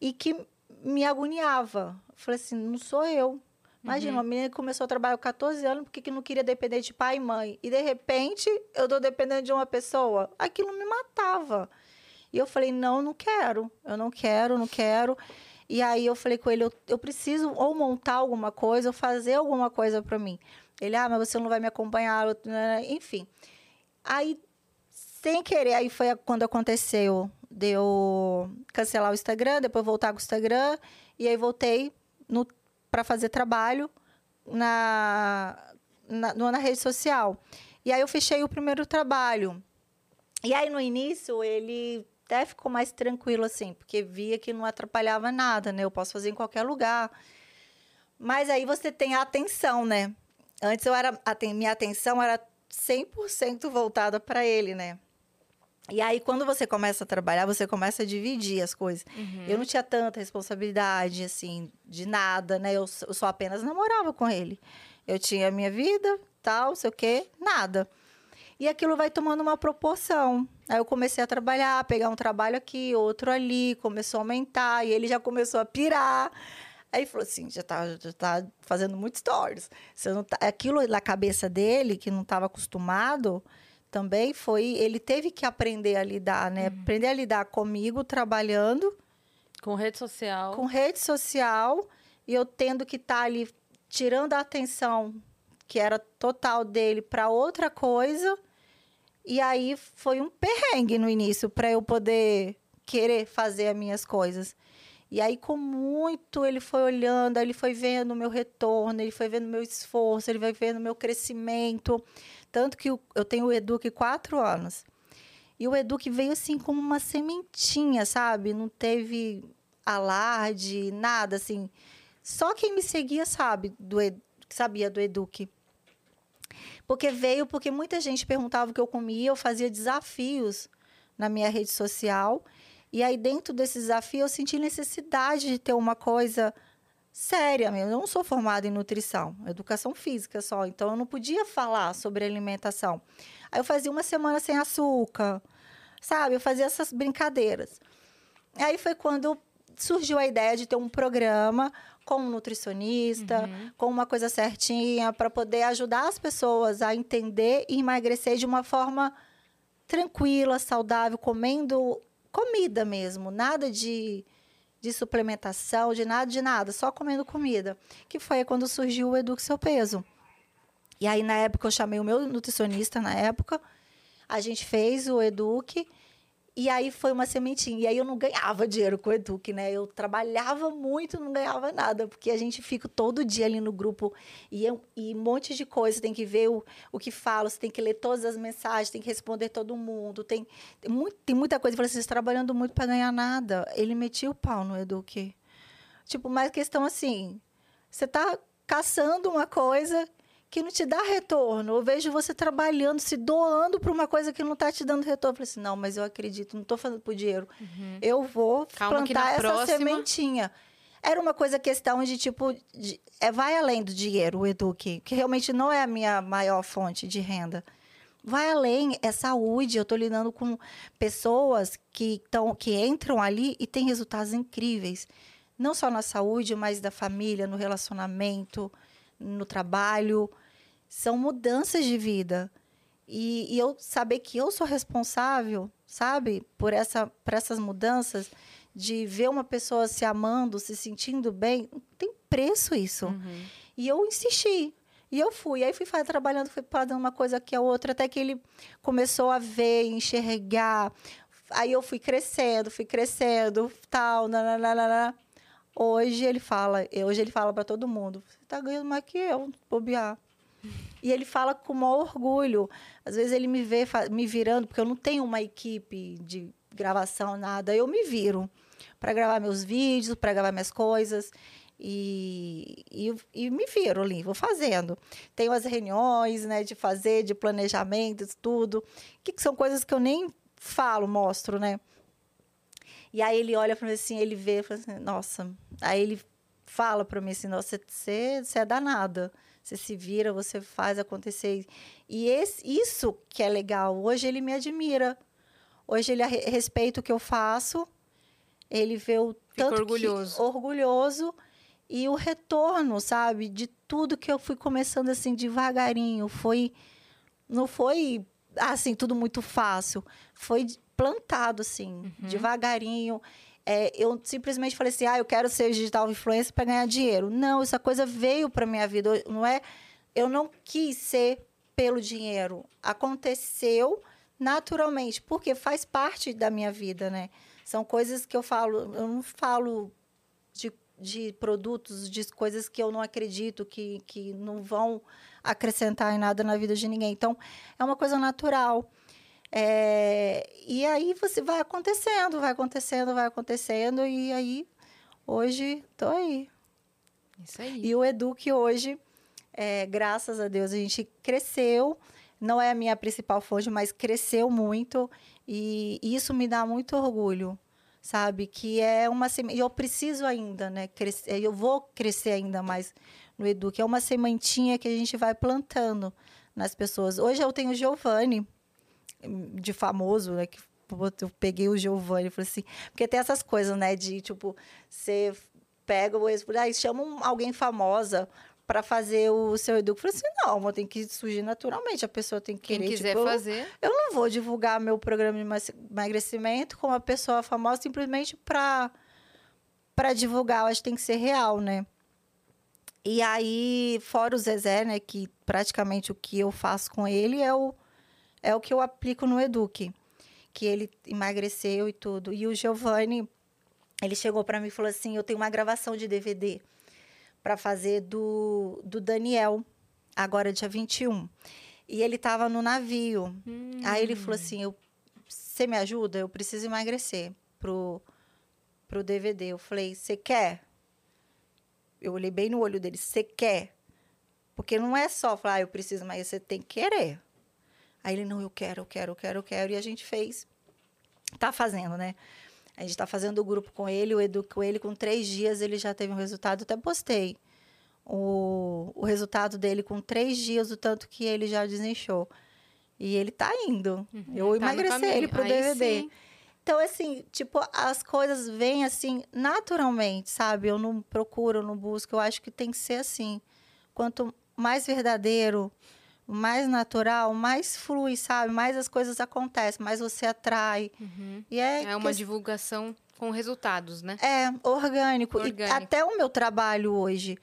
e que me agoniava. Eu falei assim, não sou eu. Imagina, uma menina que começou a trabalhar com 14 anos porque que não queria depender de pai e mãe. E, de repente, eu tô dependendo de uma pessoa. Aquilo me matava. E eu falei, não, não quero. Eu não quero, não quero. E aí eu falei com ele, eu, eu preciso ou montar alguma coisa, ou fazer alguma coisa para mim. Ele, ah, mas você não vai me acompanhar, eu- né, enfim. Aí, sem querer, aí foi quando aconteceu de eu cancelar o Instagram, depois voltar com o Instagram, e aí voltei para fazer trabalho na, na, na rede social. E aí eu fechei o primeiro trabalho. E aí, no início, ele até ficou mais tranquilo, assim, porque via que não atrapalhava nada, né? Eu posso fazer em qualquer lugar. Mas aí você tem a atenção, né? Antes eu era, a minha atenção era 100% voltada para ele, né? E aí, quando você começa a trabalhar, você começa a dividir as coisas. Eu não tinha tanta responsabilidade, assim, de nada, né? Eu, eu só apenas namorava com ele. Eu tinha a minha vida, tal, sei o quê, nada. E aquilo vai tomando uma proporção. Aí eu comecei a trabalhar, pegar um trabalho aqui, outro ali, começou a aumentar, e ele já começou a pirar. Aí falou assim, já tá, já tá fazendo muitos stories. Você não tá... Aquilo na cabeça dele, que não estava acostumado, também foi... Ele teve que aprender a lidar, né? Aprender a lidar comigo, trabalhando, Com rede social. com rede social, e eu tendo que estar ali tirando a atenção que era total dele para outra coisa. E aí foi um perrengue no início para eu poder querer fazer as minhas coisas. E aí, com muito, ele foi olhando, ele foi vendo o meu retorno, ele foi vendo o meu esforço, ele vai vendo o meu crescimento. Tanto que eu tenho o Eduque quatro anos. E o Eduque veio assim como uma sementinha, sabe? Não teve alarde, nada assim. Só quem me seguia sabe do Ed- sabia do Eduque. Porque veio porque muita gente perguntava o que eu comia, eu fazia desafios na minha rede social. E aí, dentro desse desafio, eu senti necessidade de ter uma coisa séria mesmo. Eu não sou formada em nutrição, educação física só. Então, eu não podia falar sobre alimentação. Aí, eu fazia uma semana sem açúcar, sabe? Eu fazia essas brincadeiras. Aí foi quando surgiu a ideia de ter um programa com um nutricionista, com uma coisa certinha, para poder ajudar as pessoas a entender e emagrecer de uma forma tranquila, saudável, comendo comida mesmo, nada de, de suplementação, de nada, de nada, só comendo comida. Que foi quando surgiu o Eduque Seu Peso. E aí, na época, eu chamei o meu nutricionista, na época, a gente fez o Eduque, e aí foi uma sementinha. E aí eu não ganhava dinheiro com o Eduque, né? Eu trabalhava muito, não ganhava nada, porque a gente fica todo dia ali no grupo e, eu, e um monte de coisa. Você tem que ver o, o que fala, você tem que ler todas as mensagens, tem que responder todo mundo. Tem, tem, muito, tem muita coisa. Eu falei assim, trabalhando muito para ganhar nada. Ele metia o pau no Eduque. Tipo, mas questão assim, você tá caçando uma coisa que não te dá retorno. Eu vejo você trabalhando, se doando para uma coisa que não está te dando retorno. Eu falei assim, não, mas eu acredito, não estou fazendo por dinheiro. Uhum. Eu vou Calma plantar essa próxima... sementinha. Era uma coisa questão de tipo, de, é, vai além do dinheiro, o Eduque, que realmente não é a minha maior fonte de renda. Vai além, é saúde. Eu estou lidando com pessoas que, tão, que entram ali e têm resultados incríveis. Não só na saúde, mas da família, no relacionamento, no trabalho são mudanças de vida. E, e, eu saber que eu sou responsável, sabe, por, essa, por essas mudanças, de ver uma pessoa se amando, se sentindo bem, tem preço isso. Uhum. E eu insisti. E eu fui. Aí fui trabalhando, fui fazendo uma coisa aqui a outra, até que ele começou a ver, enxergar. Aí eu fui crescendo, fui crescendo, tal, nananana. Hoje ele fala, hoje ele fala para todo mundo, você tá ganhando mais que eu, bobear. E ele fala com o maior orgulho. Às vezes ele me vê me virando, porque eu não tenho uma equipe de gravação, nada. Eu me viro para gravar meus vídeos, para gravar minhas coisas. E, e, e, me viro ali, vou fazendo. Tenho as reuniões, né, de fazer, de planejamento, tudo, que, são coisas que eu nem falo, mostro, né? E aí ele olha para mim assim, ele vê, fala assim, nossa. Aí ele fala para mim assim, nossa, você é danada. Você se vira, você faz acontecer. E esse, isso que é legal. Hoje ele me admira. Hoje ele respeita o que eu faço. Ele vê o Fica tanto orgulhoso. Que, orgulhoso e o retorno, sabe, de tudo que eu fui começando assim devagarinho. Foi não foi assim tudo muito fácil. Foi plantado assim, uhum. devagarinho. É, eu simplesmente falei assim, ah, eu quero ser digital influencer para ganhar dinheiro. Não, essa coisa veio para minha vida. Não é, eu não quis ser pelo dinheiro. Aconteceu naturalmente, porque faz parte da minha vida, né? São coisas que eu falo, eu não falo de, de produtos, de coisas que eu não acredito, que, que não vão acrescentar em nada na vida de ninguém. Então, é uma coisa natural. É, e aí você vai acontecendo, vai acontecendo, vai acontecendo, e aí hoje tô aí. Isso aí. E o Edu que hoje, é, graças a Deus, a gente cresceu. Não é a minha principal fonte, mas cresceu muito. E isso me dá muito orgulho, sabe? Que é uma semente. Eu preciso ainda, né? Crescer, eu vou crescer ainda mais no Edu, que é uma sementinha que a gente vai plantando nas pessoas. Hoje eu tenho o Giovanni, de famoso, né? Que eu peguei o Giovanni e falei assim, porque tem essas coisas, né? De tipo, você pega o ex, aí chama alguém famosa para fazer o seu educo. Eu falei assim, não, tem que surgir naturalmente, a pessoa tem que Quem querer. Quem quiser tipo, fazer. Eu, eu, não vou divulgar meu programa de emagrecimento com uma pessoa famosa simplesmente para para divulgar, eu acho que tem que ser real, né? E aí, fora o Zezé, né, que praticamente o que eu faço com ele é o é o que eu aplico no Eduque, que ele emagreceu e tudo. E o Giovanni, ele chegou para mim e falou assim: "Eu tenho uma gravação de DVD para fazer do, do Daniel, agora dia 21". E ele estava no navio. Hum. Aí ele falou assim: "Eu você me ajuda? Eu preciso emagrecer pro pro DVD". Eu falei: "Você quer?" Eu olhei bem no olho dele: "Você quer?" Porque não é só falar, ah, eu preciso, mas você tem que querer. Aí ele, não, eu quero, eu quero, eu quero, eu quero. E a gente fez. Tá fazendo, né? A gente tá fazendo o grupo com ele, o Edu com ele, com três dias ele já teve um resultado. Até postei o, o resultado dele com três dias, o tanto que ele já desinchou. E ele tá indo. Uhum, eu tá emagreci ele pro Aí DVD. Sim. Então, assim, tipo, as coisas vêm assim, naturalmente, sabe? Eu não procuro, eu não busco. Eu acho que tem que ser assim. Quanto mais verdadeiro, mais natural, mais flui, sabe? Mais as coisas acontecem, mais você atrai. Uhum. E é, é uma que... divulgação com resultados, né? É, orgânico. orgânico. E até o meu trabalho hoje.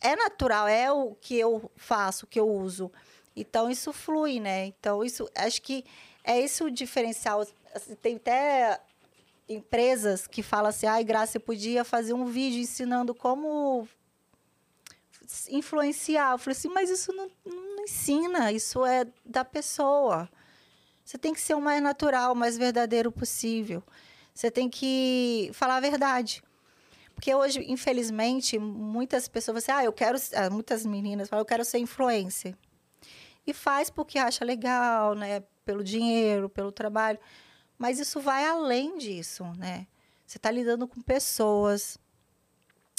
é natural, é o que eu faço, o que eu uso. Então, isso flui, né? Então, isso, acho que é esse o diferencial. Assim, tem até empresas que falam assim, ai, Graça, você podia fazer um vídeo ensinando como influenciar. Eu falei assim, mas isso não, não ensina, isso é da pessoa. Você tem que ser o mais natural, o mais verdadeiro possível. Você tem que falar a verdade. Porque hoje, infelizmente, muitas pessoas assim, ah, eu quero... Ah, muitas meninas falam, eu quero ser influencer. E faz porque acha legal, né? Pelo dinheiro, pelo trabalho. Mas isso vai além disso, né? Você está lidando com pessoas.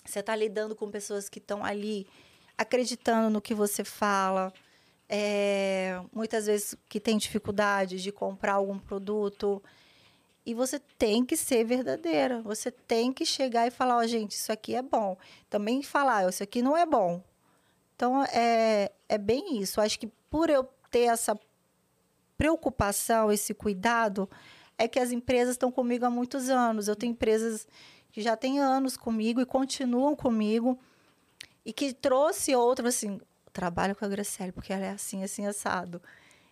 Você está lidando com pessoas que estão ali acreditando no que você fala. É, muitas vezes que tem dificuldade de comprar algum produto. E você tem que ser verdadeira. Você tem que chegar e falar, ó, oh, gente, isso aqui é bom. Também falar, isso aqui não é bom. Então, é, é bem isso. Acho que por eu ter essa preocupação, esse cuidado, é que as empresas estão comigo há muitos anos. Eu tenho empresas que já têm anos comigo e continuam comigo. E que trouxe outras, assim, trabalho com a Graciele, porque ela é assim, assim, assado.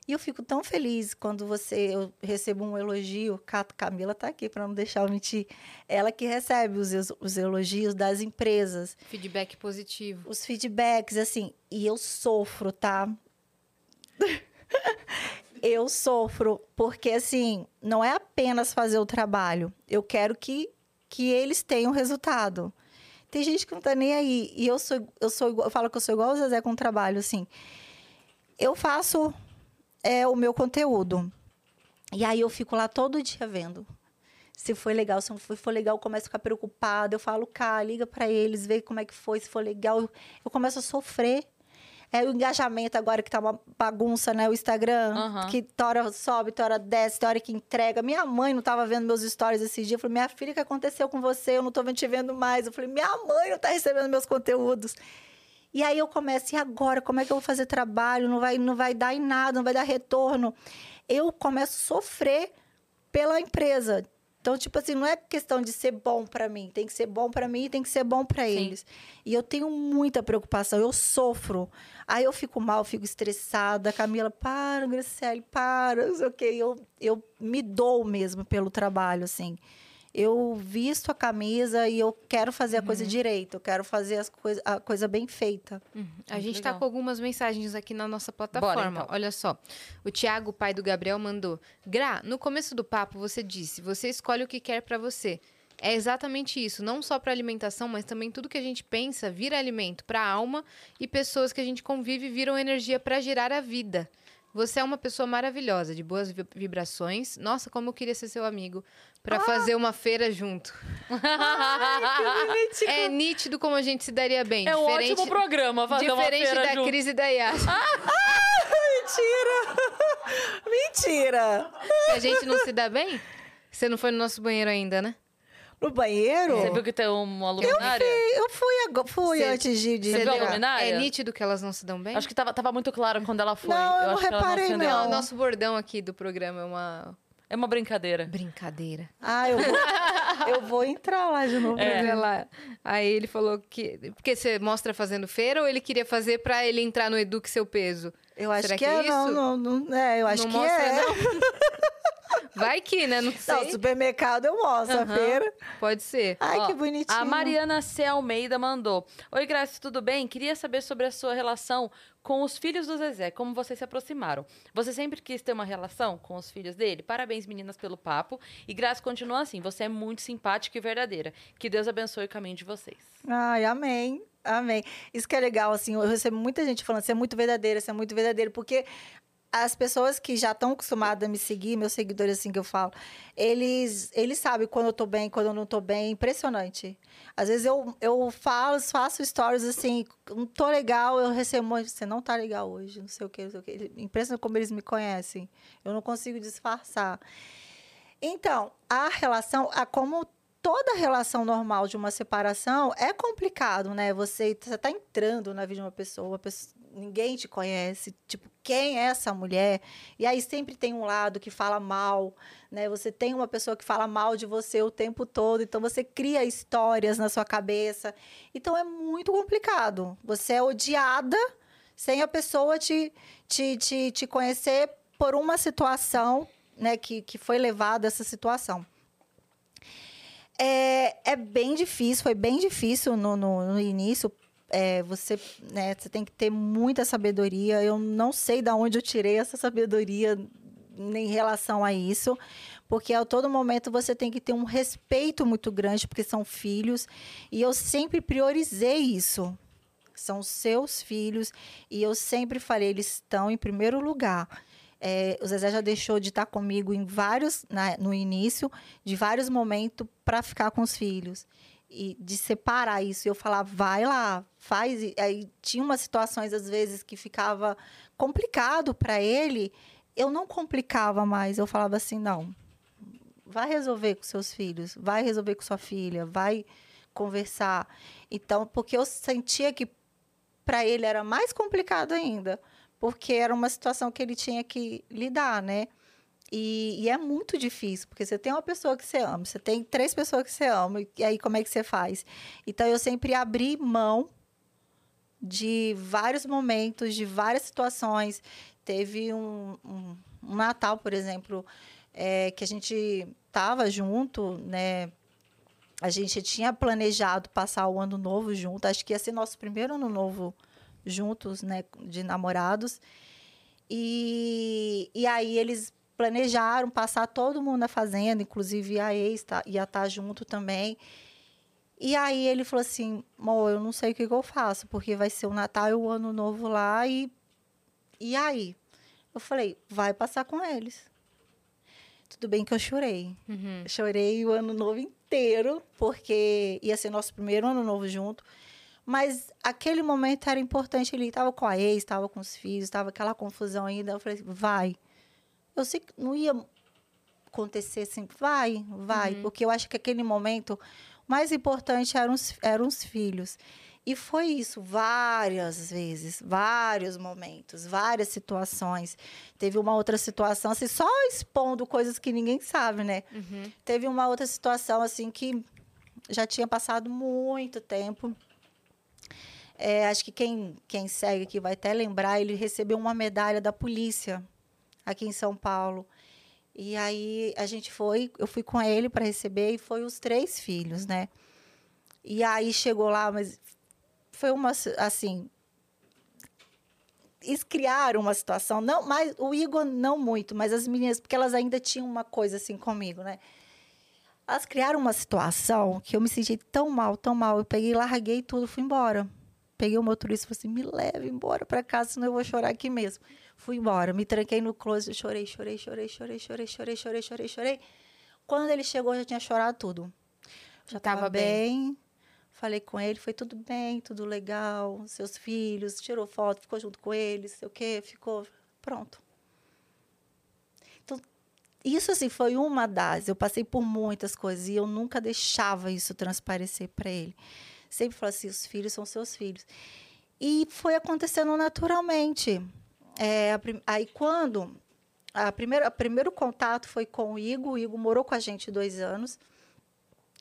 E eu fico tão feliz quando você eu recebo um elogio. Camila está aqui para não deixar eu mentir. Ela que recebe os, os elogios das empresas. Feedback positivo. Os feedbacks, assim. E eu sofro, tá? eu sofro, porque assim, não é apenas fazer o trabalho. Eu quero que, que eles tenham resultado. Tem gente que não tá nem aí. E eu sou, eu sou eu falo que eu sou igual o Zezé com o trabalho, assim. Eu faço é o meu conteúdo. E aí eu fico lá todo dia vendo. Se foi legal, se não foi, foi legal, eu começo a ficar preocupada. Eu falo, cá, liga para eles, vê como é que foi, se for legal. Eu começo a sofrer. É o engajamento agora que tá uma bagunça, né? O Instagram, uhum. que tora sobe, tora desce, tora que entrega. Minha mãe não tava vendo meus stories esse dia. Eu falei, minha filha, o que aconteceu com você? Eu não tô te vendo mais. Eu falei, minha mãe não tá recebendo meus conteúdos. E aí eu começo, e agora? Como é que eu vou fazer trabalho? Não vai, não vai dar em nada, não vai dar retorno. Eu começo a sofrer pela empresa. Então, tipo assim, não é questão de ser bom para mim, tem que ser bom para mim e tem que ser bom para eles. E eu tenho muita preocupação, eu sofro. Aí eu fico mal, fico estressada. Camila, para, Graciele, para, não sei o quê. Eu, eu me dou mesmo pelo trabalho, assim eu visto a camisa e eu quero fazer a coisa uhum. direito, eu quero fazer as coisa, a coisa bem feita. Uhum. A gente está com algumas mensagens aqui na nossa plataforma. Bora, então. Olha só. O Tiago, pai do Gabriel, mandou: Gra, no começo do papo você disse: você escolhe o que quer para você. É exatamente isso, não só para alimentação, mas também tudo que a gente pensa vira alimento para a alma e pessoas que a gente convive viram energia para girar a vida. Você é uma pessoa maravilhosa, de boas vibrações. Nossa, como eu queria ser seu amigo para ah. fazer uma feira junto. Ai, é nítido como a gente se daria bem. É um ótimo programa fazer uma feira da junto. Cris e da Yas. Ah, mentira! Mentira! A gente não se dá bem? Você não foi no nosso banheiro ainda, né? No banheiro? Você viu que tem uma luminária? Eu fui, eu fui, fui antes de... de Você viu a luminária? É nítido que elas não se dão bem? Acho que tava, tava muito claro quando ela foi. Não, eu, eu não reparei, não. não. O nosso bordão aqui do programa é uma... É uma brincadeira. Brincadeira. Ah, eu vou, eu vou entrar lá de novo. É. Lá. Aí ele falou que... Porque você mostra fazendo feira ou ele queria fazer pra ele entrar no Eduque Seu Peso? Eu acho Será que, que é, é não, não, não, é, eu acho não que mostra, é. Não. Vai que, né? Não sei. Não, supermercado eu mostro, uhum, a feira. Pode ser. Ai, Ó, que bonitinho. A Mariana C. Almeida mandou. Oi, Graça, tudo bem? Queria saber sobre a sua relação com os filhos do Zezé, como vocês se aproximaram. Você sempre quis ter uma relação com os filhos dele? Parabéns, meninas, pelo papo. E Graça continua assim. Você é muito simpática e verdadeira. Que Deus abençoe o caminho de vocês. Ai, amém. Amém. Isso que é legal, assim, eu recebo muita gente falando, você é muito verdadeira, você é muito verdadeiro, porque as pessoas que já estão acostumadas a me seguir, meus seguidores, assim que eu falo, eles, eles sabem quando eu tô bem, quando eu não tô bem. É impressionante. Às vezes eu, eu falo, faço stories assim, não tô legal, eu recebo, você não tá legal hoje, não sei o que, não sei o que. Impressionante como eles me conhecem. Eu não consigo disfarçar. Então, a relação, a como toda relação normal de uma separação é complicado, né? Você está entrando na vida de uma pessoa, pessoa, ninguém te conhece, tipo, quem é essa mulher? E aí sempre tem um lado que fala mal, né? Você tem uma pessoa que fala mal de você o tempo todo, então você cria histórias na sua cabeça. Então é muito complicado. Você é odiada sem a pessoa te, te, te, te conhecer por uma situação, né, que, que foi levada a essa situação. É, é bem difícil, foi bem difícil no, no, no início. É, você, né, você tem que ter muita sabedoria. Eu não sei de onde eu tirei essa sabedoria em relação a isso, porque a todo momento você tem que ter um respeito muito grande, porque são filhos, e eu sempre priorizei isso. São seus filhos, e eu sempre falei, eles estão em primeiro lugar. É, o Zezé já deixou de estar comigo em vários, né, no início, de vários momentos para ficar com os filhos. E de separar isso. Eu falava, vai lá, faz. E aí tinha umas situações, às vezes, que ficava complicado para ele. Eu não complicava mais. Eu falava assim, não, vai resolver com seus filhos, vai resolver com sua filha, vai conversar. Então, porque eu sentia que para ele era mais complicado ainda porque era uma situação que ele tinha que lidar, né? E, e, é muito difícil, porque você tem uma pessoa que você ama, você tem três pessoas que você ama, e aí como é que você faz? Então eu sempre abri mão de vários momentos, de várias situações. Teve um, um, um Natal, por exemplo, é, que a gente estava junto, né? A gente tinha planejado passar o ano novo junto, acho que ia ser nosso primeiro ano novo juntos, né, de namorados. E, e aí eles planejaram passar todo mundo na fazenda, inclusive a ex tá, ia estar tá junto também. E aí ele falou assim, amor, eu não sei o que, que, eu faço, porque vai ser o Natal e o Ano Novo lá e... E aí? Eu falei, vai passar com eles. Tudo bem que eu chorei. Uhum. Chorei o Ano Novo inteiro, porque ia ser nosso primeiro Ano Novo junto. Mas aquele momento era importante. Ele estava com a ex, estava com os filhos, estava aquela confusão ainda. Eu falei, assim, vai. Eu sei que não ia acontecer assim, vai, vai. Uhum. Porque eu acho que aquele momento, o mais importante eram os, eram os filhos. E foi isso várias vezes, vários momentos, várias situações. Teve uma outra situação, assim, só expondo coisas que ninguém sabe, né? Uhum. Teve uma outra situação, assim, que já tinha passado muito tempo. É, acho que quem, quem segue aqui vai até lembrar, ele recebeu uma medalha da polícia aqui em São Paulo. E aí a gente foi, eu fui com ele para receber e foi os três filhos, né? E aí chegou lá, mas foi uma assim, eles criaram uma situação, não, mas o Igor não muito, mas as meninas, porque elas ainda tinham uma coisa assim comigo, né? Elas criaram uma situação que eu me senti tão mal, tão mal. Eu peguei, larguei tudo, fui embora. Peguei o motorista e falei assim: me leve embora para casa, senão eu vou chorar aqui mesmo. Fui embora, me tranquei no closet, chorei, chorei, chorei, chorei, chorei, chorei, chorei, chorei, chorei. Quando ele chegou, eu já tinha chorado tudo. Já estava bem. Falei com ele, foi tudo bem, tudo legal. Seus filhos, tirou foto, ficou junto com eles, sei o quê, ficou. Pronto. Então, isso assim foi uma das. Eu passei por muitas coisas e eu nunca deixava isso transparecer para ele sempre falo assim: os filhos são seus filhos. E foi acontecendo naturalmente. É, aí, quando. A primeira, o primeiro contato foi com o Igor. O Igor morou com a gente dois anos.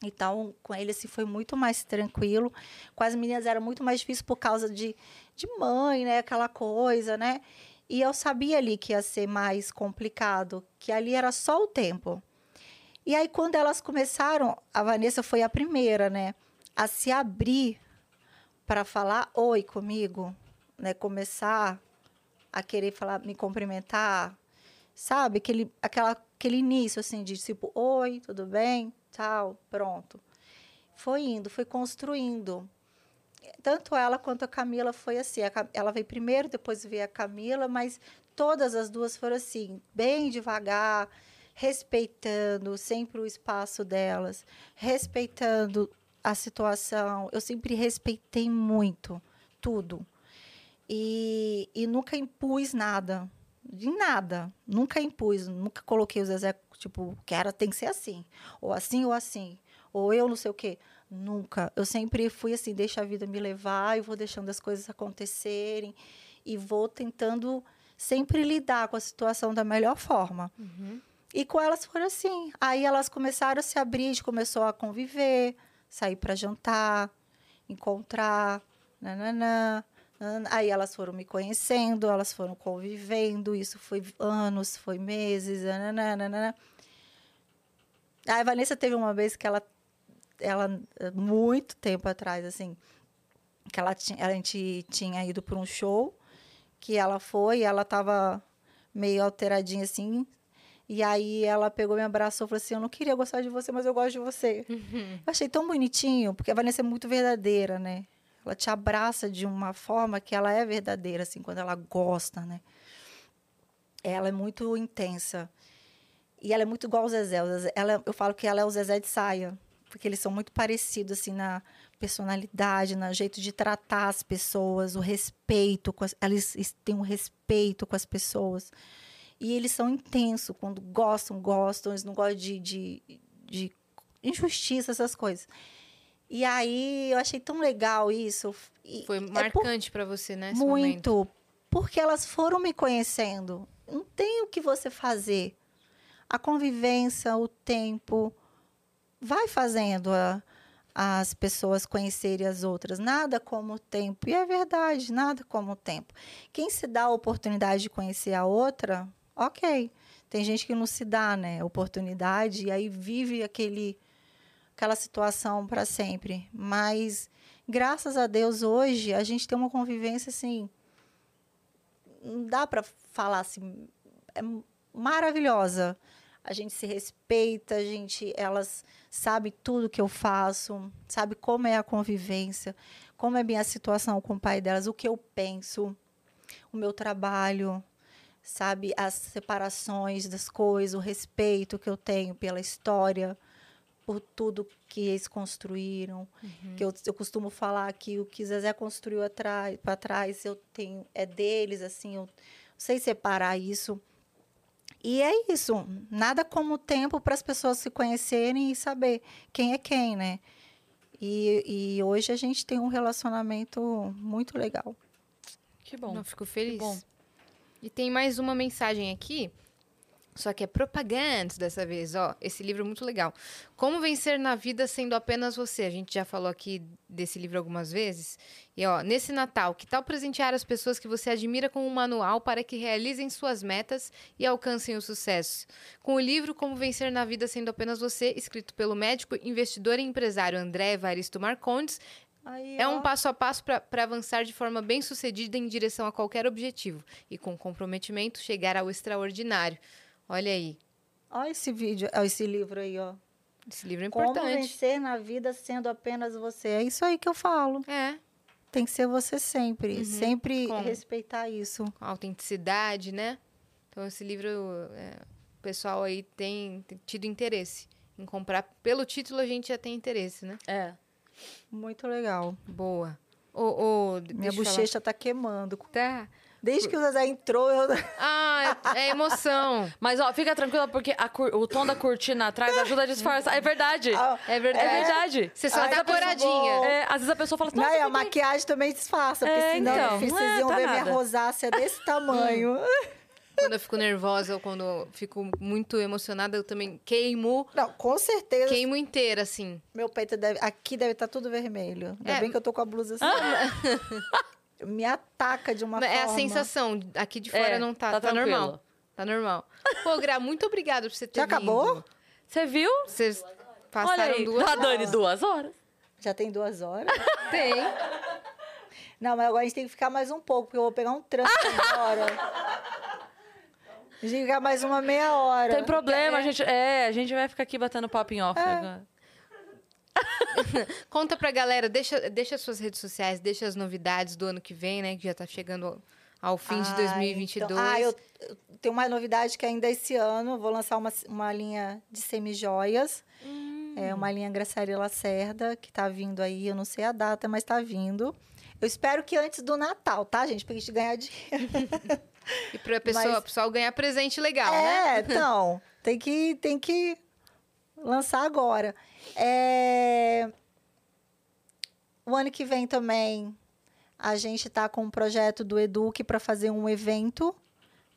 Então, com ele, assim, foi muito mais tranquilo. Com as meninas era muito mais difícil por causa de, de mãe, né? Aquela coisa, né? E eu sabia ali que ia ser mais complicado, que ali era só o tempo. E aí, quando elas começaram, a Vanessa foi a primeira, né? A se abrir para falar oi comigo, né? Começar a querer falar, me cumprimentar, sabe? Aquele, aquela, aquele início, assim, de tipo, oi, tudo bem? Tchau, pronto. Foi indo, foi construindo. Tanto ela quanto a Camila foi assim. ela veio primeiro, depois veio a Camila, mas todas as duas foram assim, bem devagar, respeitando sempre o espaço delas, respeitando a situação. Eu sempre respeitei muito tudo. E, e nunca impus nada. De nada. Nunca impus. Nunca coloquei os Zezé, tipo, que era, tem que ser assim. Ou assim ou assim. Ou ou eu não sei o quê. Nunca. Eu sempre fui assim, deixa a vida me levar e vou deixando as coisas acontecerem e vou tentando sempre lidar com a situação da melhor forma. Uhum. E com elas foram assim. Aí elas começaram a se abrir, a gente começou a conviver, sair para jantar, encontrar, nananã. Aí elas foram me conhecendo, elas foram convivendo, isso foi anos, foi meses, nananana. Aí a Vanessa teve uma vez que ela, ela muito tempo atrás, assim, que ela tinha, a gente tinha ido para um show, que ela foi, ela tava meio alteradinha assim, e aí ela pegou, me abraçou e falou assim: Eu não queria gostar de você, mas eu gosto de você. Uhum. Eu achei tão bonitinho, porque a Vanessa é muito verdadeira, né? Ela te abraça de uma forma que ela é verdadeira, assim, quando ela gosta, né? Ela é muito intensa. E ela é muito igual ao Zezé. Ela, eu falo que ela é o Zezé de saia, porque eles são muito parecidos, assim, na personalidade, no jeito de tratar as pessoas, o respeito. Com as, eles têm um respeito com as pessoas. E eles são intensos. Quando gostam, gostam. Eles não gostam de, de, de injustiça, essas coisas. E aí eu achei tão legal isso. E Foi marcante é para você, né? muito. Momento. Porque elas foram me conhecendo. Não tem o que você fazer. A convivência, o tempo, vai fazendo a, as pessoas conhecerem as outras. Nada como o tempo. E é verdade, nada como o tempo. Quem se dá a oportunidade de conhecer a outra, ok. Tem gente que não se dá, né? Oportunidade e aí vive aquele aquela situação para sempre. Mas graças a Deus hoje a gente tem uma convivência assim, não dá para falar assim, é maravilhosa. A gente se respeita, a gente, elas sabe tudo que eu faço, sabe como é a convivência, como é a minha situação com o pai delas, o que eu penso, o meu trabalho, sabe as separações das coisas, o respeito que eu tenho pela história por tudo que eles construíram. Uhum. Que eu, eu costumo falar que o que Zezé construiu para trás eu tenho é deles, assim, eu sei separar isso. E é isso, nada como tempo para as pessoas se conhecerem e saber quem é quem, né? E, e hoje a gente tem um relacionamento muito legal. Que bom. Não, fico feliz. bom. E tem mais uma mensagem aqui só que é propaganda dessa vez, ó. Esse livro é muito legal. Como vencer na vida sendo apenas você. A gente já falou aqui desse livro algumas vezes. E ó, nesse Natal, que tal presentear as pessoas que você admira com um manual para que realizem suas metas e alcancem o sucesso? Com o livro Como vencer na vida sendo apenas você, escrito pelo médico, investidor e empresário André Evaristo Marcondes, Aí, é um passo a passo para avançar de forma bem sucedida em direção a qualquer objetivo e com comprometimento chegar ao extraordinário. Olha aí. Olha esse vídeo, esse livro aí, ó. Esse livro é importante. Como vencer na vida sendo apenas você. É isso aí que eu falo. É. Tem que ser você sempre. Uhum. Sempre Com respeitar isso. autenticidade, né? Então, esse livro, é, o pessoal aí tem, tem, tido interesse em comprar. Pelo título, a gente já tem interesse, né? É. Muito legal. Boa. Ô, ô, Minha bochecha falar. tá queimando. Tá. Desde que o Zezé entrou, eu. Ah, é, é emoção. Mas, ó, fica tranquila, porque cur... o tom da cortina atrás ajuda a disfarçar. É verdade. Ah, é verdade. É verdade. Você só Ai, tá coradinha. É, às vezes a pessoa fala assim. Não, e a maquiagem também disfarça, porque é, senão então, vocês é, iam tá ver nada. minha rosácea desse tamanho. quando eu fico nervosa ou quando eu fico muito emocionada, eu também queimo. Não, com certeza. Queimo inteira, assim. Meu peito deve. Aqui deve estar tá tudo vermelho. Ainda é. bem que eu tô com a blusa assim. Me ataca de uma é forma. É a sensação. Aqui de fora é, não tá. Tá, tá normal. Tá normal. Pô, Gra, muito obrigada por você ter Já acabou? Você viu? Vocês passaram duas horas. Dani, duas horas. Já tem duas horas? tem. Não, mas agora a gente tem que ficar mais um pouco, porque eu vou pegar um trânsito agora. A gente mais uma meia hora. Tem problema, é. a gente. É, a gente vai ficar aqui batendo papo em off é. agora. Conta pra galera, deixa, deixa suas redes sociais, deixa as novidades do ano que vem, né? Que já tá chegando ao fim ah, de 2022. Então, ah, eu, eu, tenho uma novidade que ainda esse ano vou lançar uma, uma linha de semijoias. Hum. É uma linha Graçaria Lacerda, que tá vindo aí, eu não sei a data, mas tá vindo. Eu espero que antes do Natal, tá, gente? Pra gente ganhar dinheiro. e pra pessoa, mas... pessoal ganhar presente legal, é, né? É, então, tem que, tem que lançar agora. É... O ano que vem também a gente está com um projeto do Eduque para fazer um evento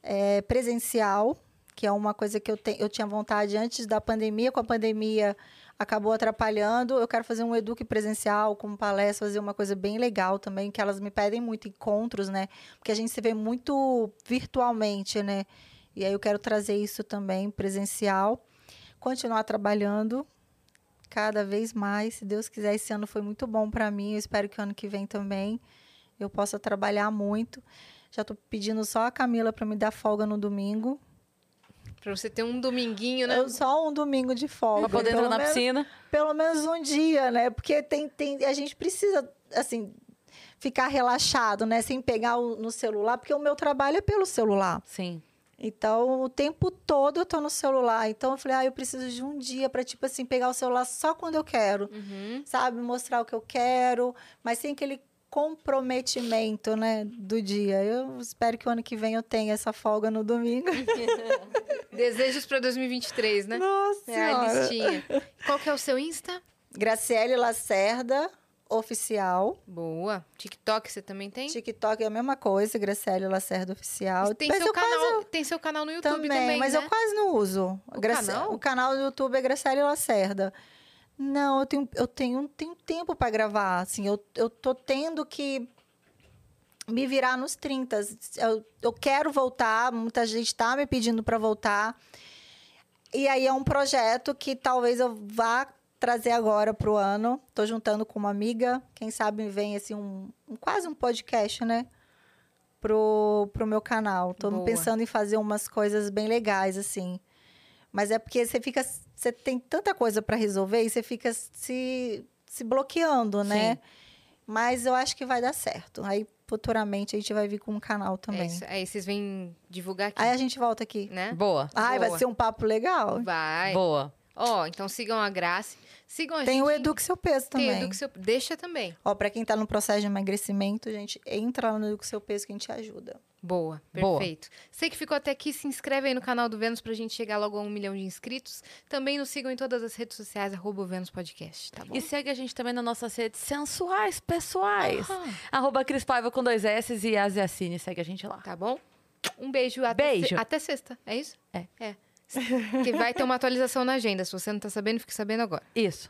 é, presencial, que é uma coisa que eu, te, eu tinha vontade antes da pandemia. Com a pandemia acabou atrapalhando. Eu quero fazer um Eduque presencial, com palestra, fazer uma coisa bem legal também, que elas me pedem muito encontros, né? Porque a gente se vê muito virtualmente, né? E aí eu quero trazer isso também presencial. Continuar trabalhando cada vez mais. Se Deus quiser, esse ano foi muito bom para mim. Eu espero que o ano que vem também eu possa trabalhar muito. Já estou pedindo só a Camila para me dar folga no domingo. Para você ter um dominguinho, né? Só um domingo de folga. Para poder entrar na menos, piscina. Pelo menos um dia, né? Porque tem, tem, a gente precisa, assim, ficar relaxado, né? Sem pegar o, no celular, porque o meu trabalho é pelo celular. Sim. Então, o tempo todo eu tô no celular. Então, eu falei, ah, eu preciso de um dia para tipo assim, pegar o celular só quando eu quero. Uhum. Sabe? Mostrar o que eu quero, mas sem aquele comprometimento, né, do dia. Eu espero que o ano que vem eu tenha essa folga no domingo. Desejos para 2023, né? Nossa É a listinha. Qual que é o seu Insta? Graciele Lacerda Oficial. Boa. TikTok você também tem? TikTok é a mesma coisa, Graciele Lacerda Oficial. Tem, seu canal, quase... tem seu canal no YouTube também, também mas né? eu quase não uso. O, canal? o canal do YouTube é Graciele Lacerda. Não, eu tenho, eu tenho, tenho tempo para gravar. Assim, eu, eu tô tendo que me virar nos 30. Eu, eu quero voltar, muita gente está me pedindo para voltar. E aí é um projeto que talvez eu vá trazer agora para o ano. Tô juntando com uma amiga, quem sabe vem assim um, um quase um podcast, né? Pro, pro meu canal. Tô Boa. pensando em fazer umas coisas bem legais assim. Mas é porque você fica você tem tanta coisa para resolver e você fica se, se bloqueando, né? Sim. Mas eu acho que vai dar certo. Aí futuramente a gente vai vir com um canal também. É isso. Aí vocês vêm divulgar aqui. Aí a gente volta aqui. Né? Boa. Ai, Boa. vai ser um papo legal. Vai. Boa. Ó, oh, então sigam a Graça. Sigam a Tem gente. o Eduque Seu Peso também. Tem o Eduque Seu Deixa também. Ó, pra quem tá no processo de emagrecimento, gente, entra lá no Eduque Seu Peso que a gente ajuda. Boa, perfeito. Boa. Você que ficou até aqui, se inscreve aí no canal do Vênus pra gente chegar logo a um milhão de inscritos. Também nos sigam em todas as redes sociais, arroba Vênus Podcast, tá bom? E segue a gente também nas nossas redes sensuais, pessoais. Uhum. Arroba Cris Paiva com dois S e Asiacine. Segue a gente lá. Tá bom? Um beijo. Até beijo. até sexta, é isso? É. É. que vai ter uma atualização na agenda. Se você não tá sabendo, fique sabendo agora. Isso.